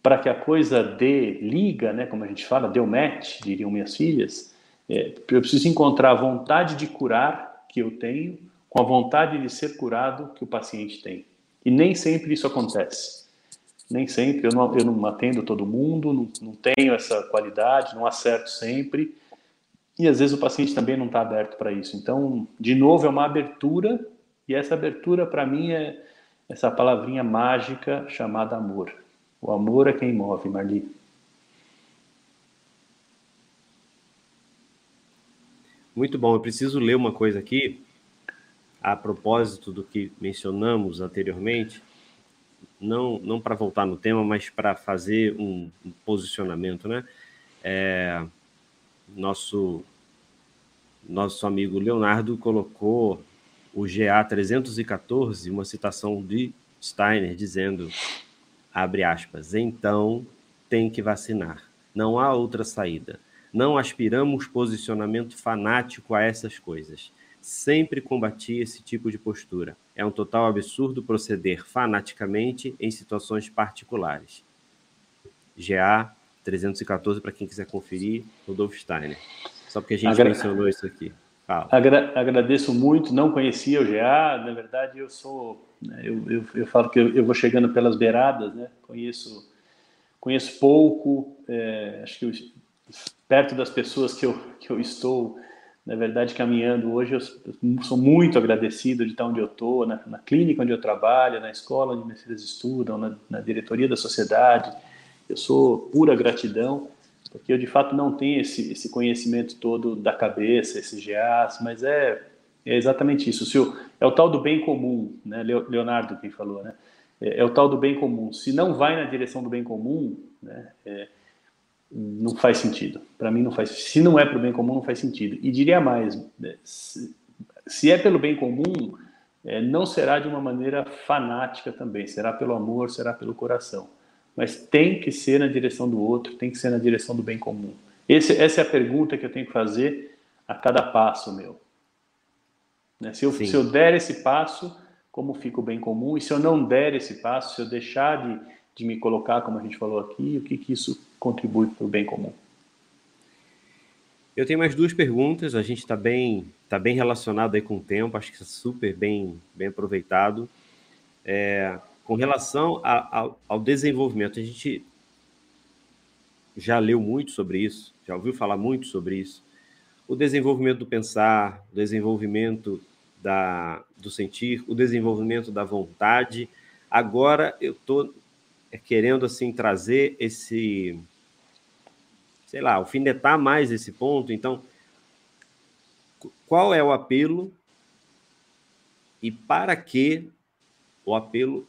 para que a coisa dê liga, né, como a gente fala, deu match, diriam minhas filhas, é, eu preciso encontrar a vontade de curar que eu tenho com a vontade de ser curado que o paciente tem. E nem sempre isso acontece. Nem sempre, eu não, eu não atendo todo mundo, não, não tenho essa qualidade, não acerto sempre. E às vezes o paciente também não está aberto para isso. Então, de novo, é uma abertura, e essa abertura para mim é essa palavrinha mágica chamada amor. O amor é quem move, Marli. Muito bom, eu preciso ler uma coisa aqui a propósito do que mencionamos anteriormente, não, não para voltar no tema, mas para fazer um, um, posicionamento, né? É, nosso, nosso amigo Leonardo colocou o GA 314, uma citação de Steiner, dizendo, abre aspas, então tem que vacinar. Não há outra saída. Não aspiramos posicionamento fanático a essas coisas sempre combati esse tipo de postura. É um total absurdo proceder fanaticamente em situações particulares. GA 314, para quem quiser conferir, Rudolf Steiner. Só porque a gente Agra... mencionou isso aqui. Agra agradeço muito, não conhecia o GA, na verdade eu sou, né, eu, eu, eu, falo que eu, eu, vou chegando pelas beiradas, né? conheço, conheço pouco, é, acho que eu, perto das pessoas que eu, que eu estou, na verdade, caminhando hoje, eu sou muito agradecido de estar onde eu estou, na, na, clínica onde eu trabalho, na escola onde minhas filhas estudam, na, na, diretoria da sociedade. Eu sou pura gratidão, porque eu de fato não tenho esse, esse conhecimento todo da cabeça, esses GAs, mas é, é exatamente isso. Se o, é o tal do bem comum, né? Leonardo quem falou, né? É, é, o tal do bem comum. Se não vai na direção do bem comum, né? É, não faz sentido. Para mim não faz. Se não é para o bem comum, não faz sentido. E diria mais, né, se é pelo bem comum, é, não será de uma maneira fanática também. Será pelo amor, será pelo coração. Mas tem que ser na direção do outro, tem que ser na direção do bem comum. Esse, essa é a pergunta que eu tenho que fazer a cada passo meu. Né? Se, eu, se eu der esse passo, como fica o bem comum? E se eu não der esse passo, se eu deixar de, de me colocar, como a gente falou aqui, o que, que isso contribui para o bem comum? Eu tenho mais duas perguntas, a gente está bem, tá bem relacionado aí com o tempo, acho que é super bem, bem aproveitado. É, com relação a, a, ao desenvolvimento, a gente já leu muito sobre isso, já ouviu falar muito sobre isso. O desenvolvimento do pensar, o desenvolvimento da, do sentir, o desenvolvimento da vontade. Agora eu estou querendo assim trazer esse, sei lá, alfinetar mais esse ponto. Então, qual é o apelo e para que o apelo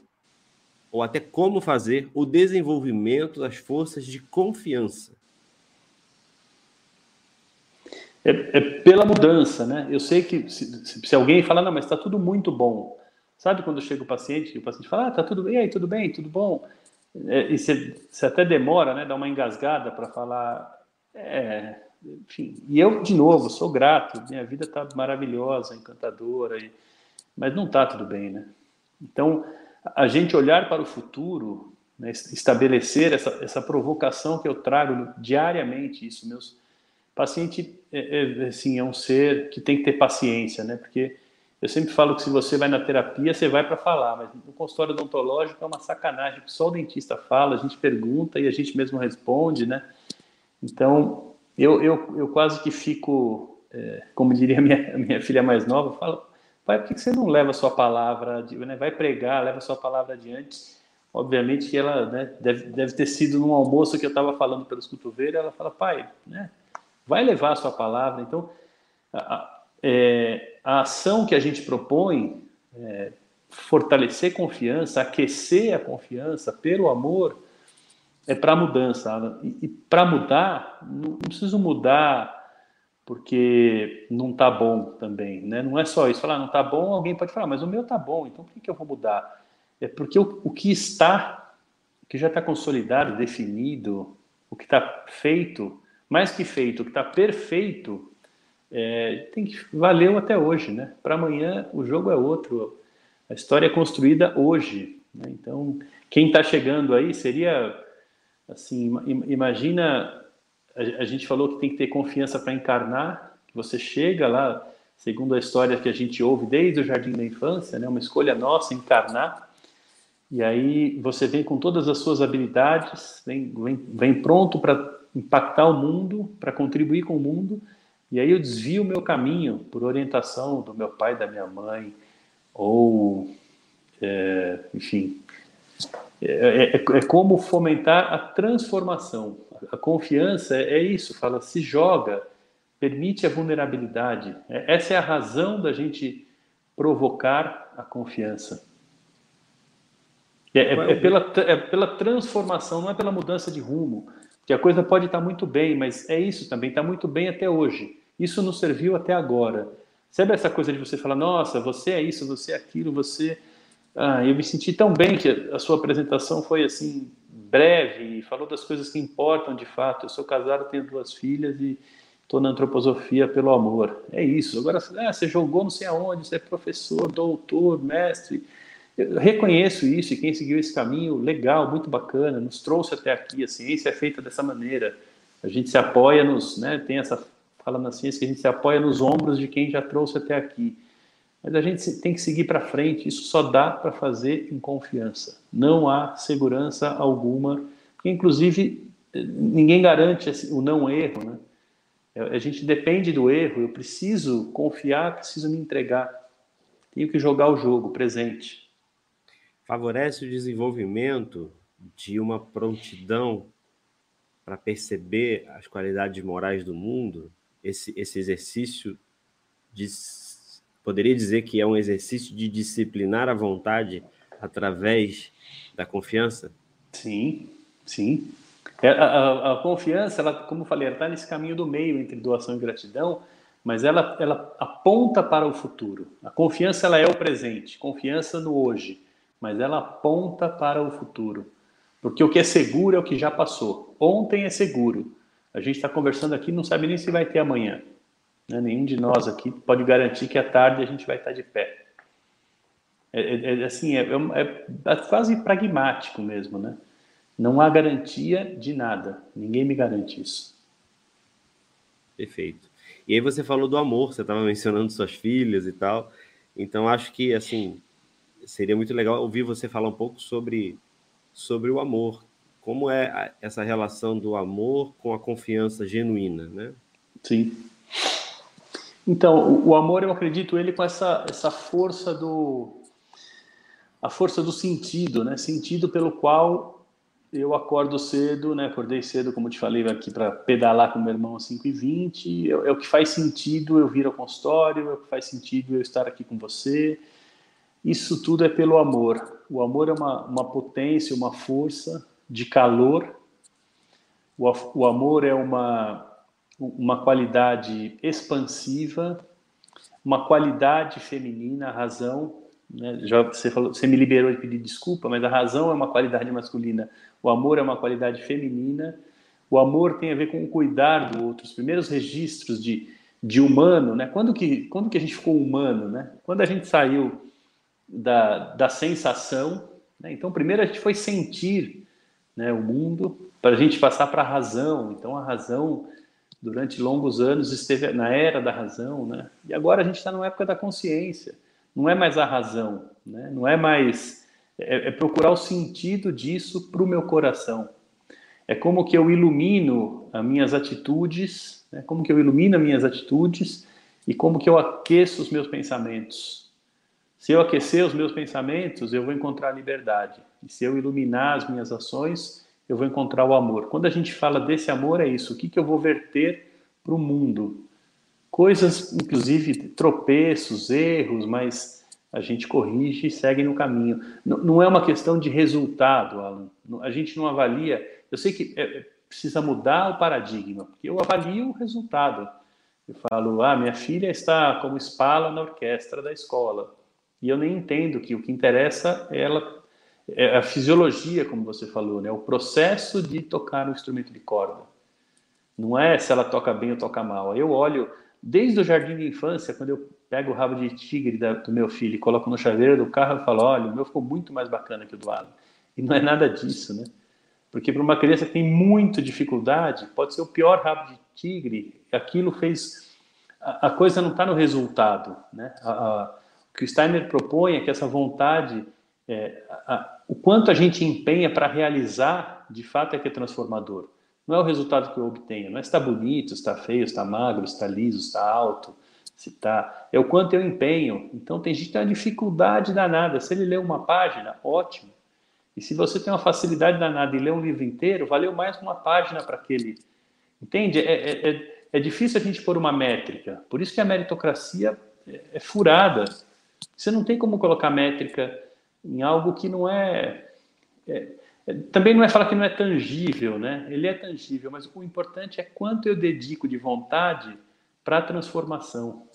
ou até como fazer o desenvolvimento das forças de confiança. É, é pela mudança, né? Eu sei que se, se alguém falar, não, mas está tudo muito bom. Sabe quando chega o paciente e o paciente fala, ah, tá tudo bem, aí, tudo bem, tudo bom. É, e você, você até demora, né? Dá uma engasgada para falar, é, enfim. E eu, de novo, sou grato, minha vida está maravilhosa, encantadora, e, mas não está tudo bem, né? Então, a gente olhar para o futuro, né, estabelecer essa, essa provocação que eu trago diariamente, isso, meus paciente é, é, assim, é um ser que tem que ter paciência, né? Porque eu sempre falo que se você vai na terapia, você vai para falar, mas no consultório odontológico é uma sacanagem, só o dentista fala, a gente pergunta e a gente mesmo responde, né? Então, eu, eu, eu quase que fico, é, como diria minha, minha filha mais nova, falo, Pai, por que você não leva a sua palavra, né? vai pregar, leva a sua palavra adiante? Obviamente que ela né, deve, deve ter sido num almoço que eu estava falando pelos cotovelos, ela fala, pai, né, vai levar a sua palavra. Então, a, é, a ação que a gente propõe, é, fortalecer confiança, aquecer a confiança pelo amor, é para mudança. E, e para mudar, não, não preciso mudar porque não está bom também, né? Não é só isso. Falar não está bom, alguém pode falar, mas o meu está bom, então por que, que eu vou mudar? É porque o, o que está, o que já está consolidado, definido, o que está feito, mais que feito, o que está perfeito, é, tem que valeu até hoje, né? Para amanhã o jogo é outro. A história é construída hoje. Né? Então, quem está chegando aí seria assim, imagina a, gente falou que tem que ter confiança para encarnar, você chega lá, segundo a história que a gente ouve desde o jardim da infância, né, uma escolha nossa encarnar, e aí você vem com todas as suas habilidades, vem, vem, vem pronto para impactar o mundo, para contribuir com o mundo, e aí eu desvio o meu caminho por orientação do meu pai, da minha mãe, ou, é, enfim, é, é, é, como fomentar a transformação. A confiança é, é isso, fala, se joga, permite a vulnerabilidade. É, essa é a razão da gente provocar a confiança. É, é, é, pela, é pela transformação, não é pela mudança de rumo. Que a coisa pode estar muito bem, mas é isso também, está muito bem até hoje. Isso nos serviu até agora. Sabe essa coisa de você falar, nossa, você é isso, você é aquilo, você ah, eu me senti tão bem que a sua apresentação foi assim breve falou das coisas que importam de fato. Eu sou casado, tenho duas filhas e estou na antroposofia pelo amor. É isso. Agora, ah, você jogou não sei aonde, você é professor, doutor, mestre. Eu reconheço isso e quem seguiu esse caminho, legal, muito bacana, nos trouxe até aqui. A ciência é feita dessa maneira. A gente se apoia nos, né, tem essa fala na ciência que a gente se apoia nos ombros de quem já trouxe até aqui. Mas a gente tem que seguir para frente, isso só dá para fazer em confiança. Não há segurança alguma, inclusive ninguém garante o não erro, né? É, a gente depende do erro, eu preciso confiar, preciso me entregar. Tenho que jogar o jogo presente. Favorece o desenvolvimento de uma prontidão para perceber as qualidades morais do mundo, esse, esse exercício de poderia dizer que é um exercício de disciplinar a vontade através da confiança? Sim, sim. É, a, a, a confiança, ela, como eu falei, está nesse caminho do meio entre doação e gratidão, mas ela, ela aponta para o futuro. A confiança ela é o presente, confiança no hoje, mas ela aponta para o futuro. Porque o que é seguro é o que já passou. Ontem é seguro. A gente está conversando aqui, não sabe nem se vai ter amanhã. Né? Nenhum de nós aqui pode garantir que à tarde a gente vai estar de pé. É, é, é assim, é, é, é, quase pragmático mesmo, né? Não há garantia de nada. Ninguém me garante isso. Perfeito. E aí você falou do amor, você estava mencionando suas filhas e tal. Então acho que assim seria muito legal ouvir você falar um pouco sobre sobre o amor. Como é essa relação do amor com a confiança genuína, né? Sim. Então, o, amor, eu acredito ele com essa, essa força do a força do sentido, né? Sentido pelo qual eu acordo cedo, né? Acordei cedo, como te falei, aqui para pedalar com meu irmão às 5h20. É, é, o que faz sentido eu vir ao consultório, é o que faz sentido eu estar aqui com você. Isso tudo é pelo amor. O amor é uma, uma potência, uma força de calor. O, o amor é uma, uma qualidade expansiva, uma qualidade feminina, a razão. Né? Já você, falou, você me liberou de pedir desculpa, mas a razão é uma qualidade masculina, o amor é uma qualidade feminina. O amor tem a ver com o cuidar do outro. Os primeiros registros de, de humano, né? Quando que, quando que a gente ficou humano, né? Quando a gente saiu da, da sensação, né? Então, primeiro a gente foi sentir né, o mundo para a gente passar para a razão. Então, a razão durante longos anos esteve na era da razão, né? E agora a gente está na época da consciência. Não é mais a razão, né? Não é mais é, é procurar o sentido disso para o meu coração. É como que eu ilumino as minhas atitudes, né? como que eu ilumino as minhas atitudes e como que eu aqueço os meus pensamentos. Se eu aquecer os meus pensamentos, eu vou encontrar liberdade. E se eu iluminar as minhas ações, eu vou encontrar o amor. Quando a gente fala desse amor, é isso. O que, que eu vou verter para o mundo? Coisas, inclusive, tropeços, erros, mas a gente corrige e segue no caminho. Não, não é uma questão de resultado, Alan. A gente não avalia. Eu sei que é, é, precisa mudar o paradigma, porque eu avalio o resultado. Eu falo, ah, minha filha está como espala na orquestra da escola. E eu nem entendo que o que interessa é ela é a fisiologia, como você falou, né? O processo de tocar um instrumento de corda. Não é se ela toca bem ou toca mal. Eu olho desde o jardim de infância, quando eu pego o rabo de tigre da, do meu filho e coloco no chaveiro do carro, eu falo, olha, o meu ficou muito mais bacana que o do Alan. E não é nada disso, né? Porque para uma criança que tem muita dificuldade, pode ser o pior rabo de tigre, aquilo fez... A, a coisa não está no resultado, né? A, a, o que o Steiner propõe é que essa vontade é, o quanto a gente empenha para realizar, de fato, é que é transformador. Não é o resultado que eu obtenho, não é se está bonito, se está feio, se está magro, se está liso, se está alto, se está. É o quanto eu empenho. Então, tem gente que tem uma dificuldade danada. Se ele lê uma página, ótimo. E se você tem uma facilidade danada e lê um livro inteiro, valeu mais uma página para aquele. Entende? É, é, é, é, difícil a gente pôr uma métrica. Por isso que a meritocracia é, é furada. Você não tem como colocar métrica em algo que não é, é, é, também não é falar que não é tangível, né? Ele é tangível, mas o importante é quanto eu dedico de vontade para a transformação.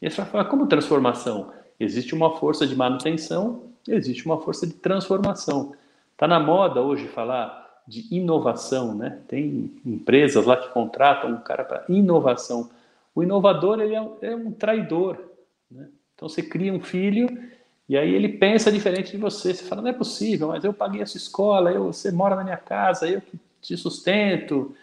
E você vai falar, como transformação? Existe uma força de manutenção, existe uma força de transformação. Está na moda hoje falar de inovação, né? Tem empresas lá que contratam um cara para inovação. O inovador ele é é um traidor, né? Então você cria um filho e aí ele pensa diferente de você. Você fala, não é possível, mas eu paguei essa escola, eu, você mora na minha casa, eu que te sustento.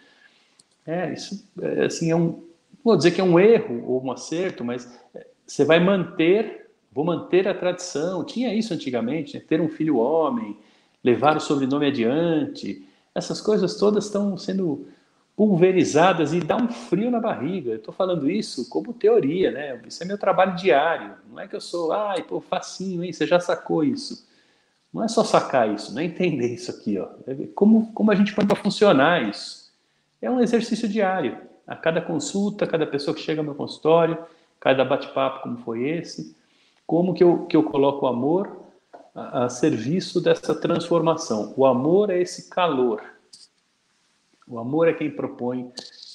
É, isso é, assim, é um, vou dizer que é um erro ou um acerto, mas é, você vai manter, vou manter a tradição. Tinha isso antigamente, né? ter um filho homem, levar o sobrenome adiante. Essas coisas todas estão sendo pulverizadas e dá um frio na barriga. Eu estou falando isso como teoria, né? Isso é meu trabalho diário. Não é que eu sou, ai, pô, facinho, hein? Você já sacou isso. Não é só sacar isso, não é entender isso aqui, ó. É como, como a gente põe para funcionar isso. É um exercício diário. A cada consulta, cada pessoa que chega ao meu consultório, cada bate-papo como foi esse, como que eu, que eu coloco o amor a, a serviço dessa transformação. O amor é esse calor o amor é quem propõe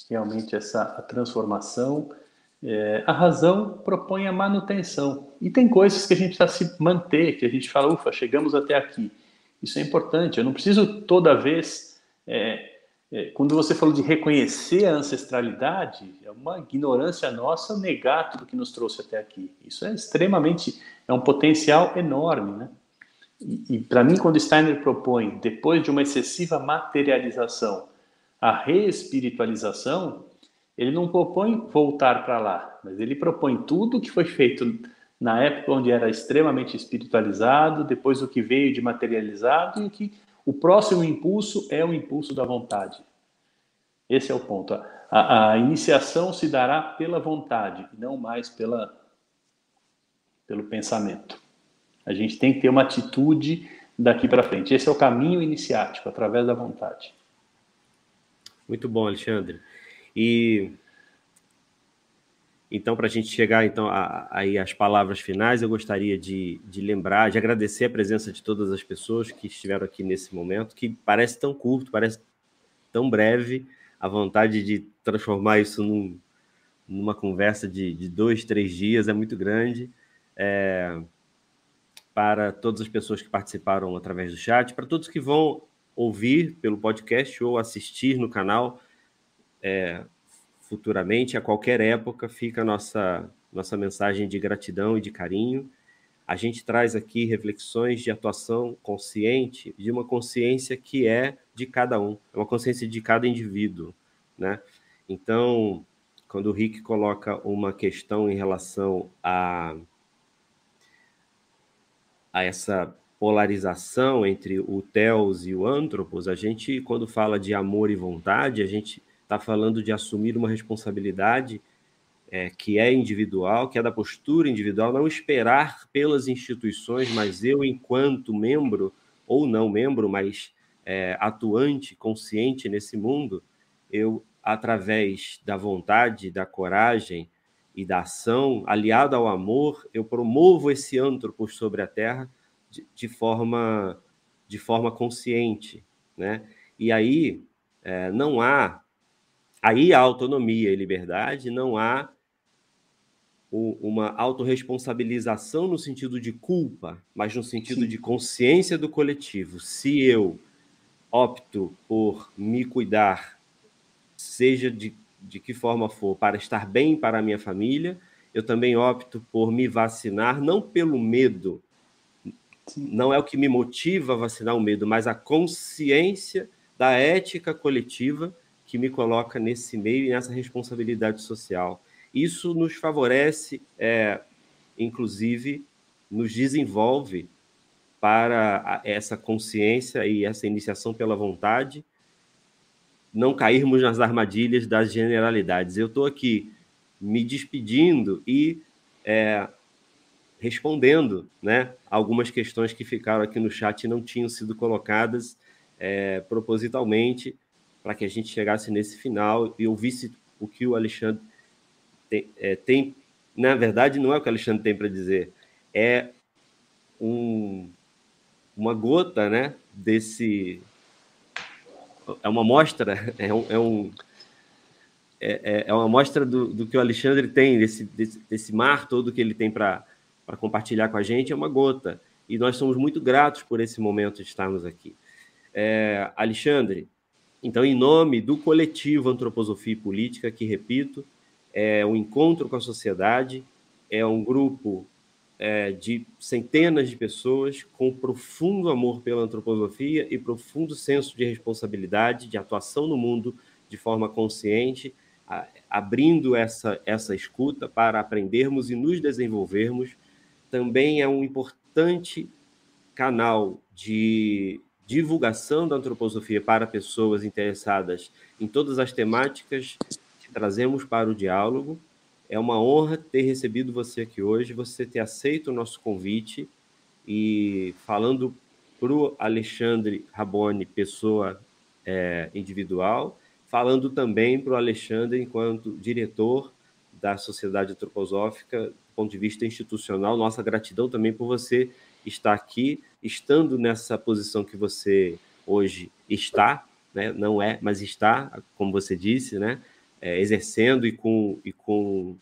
realmente essa transformação. É, a razão propõe a manutenção. E tem coisas que a gente precisa se manter, que a gente fala, ufa, chegamos até aqui. Isso é importante. Eu não preciso toda vez. É, é, quando você falou de reconhecer a ancestralidade, é uma ignorância nossa negar tudo que nos trouxe até aqui. Isso é extremamente. É um potencial enorme, né? E, e para mim, quando Steiner propõe, depois de uma excessiva materialização, a reespiritualização, ele não propõe voltar para lá, mas ele propõe tudo que foi feito na época onde era extremamente espiritualizado, depois o que veio de materializado e que o próximo impulso é o impulso da vontade. Esse é o ponto. A, a iniciação se dará pela vontade, não mais pela, pelo pensamento. A gente tem que ter uma atitude daqui para frente. Esse é o caminho iniciático, através da vontade. Muito bom, Alexandre. E então, para a gente chegar então aí às palavras finais, eu gostaria de, de lembrar, de agradecer a presença de todas as pessoas que estiveram aqui nesse momento, que parece tão curto, parece tão breve, a vontade de transformar isso num, numa conversa de, de, dois, três dias é muito grande. É, para todas as pessoas que participaram através do chat, para todos que vão ouvir pelo podcast ou assistir no canal, é, futuramente, a qualquer época, fica a nossa, nossa mensagem de gratidão e de carinho. A gente traz aqui reflexões de atuação consciente, de uma consciência que é de cada um, é uma consciência de cada indivíduo, né? Então, quando o Rick coloca uma questão em relação a, a essa polarização entre o Theos e o Antropos, a gente, quando fala de amor e vontade, a gente está falando de assumir uma responsabilidade é, que é individual, que é da postura individual, não esperar pelas instituições, mas eu, enquanto membro, ou não membro, mas é, atuante, consciente nesse mundo, eu, através da vontade, da coragem e da ação, aliado ao amor, eu promovo esse antropos sobre a Terra de, de forma, de forma consciente. Né? E aí é, não há Aí há autonomia e liberdade, não há uma autorresponsabilização no sentido de culpa, mas no sentido Sim. de consciência do coletivo. Se eu opto por me cuidar, seja de, de que forma for, para estar bem para a minha família, eu também opto por me vacinar, não pelo medo, Não é o que me motiva a vacinar o medo, mas a consciência da ética coletiva que me coloca nesse meio e nessa responsabilidade social. Isso nos favorece, é, inclusive, nos desenvolve para essa consciência e essa iniciação pela vontade, não cairmos nas armadilhas das generalidades. Eu estou aqui me despedindo e é, respondendo né, algumas questões que ficaram aqui no chat e não tinham sido colocadas é, propositalmente para que a gente chegasse nesse final e ouvisse o que o Alexandre tem, é, tem na verdade, não é o que o Alexandre tem para dizer, é um, uma gota né, desse. É uma amostra, [LAUGHS] é um. É, um, é, é, é uma amostra do, do que o Alexandre tem, desse, desse, desse mar todo que ele tem para compartilhar com a gente, é uma gota. E nós somos muito gratos por esse momento de estarmos aqui. É, Alexandre, então, em nome do coletivo Antroposofia e Política, que, repito, é um encontro com a sociedade, é um grupo é, de centenas de pessoas com profundo amor pela antroposofia e profundo senso de responsabilidade, de atuação no mundo de forma consciente, a, abrindo essa, essa escuta para aprendermos e nos desenvolvermos. Também é um importante canal de divulgação da antroposofia para pessoas interessadas em todas as temáticas que trazemos para o diálogo. É uma honra ter recebido você aqui hoje, você ter aceito o nosso convite e falando para o Alexandre Raboni, pessoa é, individual, falando também para o Alexandre enquanto diretor da Sociedade Antroposófica, do ponto de vista institucional. Nossa gratidão também por você estar aqui, estando nessa posição que você hoje está, né? não é, mas está, como você disse, né? É, exercendo e com, e, com,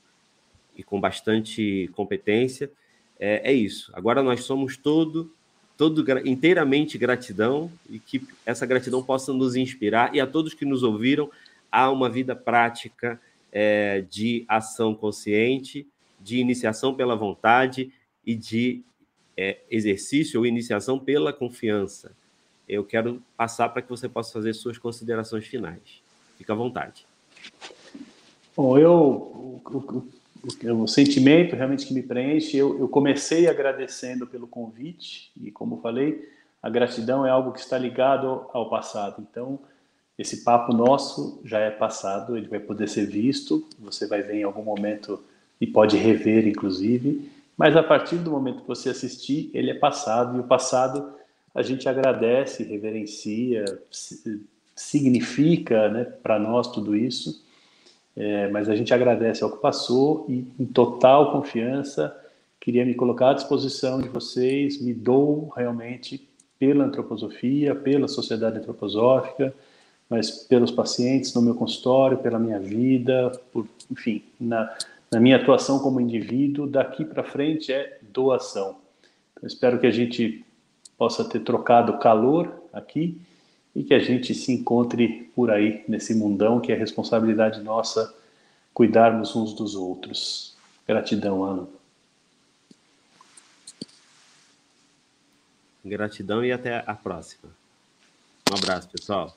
e com bastante competência. É, é isso. Agora nós somos todo todo inteiramente gratidão e que essa gratidão possa nos inspirar e a todos que nos ouviram a uma vida prática é, de ação consciente, de iniciação pela vontade e de é, exercício ou iniciação pela confiança. Eu quero passar para que você possa fazer suas considerações finais. Fica à vontade. Bom, eu, o, sentimento realmente que me preenche, eu, eu comecei agradecendo pelo convite e, como falei, a gratidão é algo que está ligado ao passado. Então, esse papo nosso já é passado, ele vai poder ser visto, você vai ver em algum momento e pode rever, inclusive, mas a partir do momento que você assistir, ele é passado, e o passado a gente agradece, reverencia, significa né, para nós tudo isso, é, mas a gente agradece ao que passou e, em total confiança, queria me colocar à disposição de vocês, me dou realmente pela antroposofia, pela sociedade antroposófica, mas pelos pacientes no meu consultório, pela minha vida, por, enfim, na, na minha atuação como indivíduo, daqui para frente é doação. Então, espero que a gente possa ter trocado calor aqui e que a gente se encontre por aí nesse mundão que é responsabilidade nossa cuidarmos uns dos outros. Gratidão, Ana. Gratidão e até a próxima. Um abraço, pessoal.